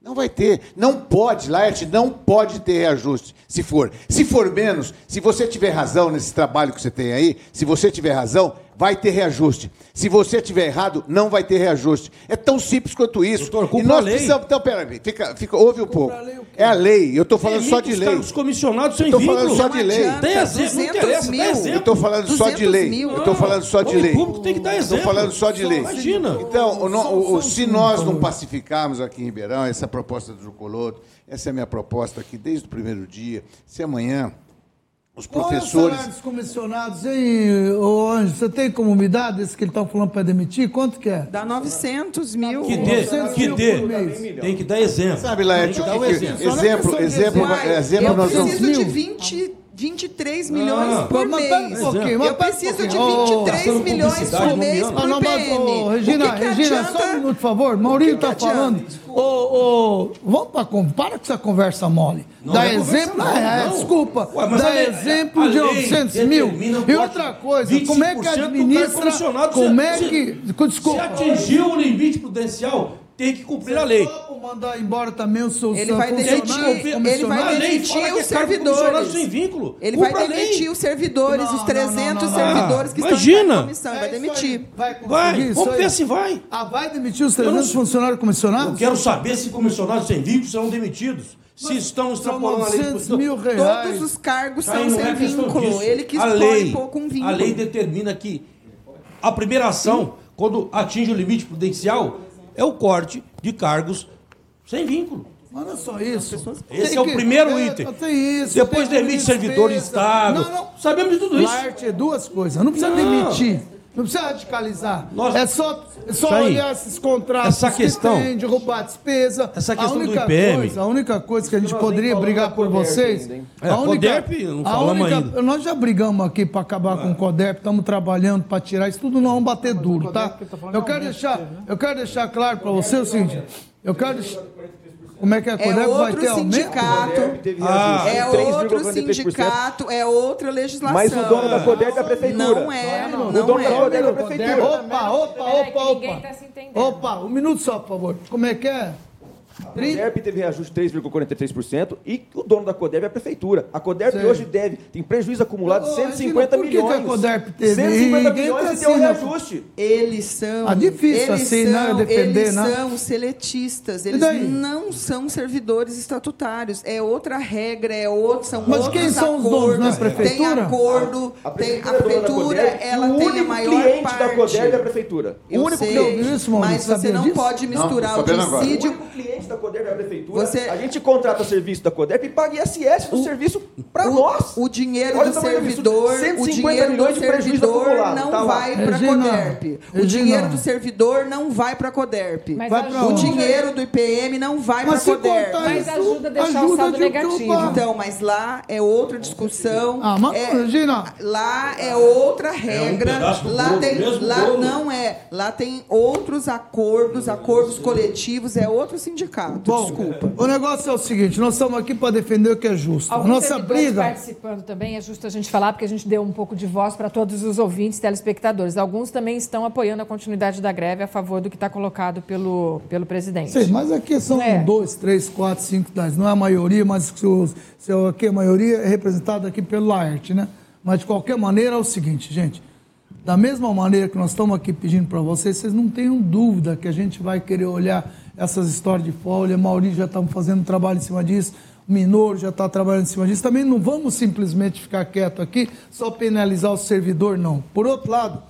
Não vai ter. Não pode, Laerte, não pode ter reajuste. Se for. Se for menos, se você tiver razão nesse trabalho que você tem aí, se você tiver razão, vai ter reajuste. Se você tiver errado, não vai ter reajuste. É tão simples quanto isso. Doutor, e nós a lei. precisamos. Então, peraí, fica, fica, ouve um pouco. a lei o? É a lei. Eu estou falando só de lei. caras, Os comissionados sem vínculo. falando só de lei. Tem exemplo, não 200 interessa, mil. dá exemplo. Eu estou falando só de 200 lei. Eu estou falando só de O lei. público tem que dar exemplo. Estou falando só de lei. Imagina. Então, o o- o- se nós não pacificarmos aqui em Ribeirão essa proposta do Jucoloto, essa é a minha proposta aqui desde o primeiro dia. Se amanhã os Qual é o professores. salário dos comissionados, hein, ô Anjo? Você tem como me dar desse que ele está falando para demitir? Quanto que é? Dá 900 mil. Que dê, 900 que mil dê. por mês. Tem que dar exemplo. Sabe, Laerte, Tem que dar o um exemplo. É exemplo, de exemplo, Uai, exemplo, eu nós vamos. preciso de mil. 20, 23 milhões Ah. por Mas mês. um mas eu pera um preciso de pouquinho. Ô, 23 gastando milhões por mês por Ah, não, mas, PM. ô, Regina, o que que Regina, adianta? só um minuto, por favor. Maurinho está falando. Ô, ô, vamos pra, para com essa conversa mole. Não, Dá não é exemplo. conversa é, mole, não. desculpa. Ué, mas dá a exemplo a de lei 800 mil. E outra coisa, como é que 25% do administra. Como Se- é se- que. Se Desculpa. atingiu o limite prudencial, tem que cumprir a lei. Mandar embora também os seus Ele vai funcionários, demitir- ele vai lei demitir que os é servidores. sem vínculo. Ele Cumpra vai demitir os servidores, Não, os não, 300 não, não, servidores que Imagina. estão na comissão. Ele É vai demitir. Vai, Vai, isso vamos ver se vai. Ah, vai demitir os 300 não- funcionários comissionados? Eu quero saber se comissionados sem vínculo serão demitidos. Se estão extrapolando a lei. 900 mil reais. Todos os cargos Aí são sem é vínculo. disso. Ele lei, um pouco um vínculo. A lei determina que a primeira ação, quando atinge o limite prudencial, é o corte de cargos sem vínculo. É só isso. Esse Tem é o que- primeiro é, item. Tem isso. Depois demite despesa. servidor estável. Não, não. Sabemos de tudo isso. Larte é duas coisas. Não precisa Não. demitir. Não precisa radicalizar. Nós- É só, é só olhar esses contratos Essa questão- que tem, derrubar a despesa. Essa a questão do única IPM. Coisa, a única coisa que a gente poderia brigar por vocês... ainda, hein? É, a única, Coderp, não a falamos única- ainda. Nós já brigamos aqui para acabar com o CODERP, estamos trabalhando para tirar isso tudo, nós vamos bater duro, tá? Tá Eu é quero deixar, né? eu quero deixar claro para você o seguinte, eu quero deixar... Como é que a É CODERP vai outro ter aumento? sindicato. Teve Ah, É outro 3,43%. sindicato, é outra legislação. Mas o dono da Coderp é a prefeitura. Não é, não, O dono da é. Coderp é a prefeitura. Opa, opa, opa, ninguém opa. tá se entendendo. Opa, um minuto só, por favor. Como é que é? A Coderp teve reajuste de 3,43% e o dono da Coderp é a prefeitura. A Coderp Sei. hoje deve, tem prejuízo acumulado de Ô, 150 Regina, por que que milhões. a Coderp teve? 150 Ninguém milhões tá e deu um né? reajuste. Eles são. Ah, difícil eles assim, né, são, defender, eles né? são seletistas. Eles não são servidores estatutários. É outra regra, é outro, são Mas quem são os acordos. donos, não é a prefeitura? Tem acordo, A tem, a prefeitura, é da ela o tem a maior cliente parte. da Coderp é a prefeitura. Eu o único sei, cliente. mas você não disso? pode misturar tô o sabendo agora. O dissídio. Cliente da Coderp é a prefeitura. Você- A gente contrata serviço da Coderp e paga ISS do serviço para nós. O dinheiro Olha do o servidor, o 150 dinheiro do de servidor não tá vai para a Coderp. O Regina. dinheiro do servidor não vai para a Coderp. Mas Vai ajuda, pra O dinheiro do IPM não vai para a Coderp. Mas ajuda a deixar o ajuda saldo de negativo. Então, mas lá é outra discussão. Ah, mas, é, Regina, Lá é outra regra. pedaço do lá bolo, tem, lá bolo. não é. Lá tem outros acordos, acordos coletivos. É outro sindicato. Bom, desculpa. o negócio é o seguinte, nós estamos aqui para defender o que é justo. A Alguns nossa briga... participando também, é justo a gente falar, porque a gente deu um pouco de voz para todos os ouvintes, telespectadores. Alguns também estão apoiando a continuidade da greve a favor do que está colocado pelo, pelo presidente. Sei, mas aqui são É. dois, três, quatro, cinco, dez. Não é a maioria, mas se, se aqui a maioria é representada aqui pelo Laerte, né? Mas de qualquer maneira é o seguinte, gente. Da mesma maneira que nós estamos aqui pedindo para vocês, vocês não tenham dúvida que a gente vai querer olhar essas histórias de folha. Maurício já estamos fazendo trabalho em cima disso. O Minoro já está trabalhando em cima disso. Também não vamos simplesmente ficar quieto aqui, só penalizar o servidor, não. Por outro lado,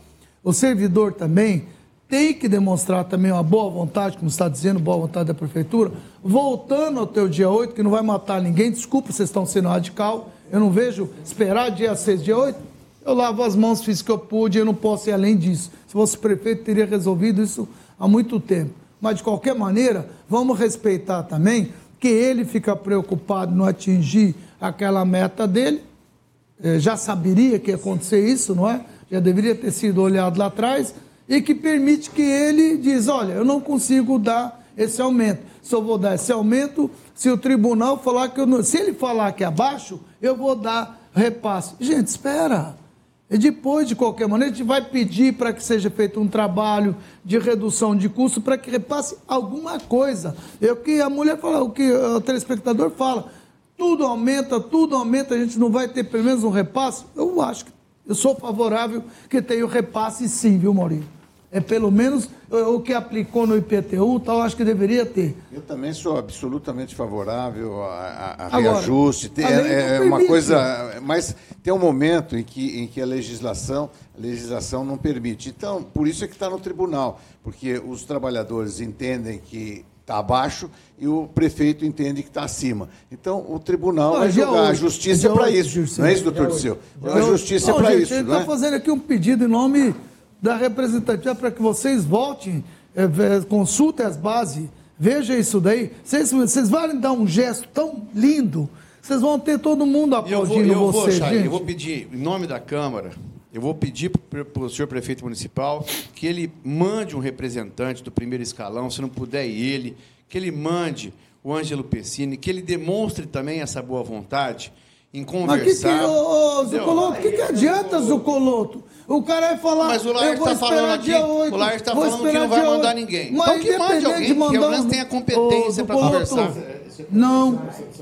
o servidor também tem que demonstrar também uma boa vontade, como está dizendo, boa vontade da prefeitura, voltando ao teu dia 8, que não vai matar ninguém. Desculpa, vocês estão sendo radical. Eu não vejo esperar dia 6, dia 8. Eu lavo as mãos, fiz o que eu pude, eu não posso ir além disso. Se fosse prefeito, teria resolvido isso há muito tempo. Mas, de qualquer maneira, vamos respeitar também que ele fica preocupado não atingir aquela meta dele, eh, já saberia que ia acontecer isso, não é? Já deveria ter sido olhado lá atrás, e que permite que ele diz, olha, eu não consigo dar esse aumento. Só vou dar esse aumento se o tribunal falar que eu não. Se ele falar que é abaixo, eu vou dar repasse. Gente, espera. E depois, de qualquer maneira, a gente vai pedir para que seja feito um trabalho de redução de custo para que repasse alguma coisa. É o que a mulher fala, o que o telespectador fala. Tudo aumenta, tudo aumenta, a gente não vai ter pelo menos um repasse? Eu acho que eu sou favorável que tenha o repasse sim, viu, Maurinho? É pelo menos o que aplicou no IPTU, tal, acho que deveria ter. Eu também sou absolutamente favorável a, a- a Agora, reajuste. A é, é uma coisa, mas tem um momento em que, em que a legislação, a legislação não permite. Então, por isso é que está no tribunal, porque os trabalhadores entendem que está abaixo e o prefeito entende que está acima. Então, o tribunal Não, vai dia julgar. A justiça é para isso. Dirceu. Não é isso, doutor Dia Disseu? A justiça é para isso. Ele está é? fazendo aqui um pedido em nome da representativa para que vocês voltem, ve- consultem as bases, vejam isso daí. Vocês, vocês vão dar um gesto tão lindo, vocês vão ter todo mundo Eu vou, aplaudindo eu vou, vocês, Chay, gente. eu vou pedir, em nome da Câmara, eu vou pedir para o senhor prefeito municipal que ele mande um representante do primeiro escalão, se não puder ele, que ele mande o Ângelo Pessini, que ele demonstre também essa boa vontade em Mas que que, conversar. ô, ô, Entendeu? Zucoloto, o que, que adianta, Zucoloto? O cara vai falar. Mas o Laerte está falando aqui, dia 8, o Laerte está falando que não vai mandar 8. ninguém. Mas Então que mande alguém, de que mandar menos um- tenha competência Zucoloto, conversar. Não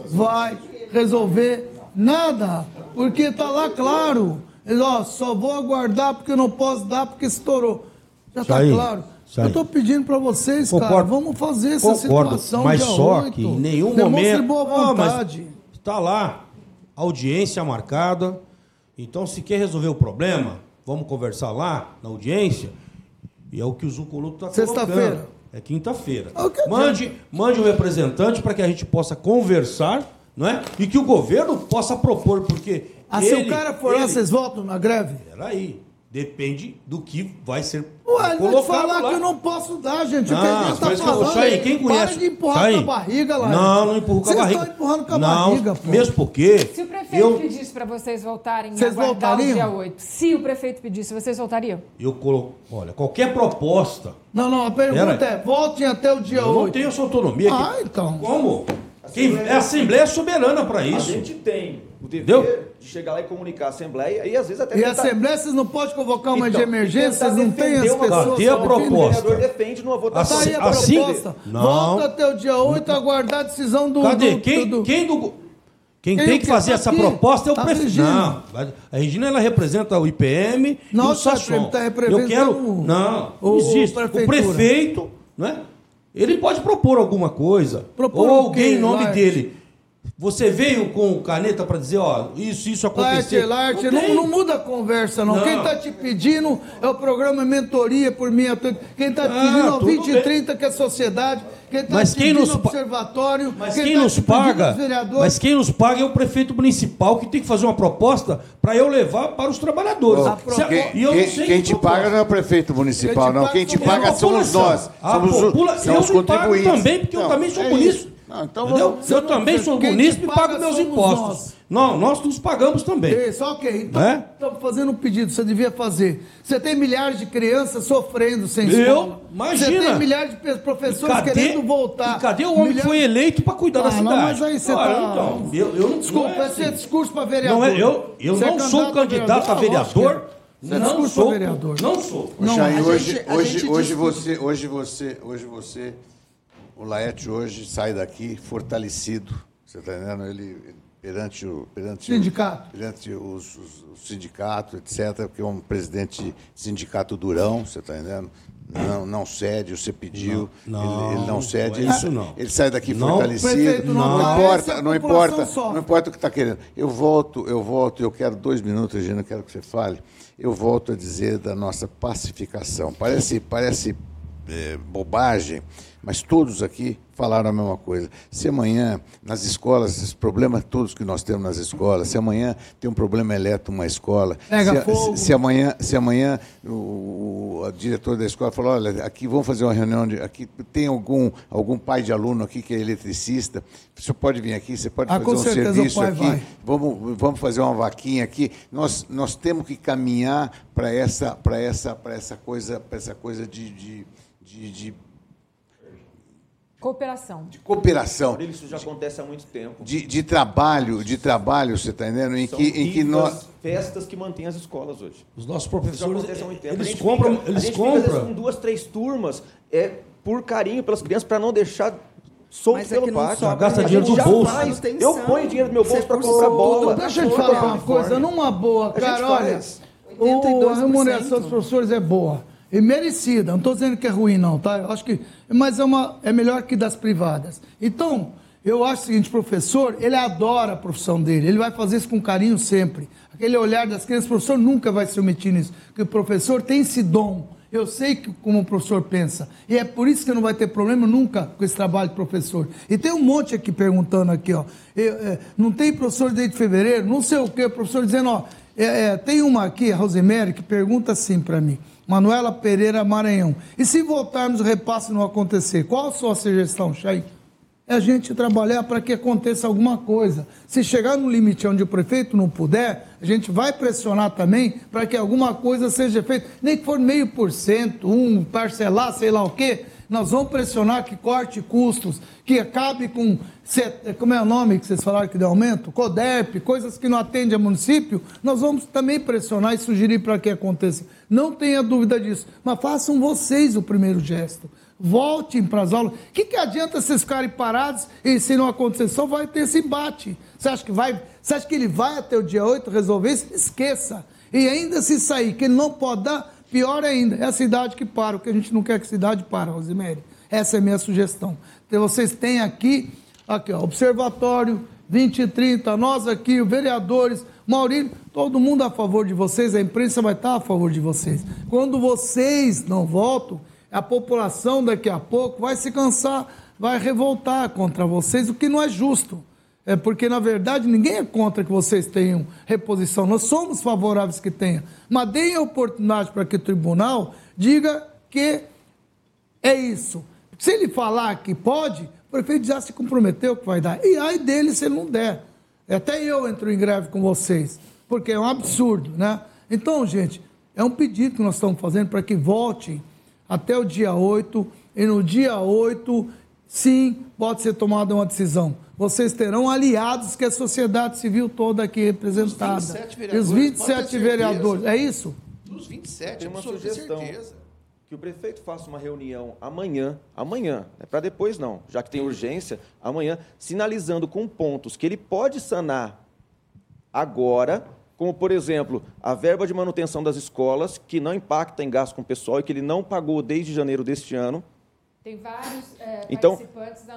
vai resolver nada, porque está lá claro. Ele, ó, só vou aguardar porque eu não posso dar porque estourou. Já está claro. Eu estou pedindo para vocês, cara, Concordo. vamos fazer essa Concordo, situação mas dia só 8. que em nenhum Demonstre momento. boa vontade. Está lá, audiência marcada. Então, se quer resolver o problema, vamos conversar lá na audiência. E é o que o Zucoluto está Sexta-feira. É quinta-feira. Que Mande, mande um representante para que a gente possa conversar, não é? E que o governo possa propor, porque. Ah, se ele- o cara for lá, ele- vocês votam na greve? Peraí. Depende do que vai ser Ué, colocado falar lá. que eu não posso dar, gente. o que Não, a gente tá mas, falando. Chay, quem conhece? Para de empurrar com a barriga lá. Não, não empurro com a Vocês barriga. estão empurrando com a não, barriga, pô. Mesmo porque. Se o prefeito eu, pedisse para vocês voltarem Vocês e aguardar o voltariam? dia 8, se o prefeito pedisse, vocês voltariam? eu coloco. Olha, qualquer proposta. Não, não, a pergunta Pera é: voltem até o dia Eu não 8. tenho essa autonomia. Ah, que- então. Como? Quem, é a Assembleia soberana para A isso. gente tem o dever Entendeu? de chegar lá e comunicar a Assembleia e às vezes até E a tentar- Assembleia, vocês não podem convocar uma Então, de emergência, vocês não têm as pessoas. Cadê a pra O proposta? vereador defende numa votação. Tá aí a Assim- proposta. Não. Volta até o dia 8 aguardar a decisão do. Cadê? do- quem, do- quem do. Quem, Quem tem que que fazer tá essa aqui? proposta é o A prefeito. Regina. Não, a Regina ela representa o IPM e o Sasson. tá representando Eu quero. o- Não, o- não existe. o O prefeito, né? Ele pode propor alguma coisa. Propor ou alguém em nome dele. Você veio com caneta para dizer, ó, isso, isso aconteceu. Laerte, Não não, tem. não muda a conversa, não. Não. Quem está te pedindo é o programa Mentoria por minha. Quem está te Ah, pedindo é o tudo 20 e bem. 30, que é a sociedade. Quem está Mas te quem pedindo nos é observatório. Mas quem quem tá nos é paga, mas quem nos paga é o prefeito municipal que tem que fazer uma proposta para eu levar para os trabalhadores. A Se a- Quem, e eu não quem- sei quem que te proposta. paga não é o prefeito municipal, Quem não. Quem te somos paga somos nós. A Somos, o- popula- eu os me pago contribuintes. também, porque eu Não, também sou é munícipe. isso. Não, então Entendeu? Eu também sou munícipe e pago meus impostos. nós. Não, nós nos pagamos também. Isso, ok. Então, Né? estamos fazendo um pedido, você devia fazer. Você tem milhares de crianças sofrendo sem Eu? escola. Imagina. Você tem milhares de professores Cadê- querendo voltar. E cadê o homem que Milhares- foi eleito para cuidar da Ah, cidade? não, mas aí você Ora, tá- então, eu, eu não Desculpa, não é esse é assim. discurso para vereador. Não é, eu eu Você é não sou candidato a Ah, vereador. que é. Você é Não discurso sou. vereador. Não sou. Não, hoje, gente- hoje, hoje, você, hoje você, hoje você, o Laerte hoje sai daqui fortalecido. Você está entendendo? Ele ele- perante o perante o- Sindicato. perante os, os, o sindicato, etc. Porque é um presidente de sindicato durão. Você está entendendo? Não, não cede, você pediu, Não, ele, ele não cede. não é isso ele, não. ele sai daqui Não, fortalecido. prefeito, não não importa, não população importa, sofre. não importa o que está querendo. Eu volto, eu volto, eu quero dois minutos, Regina, eu quero que você fale. Eu volto a dizer da nossa pacificação. Parece, parece é, bobagem, mas todos aqui falaram a mesma coisa. Se amanhã, nas escolas, esses problemas todos que nós temos nas escolas, se amanhã tem um problema elétrico numa escola, se, se amanhã, se amanhã o, o diretor da escola falou, olha, aqui vamos fazer uma reunião, de, aqui tem algum, algum pai de aluno aqui que é eletricista, o senhor pode vir aqui, você pode Ah, fazer um serviço aqui, vai. vamos, vamos fazer uma vaquinha aqui. Nós, nós temos que caminhar para essa, para essa, para essa coisa, para essa coisa de, de, de, de- Cooperação. de cooperação, Isso já acontece há muito tempo. de, de trabalho, de trabalho, você está entendendo? Em São que, em que nós festas que mantêm as escolas hoje. Os nossos Isso já professores, acontece há muito tempo. Eles compram, fica- a eles gente fica, às vezes, compram. com duas, três turmas, é por carinho pelas crianças, para não deixar solto Mas é pelo pátio. sobra Gasta A dinheiro do bolso. faz. Eu ponho dinheiro no meu bolso para comprar tudo, bola. Deixa eu te falar uma coisa, numa boa, cara, olha, o, a 82%. remuneração dos professores é boa e merecida. Não estou dizendo que é ruim, não, tá? Eu acho que, mas é, uma, é melhor que das privadas. Então, eu acho o seguinte, professor, ele adora a profissão dele, ele vai fazer isso com carinho sempre. Aquele olhar das crianças, o professor nunca vai se omitir nisso, porque o professor tem esse dom. Eu sei que, como o professor pensa. E é por isso que não vai ter problema nunca com esse trabalho de professor. E tem um monte aqui perguntando aqui, ó. Eu, é, não tem professor desde fevereiro, não sei o quê, professor dizendo, ó. É, é, tem uma aqui, a Rosemary, que pergunta assim para mim. Manuela Pereira Maranhão. E se voltarmos o repasse não acontecer, qual a sua sugestão, Chay? É a gente trabalhar para que aconteça alguma coisa. Se chegar no limite onde o prefeito não puder, a gente vai pressionar também para que alguma coisa seja feita, nem que for meio por cento, um parcelar, sei lá o quê. Nós vamos pressionar que corte custos, que acabe com, como é o nome que vocês falaram que deu aumento? CODEP, coisas que não atendem ao município. Nós vamos também pressionar e sugerir para que aconteça. Não tenha dúvida disso. Mas façam vocês o primeiro gesto. Voltem para as aulas. O que, que adianta vocês ficarem parados e se não acontecer, só vai ter esse embate. Você acha que vai? Você acha que ele vai até o dia 8 resolver isso? Esqueça. E ainda se sair, que ele não pode dar, pior ainda, é a cidade que para, o que a gente não quer que a cidade para, Rosemary. Essa é a minha sugestão. Então vocês têm aqui, aqui, ó, Observatório 2030, nós aqui, vereadores, Maurício, todo mundo a favor de vocês, a imprensa vai estar a favor de vocês. Quando vocês não votam, a população daqui a pouco vai se cansar, vai revoltar contra vocês, o que não é justo. É porque, na verdade, ninguém é contra que vocês tenham reposição. Nós somos favoráveis que tenha. Mas deem a oportunidade para que o tribunal diga que é isso. Se ele falar que pode, o prefeito já se comprometeu que vai dar. E ai dele se ele não der. Até eu entro em greve com vocês, porque é um absurdo, né? Então, gente, é um pedido que nós estamos fazendo para que voltem até o dia 8, e no dia 8, sim, pode ser tomada uma decisão. Vocês terão aliados que a sociedade civil toda aqui representada. Os 27 vereadores. Os 27 vereadores. É isso? Os 27, Tem uma sugestão. Que o prefeito faça uma reunião amanhã, amanhã, é para depois não, já que tem urgência, amanhã, sinalizando com pontos que ele pode sanar agora como, por exemplo, a verba de manutenção das escolas, que não impacta em gasto com o pessoal e que ele não pagou desde janeiro deste ano. Tem vários é, então,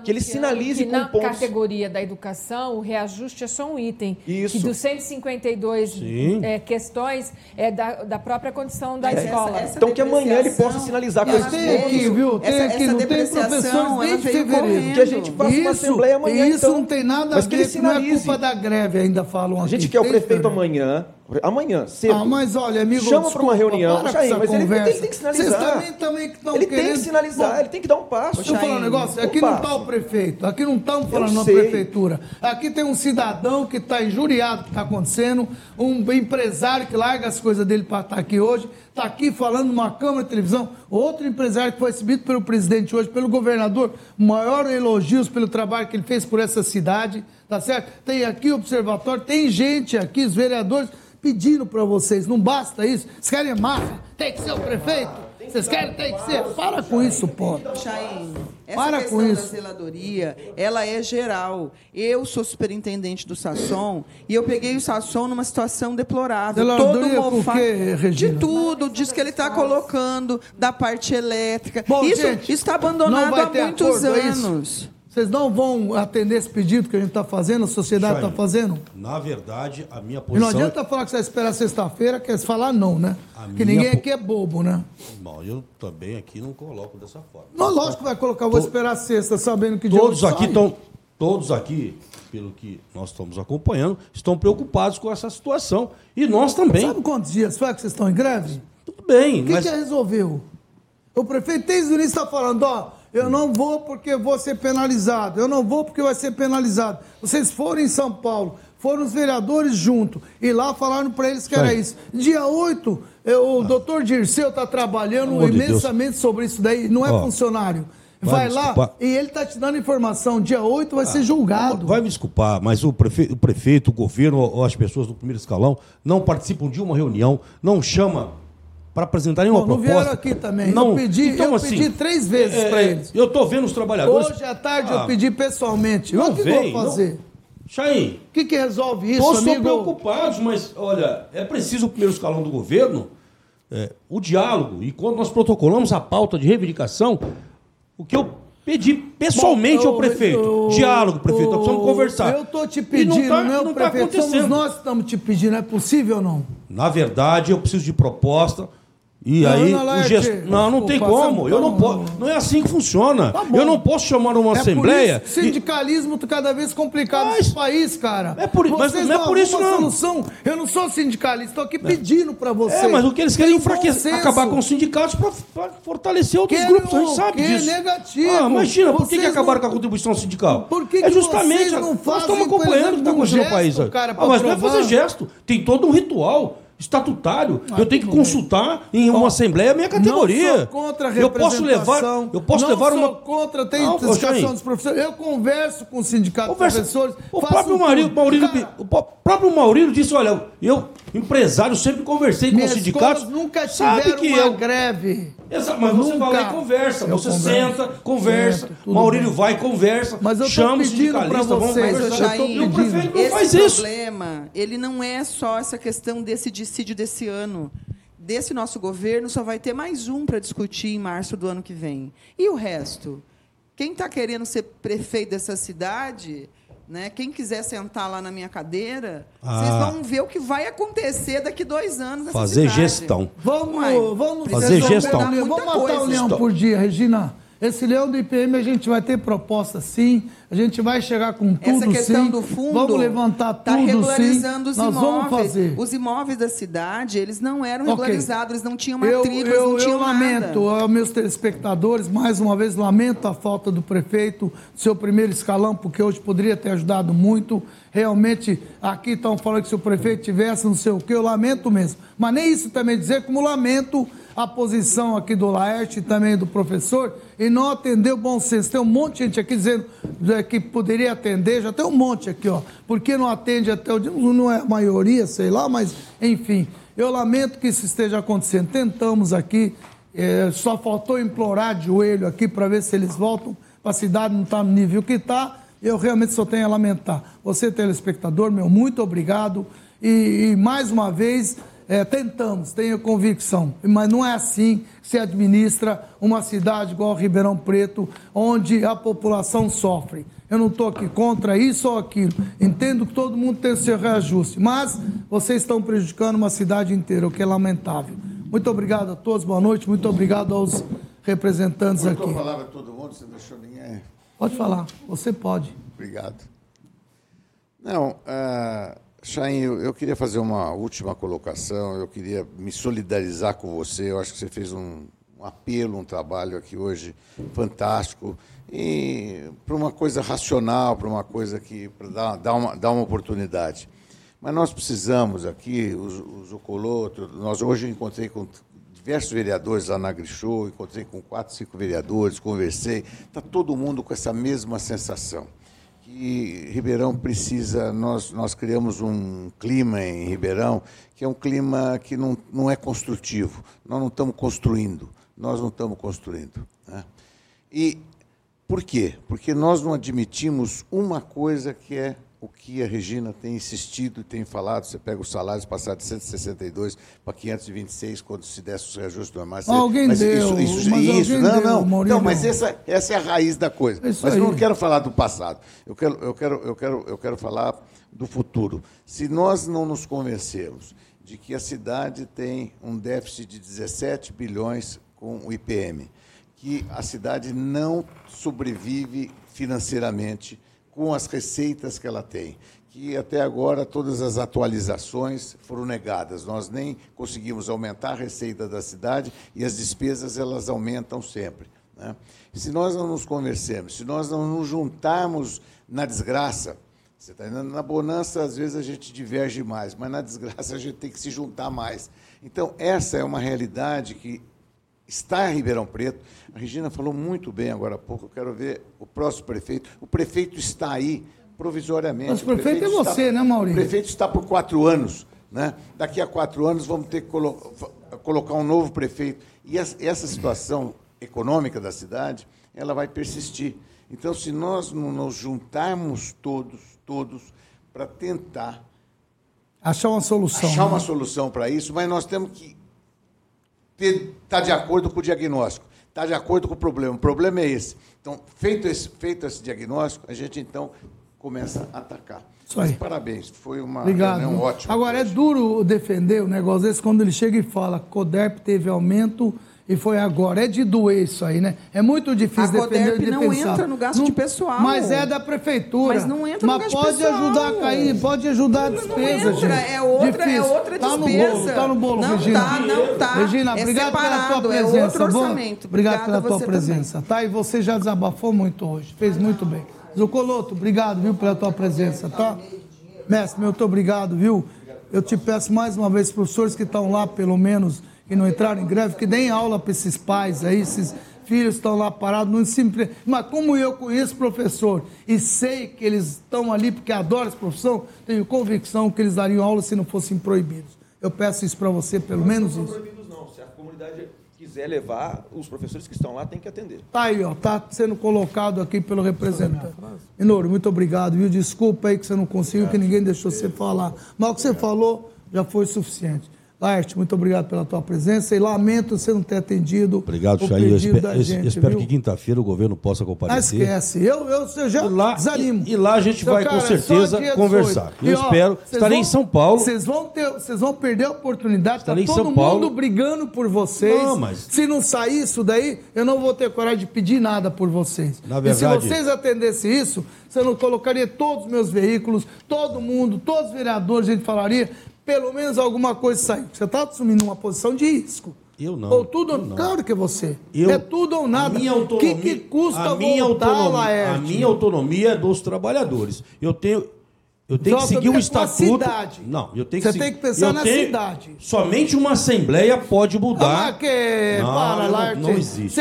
que ele sinalize que com na pontos... categoria da educação, o reajuste é só um item. Isso. Que dos 152 é, questões é da, da própria condição da Essa- escola. essa Então, que amanhã ele possa sinalizar com Mas esses tem aqui, viu? Tem Essa- aqui, essa não tem professores desde fevereiro. Que a gente faça uma assembleia amanhã, Isso então. não tem nada a Mas que ele ver, que não é sinalize. culpa da greve, ainda falam A aqui. gente quer o Tem, prefeito amanhã, amanhã, cedo. Ah, mas olha, amigo, Chama para uma reunião. para Jair, mas ele, conversa. ele tem que sinalizar. Vocês também, também que estão ele querendo... tem que sinalizar, Bom, ele tem que dar um passo. Deixa eu falar um negócio. Aqui Um não está o prefeito. Aqui não estamos falando na prefeitura. Aqui tem um cidadão que está injuriado que está acontecendo, um empresário que larga as coisas dele para estar aqui hoje, está aqui falando numa câmara de televisão. Outro empresário que foi recebido pelo presidente hoje, pelo governador, maior elogios pelo trabalho que ele fez por essa cidade, tá certo? Tem aqui o observatório, tem gente aqui, os vereadores, pedindo para vocês. Não basta isso. Vocês querem máfia? Tem que ser o prefeito? Vocês querem? Tem que ser. Para com isso, pô. Chain, essa Para questão com da isso. zeladoria, ela é geral. Eu sou superintendente do Sasson e eu peguei o Sasson numa situação deplorável. Zeladoria Todo mofado. De tudo, diz que ele está colocando da parte elétrica. Bom, isso está abandonado há muitos é anos. Vocês não vão atender esse pedido que a gente está fazendo, a sociedade está fazendo? Na verdade, a minha E não posição. adianta falar que você vai esperar sexta-feira, quer falar não, né? A minha ninguém po- aqui é bobo, né? Bom, eu também aqui não coloco dessa forma. Não, lógico que vai colocar, vou To- esperar sexta, sabendo que dia Todos hoje aqui estão. Todos aqui, pelo que nós estamos acompanhando, estão preocupados com essa situação. E nós também. Sabe quantos dias faz que vocês estão em greve? Tudo bem, O que, mas. que resolveu? O prefeito desde o início está falando, ó, eu não vou porque vou ser penalizado, eu não vou porque vai ser penalizado. Vocês foram em São Paulo, foram os vereadores junto, e lá falaram para eles que era isso. Dia 8, eh, o doutor Dirceu está trabalhando amor de imensamente sobre isso daí, não é Ó, funcionário. vai Vai lá e ele está te dando informação. Dia 8 vai ser julgado. Vai me desculpar, mas o prefeito, o, prefeito, o governo ou as pessoas do primeiro escalão não participam de uma reunião, não chama para apresentar nenhuma Bom, não proposta. vieram aqui também. Não. Eu pedi, Então, eu assim, pedi três vezes é, para eles. Eu estou vendo os trabalhadores. Hoje à tarde Ah, eu pedi pessoalmente. Não o que vem, eu vou fazer? Chain, O que, que resolve isso, todos amigo? preocupados, mas olha, é preciso o primeiro escalão do governo, é, o diálogo. E quando nós protocolamos a pauta de reivindicação, o que eu pedi pessoalmente Bom, ao prefeito, eu- diálogo, prefeito, nós precisamos eu- conversar. Eu estou te E pedindo, tá- não, tá prefeito? Somos acontecendo. nós que estamos te pedindo. É possível ou não? Na verdade, eu preciso de proposta E Não, aí, o gesto... Não, não pô, tem como. Eu não posso. Não é assim que funciona. Tá eu não posso chamar uma É assembleia. isso sindicalismo tá cada vez complicado Mas- nesse país, cara. É por- mas Vocês não é por isso, não. solução. Eu não sou sindicalista, estou aqui pedindo para vocês. É, mas o que eles querem é enfraquecer, acabar com os sindicatos para fortalecer outros Querem grupos. A gente sabe disso. Negativo. Ah, imagina, por que, que acabaram não- com a contribuição sindical? Por que é que justamente. vocês não nós fazem, estamos por acompanhando o que está acontecendo no país. cara, ah, mas não é fazer gesto. Tem todo um ritual estatutário. eu tenho que consultar em uma Ó, assembleia a minha Não categoria. sou contra a eu posso levar, eu posso não levar sou uma contra, tem Não, indicação dos professores. Eu converso com o sindicato Conversa- de professores. O próprio. Maurílio, Maurílio, o próprio Maurílio disse: olha, eu, empresário, sempre conversei com os sindicatos. nunca sabe tiveram que uma eu. greve. Mas você Nunca. vai lá e conversa. Eu você converso. senta, conversa. Certo, Maurílio bem. vai e conversa. Mas eu chama os sindicalistas, vamos vocês, Mas, ô, conversar. eu tô E o prefeito não esse faz isso. problema, ele não é só essa questão desse dissídio desse ano. Desse nosso governo, só vai ter mais um para discutir em março do ano que vem. E o resto? Quem está querendo ser prefeito dessa cidade, né, quem quiser sentar lá na minha cadeira, Ah. vocês vão ver o que vai acontecer daqui dois anos nessa Fazer cidade. gestão. Vamos, vamos Fazer gestão. Vamos matar coisa. o leão por dia, Regina. Esse leão do IPM a gente vai ter proposta sim. A gente vai chegar com tudo Essa questão sim. do fundo Vamos levantar tá tudo regularizando sim. os Nós imóveis. vamos fazer. Os imóveis da cidade, eles não eram Ok. regularizados, eles não tinham Eu, matrículas, eu, não eu tinham lamento nada. meus telespectadores, mais uma vez, lamento a falta do prefeito, seu primeiro escalão, porque hoje poderia ter ajudado muito. Realmente, aqui estão falando que se o prefeito tivesse não sei o quê, eu lamento mesmo. Mas nem isso também dizer, como lamento a posição aqui do Laerte e também do professor, e não atender o bom senso. Tem um monte de gente aqui dizendo eh, que poderia atender, já tem um monte aqui, ó. Por que não atende até o dia? Não é a maioria, sei lá, mas enfim. Eu lamento que isso esteja acontecendo. Tentamos aqui, eh, só faltou implorar de joelho aqui para ver se eles voltam para a cidade, não está no nível que está. Eu realmente só tenho a lamentar. Você, telespectador, meu, muito obrigado. E, e mais uma vez, é, tentamos, tenho convicção, mas não é assim que se administra uma cidade igual Ribeirão Preto, onde a população sofre. Eu não estou aqui contra isso ou aquilo. Entendo que todo mundo tem o seu reajuste, mas vocês estão prejudicando uma cidade inteira, o que é lamentável. Muito obrigado a todos, boa noite, muito obrigado aos representantes a aqui. palavra a todo mundo, você deixou ninguém. Pode falar, você pode. Obrigado. Não, uh, Chain, eu, queria fazer uma última colocação, eu queria me solidarizar com você, eu acho que você fez um, um apelo, um trabalho aqui hoje fantástico, e para uma coisa racional, para uma coisa que dar, dar, uma, dar uma oportunidade. Mas nós precisamos aqui, os, os Ocoloto, nós hoje encontrei com diversos vereadores lá na Grishow, encontrei com quatro, cinco vereadores, conversei, está todo mundo com essa mesma sensação que Ribeirão precisa, nós, nós criamos um clima em Ribeirão que é um clima que não, não é construtivo. Nós não estamos construindo, nós não estamos construindo. Né? E por quê? Porque nós não admitimos uma coisa que é o que a Regina tem insistido e tem falado. Você pega os salários passados de 162 para 526 quando se desse os reajustes normais. Alguém mas deu, Isso, isso, mas isso. alguém não, deu, não, Maurílio. não. Mas essa, essa é a raiz da coisa. Isso mas eu aí. não quero falar do passado. Eu quero, eu quero, eu quero, eu quero falar do futuro. Se nós não nos convencermos de que a cidade tem um déficit de 17 bilhões com o IPM, que a cidade não sobrevive financeiramente com as receitas que ela tem, que até agora todas as atualizações foram negadas. Nós nem conseguimos aumentar a receita da cidade e as despesas elas aumentam sempre. Né? Se nós não nos conversemos, se nós não nos juntarmos na desgraça, você tá entendendo? na bonança às vezes a gente diverge mais, mas na desgraça a gente tem que se juntar mais. Então essa é uma realidade que está em Ribeirão Preto. A Regina falou muito bem agora há pouco. Eu quero ver o próximo prefeito. O prefeito está aí provisoriamente. Mas o prefeito é você, está, né, Maurício? O prefeito está por quatro anos. Né? Daqui a quatro anos vamos ter que colo colocar um novo prefeito. E essa, situação econômica da cidade, ela vai persistir. Então, se nós não nos juntarmos todos, todos, para tentar Achar uma solução. achar uma né? solução para isso, mas nós temos que estar tá de acordo com o diagnóstico, estar de acordo com o problema. O problema é esse. Então, feito esse, feito esse diagnóstico, a gente então começa a atacar. Mas parabéns, foi uma Obrigado. reunião ótima. Agora, é duro defender o negócio desse quando ele chega e fala Coderp teve aumento e foi agora. É de doer isso aí, né? É muito difícil A defender de não pensar. entra no gasto de pessoal. Mas é da prefeitura. Mas não entra no Mas gasto de pode pessoal. ajudar a cair, pode ajudar a despesa, entra, gente. é outra- é Difícil. outra Tá no despesa. bolo, tá no bolo, Não Regina. tá, não tá. Regina, É obrigado pela tua separado, é presença. outro bom? orçamento. Obrigado Obrigada pela tua presença, tá? E você já desabafou muito hoje, fez muito bem. Zucoloto, obrigado, viu, pela tua presença, tá? Mestre, muito obrigado, viu? Eu te peço mais uma vez, professores que estão lá, pelo menos, que não entraram em greve, que deem aula para esses pais aí, esses filhos que estão lá parados, não simples. Mas como eu conheço professor e sei que eles estão ali porque adoram essa profissão, tenho convicção que eles dariam aula se não fossem proibidos. Eu peço isso para você, pelo menos não isso. são proibidos, não. Se a comunidade quiser levar, os professores que estão lá têm que atender. Tá aí, ó, tá sendo colocado aqui pelo representante. Minoro, muito obrigado, viu? Desculpa aí que você não conseguiu, que ninguém deixou você falar. Mas o que você falou já foi suficiente. Laerte, muito obrigado pela tua presença e lamento você não ter atendido Obrigado, o Chain. Eu, pedido da eu gente, espero viu? que quinta-feira o governo possa Ah, comparecer. esquece. Eu, eu, eu já E lá- desanimo. e- e lá a gente Seu vai, com cara, é só certeza, dia 18. conversar. Eu E, ó, espero- estarei em São Paulo. Vocês vão, ter, vão perder a oportunidade. Tá Estarei em todo mundo Paulo. brigando por vocês. Não, mas- Se não sair isso daí, eu não vou ter coragem de pedir nada por vocês. Na E verdade- se vocês atendessem isso, você não colocaria todos os meus veículos, todo mundo, todos os vereadores, a gente falaria, pelo menos alguma coisa saiu. Você está assumindo uma posição de risco. Eu não. Ou tudo, eu não. claro que é você. Eu- é tudo ou nada. Minha O autonomia, que, que custa a minha voltar, autonomia, Laerte? a minha autonomia é dos trabalhadores. Eu tenho eu tenho que seguir o estatuto. cidade. Não, eu tenho que Você tem que pensar eu na tenho- cidade. Somente uma assembleia pode mudar. Ah, que... Não, para, não- Laerte. não existe.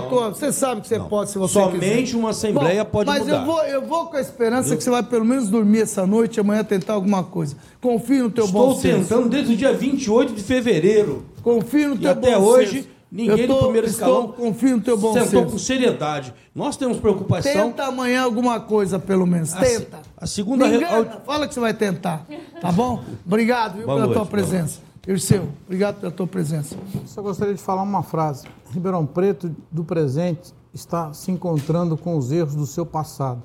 Não. tua... Você sabe que você pode se você Somente quiser. uma assembleia Bom, pode mas mudar. eu vou, eu vou com a esperança que você vai pelo menos dormir essa noite e amanhã tentar alguma coisa. Confie no teu Estou bom senso. tentando desde o dia 28 de fevereiro. Confie no E teu até bom hoje, senso. Ninguém Eu tô- do primeiro estou- escalão Confio no teu bom sentou senso. com seriedade. Nós temos preocupação. Tenta amanhã alguma coisa, pelo menos. A Tenta. a segunda Me engana, Fala que você vai tentar. Tá bom? Obrigado viu, pela noite, tua presença. Irceu, obrigado pela tua presença. Só gostaria de falar uma frase. Ribeirão Preto do presente está se encontrando com os erros do seu passado.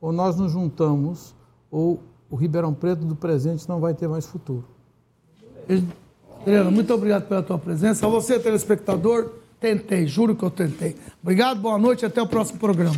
Ou nós nos juntamos, ou o Ribeirão Preto do presente não vai ter mais futuro. Adriano, muito obrigado pela tua presença. A você, telespectador, tentei, juro que eu tentei. Obrigado, boa noite e até o próximo programa.